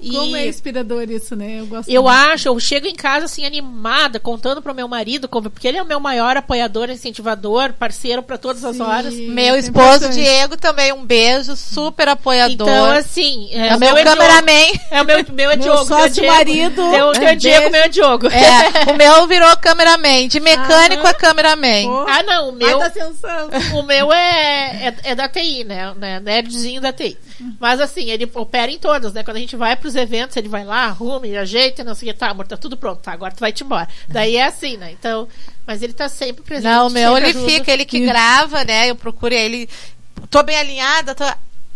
E Como é inspirador isso, né? Eu gosto eu muito. acho, eu chego em casa assim animada, contando pro meu marido, como- porque ele é o meu maior apoiador, incentivador, parceiro para todas as Sim, horas. Meu isso é esposo importante. Diego também, um beijo, super apoiador. Então, assim, é, é o meu é cameraman. É o meu, meu é Meu Diogo. teu é sócio Diego. marido. Teu, teu é Beijo. Diego, meu é Diogo. É, o meu virou cameraman. De mecânico Aham. a cameraman. Ah, não, o meu, ascensão. o meu é, é, é da TI, né? né? Nerdzinho da TI. Mas assim, ele opera em todas, né? Quando a gente vai pros eventos, ele vai lá, arruma, ele ajeita, não sei o que, tá, amor, tá tudo pronto, tá, agora tu vai te embora. Daí é assim, né? Então, mas ele tá sempre presente. Não, o meu ele ajuda. fica, ele que grava, né? Eu procuro ele. Tô bem alinhada, tô-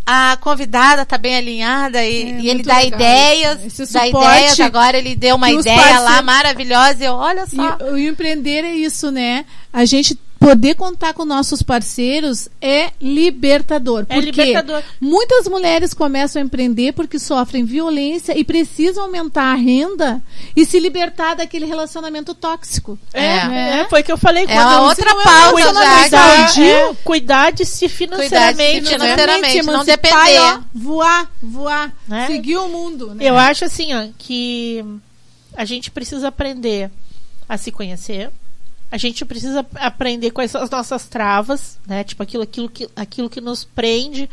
a convidada tá bem alinhada e, É, e ele dá legal ideias. Esse dá ideias. Agora ele deu uma ideia lá maravilhosa. E eu, olha só. E, o empreender é isso, né? A gente poder contar com nossos parceiros é libertador. É porque libertador. muitas mulheres começam a empreender porque sofrem violência e precisam aumentar a renda e se libertar daquele relacionamento tóxico. É, né? é, foi o que eu falei. É quando uma eu- outra não é pauta cuidar- já, cuidar, que- é, cuidar de si financeiramente, Cuidar de si né? financeiramente. não emancipar depender. ó, voar, voar, Né? seguir o mundo. Né? Eu acho assim, ó, que a gente precisa aprender a se conhecer. A gente precisa aprender quais são as nossas travas, né? Tipo aquilo, aquilo, que, aquilo que nos prende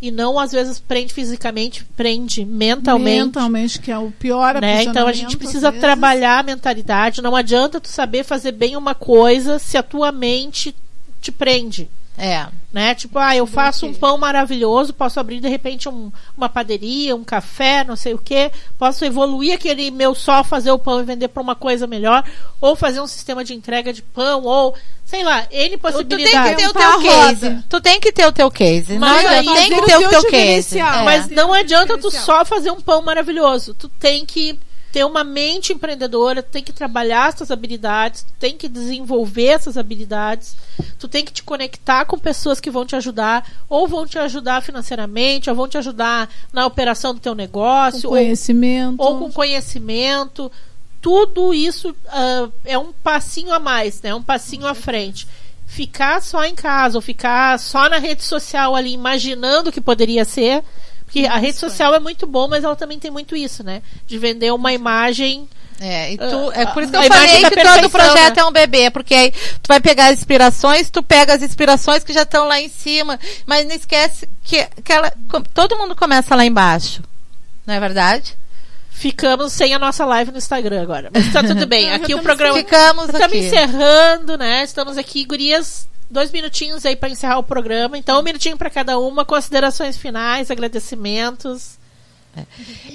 e não às vezes prende fisicamente, prende mentalmente. mentalmente, que é o pior né? Então a gente precisa trabalhar a mentalidade. Não adianta tu saber fazer bem uma coisa se a tua mente te prende. É. Né? Tipo, ah, eu faço um pão maravilhoso, posso abrir de repente um- uma padaria, um café, não sei o que, posso evoluir aquele meu só fazer o pão e vender para uma coisa melhor, ou fazer um sistema de entrega de pão, ou sei lá, N Tu tem possibilidades. que ter o teu case. roda. Tu tem que ter o teu case. Mas não, aí- tem que ter o teu teu case. É. Mas não adianta tu só fazer um pão maravilhoso. Tu tem que ter uma mente empreendedora, tu tem que trabalhar essas habilidades, tu tem que desenvolver essas habilidades, tu tem que te conectar com pessoas que vão te ajudar, ou vão te ajudar financeiramente, ou vão te ajudar na operação do teu Com negócio, ou, conhecimento. ou com conhecimento. Tudo isso ah, é um passinho a mais, né? Um passinho à frente. Ficar só em casa, ou ficar só na rede social ali, imaginando o que poderia ser. Porque a rede social é muito bom, mas ela também tem muito isso, né? De vender uma imagem. É, e tu, é por isso que eu falei que todo projeto né? é um bebê, porque aí tu vai pegar as inspirações, tu pega as inspirações que já estão lá em cima, mas não esquece que, que ela, todo mundo começa lá embaixo. Não é verdade? Ficamos sem a nossa live no Instagram agora. Mas tá tudo bem. Aqui o estamos programa. Ficamos Estamos aqui. encerrando, né? Estamos aqui, gurias. Dois minutinhos aí para encerrar o programa. Então, um minutinho para cada uma. Considerações finais, agradecimentos.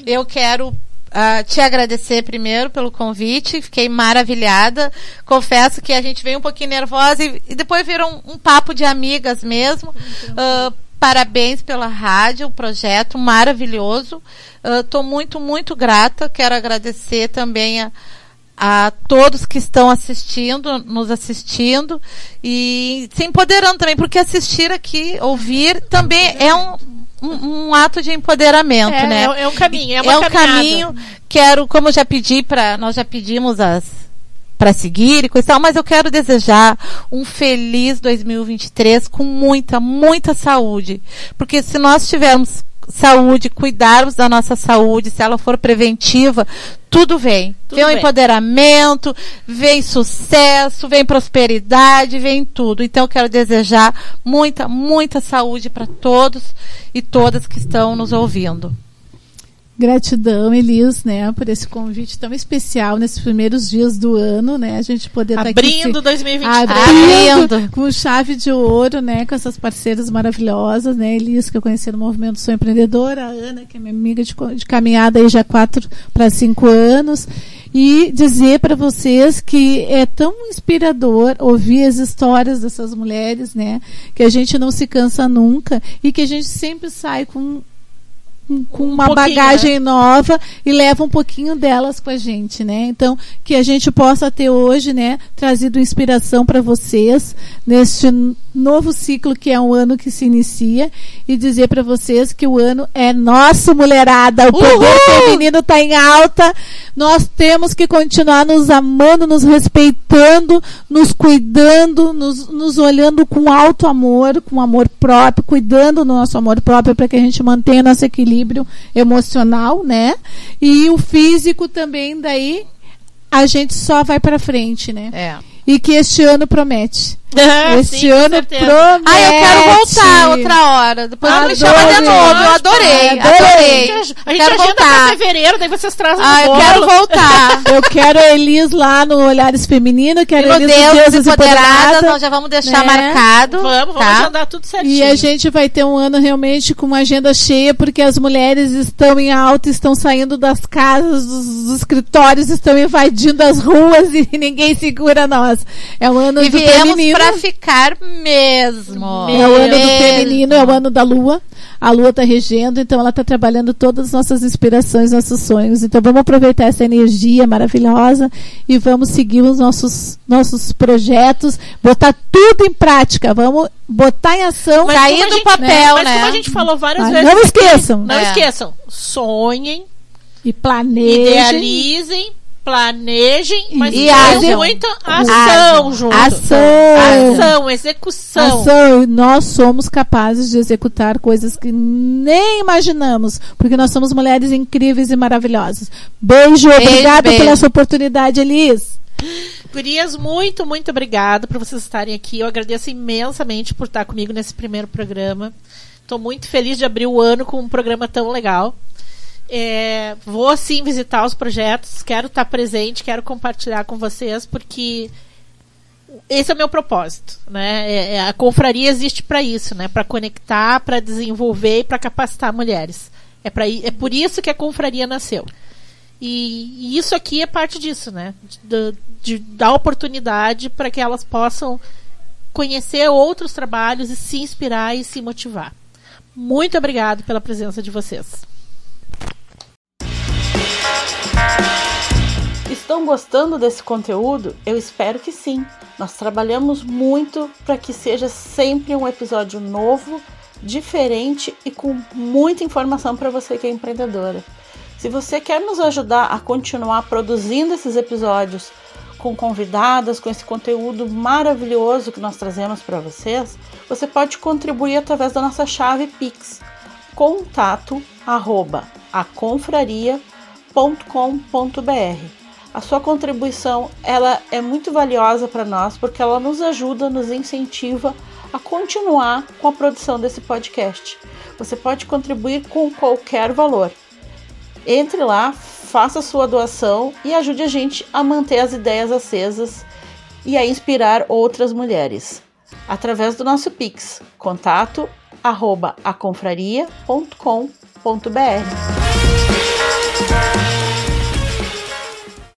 Eu quero ah, te agradecer primeiro pelo convite, fiquei maravilhada. Confesso que a gente veio um pouquinho nervosa e, e depois virou um, um papo de amigas mesmo. Ah, parabéns pela rádio, o projeto maravilhoso. Estou muito, muito grata. Quero agradecer também a, a todos que estão assistindo, nos assistindo e se empoderando também, porque assistir aqui, ouvir, também é um, um, um ato de empoderamento, É, né? é, é um caminho, é uma é um caminhada. caminho. Quero, como já pedi para, nós já pedimos as para seguir e coisa e tal, mas eu quero desejar um feliz 2023 com muita, muita saúde, porque se nós tivermos saúde, cuidarmos da nossa saúde, se ela for preventiva, tudo vem. Tudo vem o empoderamento, vem sucesso, vem prosperidade, vem tudo. Então eu quero desejar muita, muita saúde para todos e todas que estão nos ouvindo. Gratidão, Elis, né, por esse convite tão especial nesses primeiros dias do ano, né? A gente poder estar aqui Abrindo se- 2023. abrindo Abrindo. com chave de ouro, né, com essas parceiras maravilhosas, né, Elis, que eu conheci no movimento Sou Empreendedora, a Ana, que é minha amiga de, de caminhada aí já quatro para cinco anos, e dizer para vocês que é tão inspirador ouvir as histórias dessas mulheres, né, que a gente não se cansa nunca e que a gente sempre sai com com- com Um uma bagagem nova e leva um pouquinho delas com a gente, né? Então, que a gente possa ter hoje, né, trazido inspiração para vocês neste novo ciclo que é um ano que se inicia e dizer para vocês que o ano é nosso, mulherada. O poder Uhul! feminino está em alta. Nós temos que continuar nos amando, nos respeitando, nos cuidando, nos, nos olhando com alto amor, com amor próprio, cuidando do nosso amor próprio para que a gente mantenha nosso equilíbrio emocional, né? E o físico também daí a gente só vai para frente, né? É. e que este ano promete. Ah, este sim, ano promete. Ah, eu quero voltar outra hora. Depois me chama de Adorei. novo. Eu adorei. Adorei. A gente pra voltar. fevereiro, daí vocês trazem Ah, eu quero voltar. Eu quero a Elis lá no Olhares Feminino, quero a Meu Elis Deus, empoderada, Empoderadas. nós já vamos deixar né? marcado. Vamos, vamos tá? agendar tudo certinho. E a gente vai ter um ano realmente com uma agenda cheia, porque as mulheres estão em alta, estão saindo das casas, dos, dos escritórios, estão invadindo as ruas e ninguém segura nós. É o ano E do viemos feminino. pra ficar mesmo. É o ano do Mesmo. feminino, é o ano da lua. A lua está regendo, então ela está trabalhando todas as nossas inspirações, nossos sonhos. Então vamos aproveitar essa energia maravilhosa e vamos seguir os nossos, nossos projetos, botar tudo em prática. Vamos botar em ação. Mas Cair a do gente- papel, mas né? como a gente falou várias Mas vezes. não esqueçam. Não É. esqueçam. Sonhem, E planejem. idealizem, planejem, mas E hajam. muita ação Hajam. junto. Ação. Ação, execução. Ação. Nós somos capazes de executar coisas que nem imaginamos, porque nós somos mulheres incríveis e maravilhosas. Beijo, obrigada beijo. pela sua oportunidade, Elis. Gurias, muito, muito obrigada por vocês estarem aqui. Eu agradeço imensamente por estar comigo nesse primeiro programa. Estou muito feliz de abrir o ano com um programa tão legal. É, vou sim visitar os projetos, quero estar presente, quero compartilhar com vocês, porque esse é o meu propósito, né? É- é- a confraria existe para isso, né? Para conectar, para desenvolver e para capacitar mulheres. É, pra, é por isso que a confraria nasceu. E, e isso aqui é parte disso, né? De, de dar oportunidade para que elas possam conhecer outros trabalhos e se inspirar e se motivar. Muito obrigado pela presença de vocês. Estão gostando desse conteúdo? Eu espero que sim. Nós trabalhamos muito para que seja sempre um episódio novo, diferente e com muita informação para você que é empreendedora. Se você quer nos ajudar a continuar produzindo esses episódios com convidadas, com esse conteúdo maravilhoso que nós trazemos para vocês, você pode contribuir através da nossa chave Pix, contato arroba aconfraria.com.br. A sua contribuição ela é muito valiosa para nós porque ela nos ajuda, nos incentiva a continuar com a produção desse podcast. Você pode contribuir com qualquer valor. Entre lá, faça sua doação e ajude a gente a manter as ideias acesas e a inspirar outras mulheres. Através do nosso Pix, contato arroba aconfraria.com.br. Master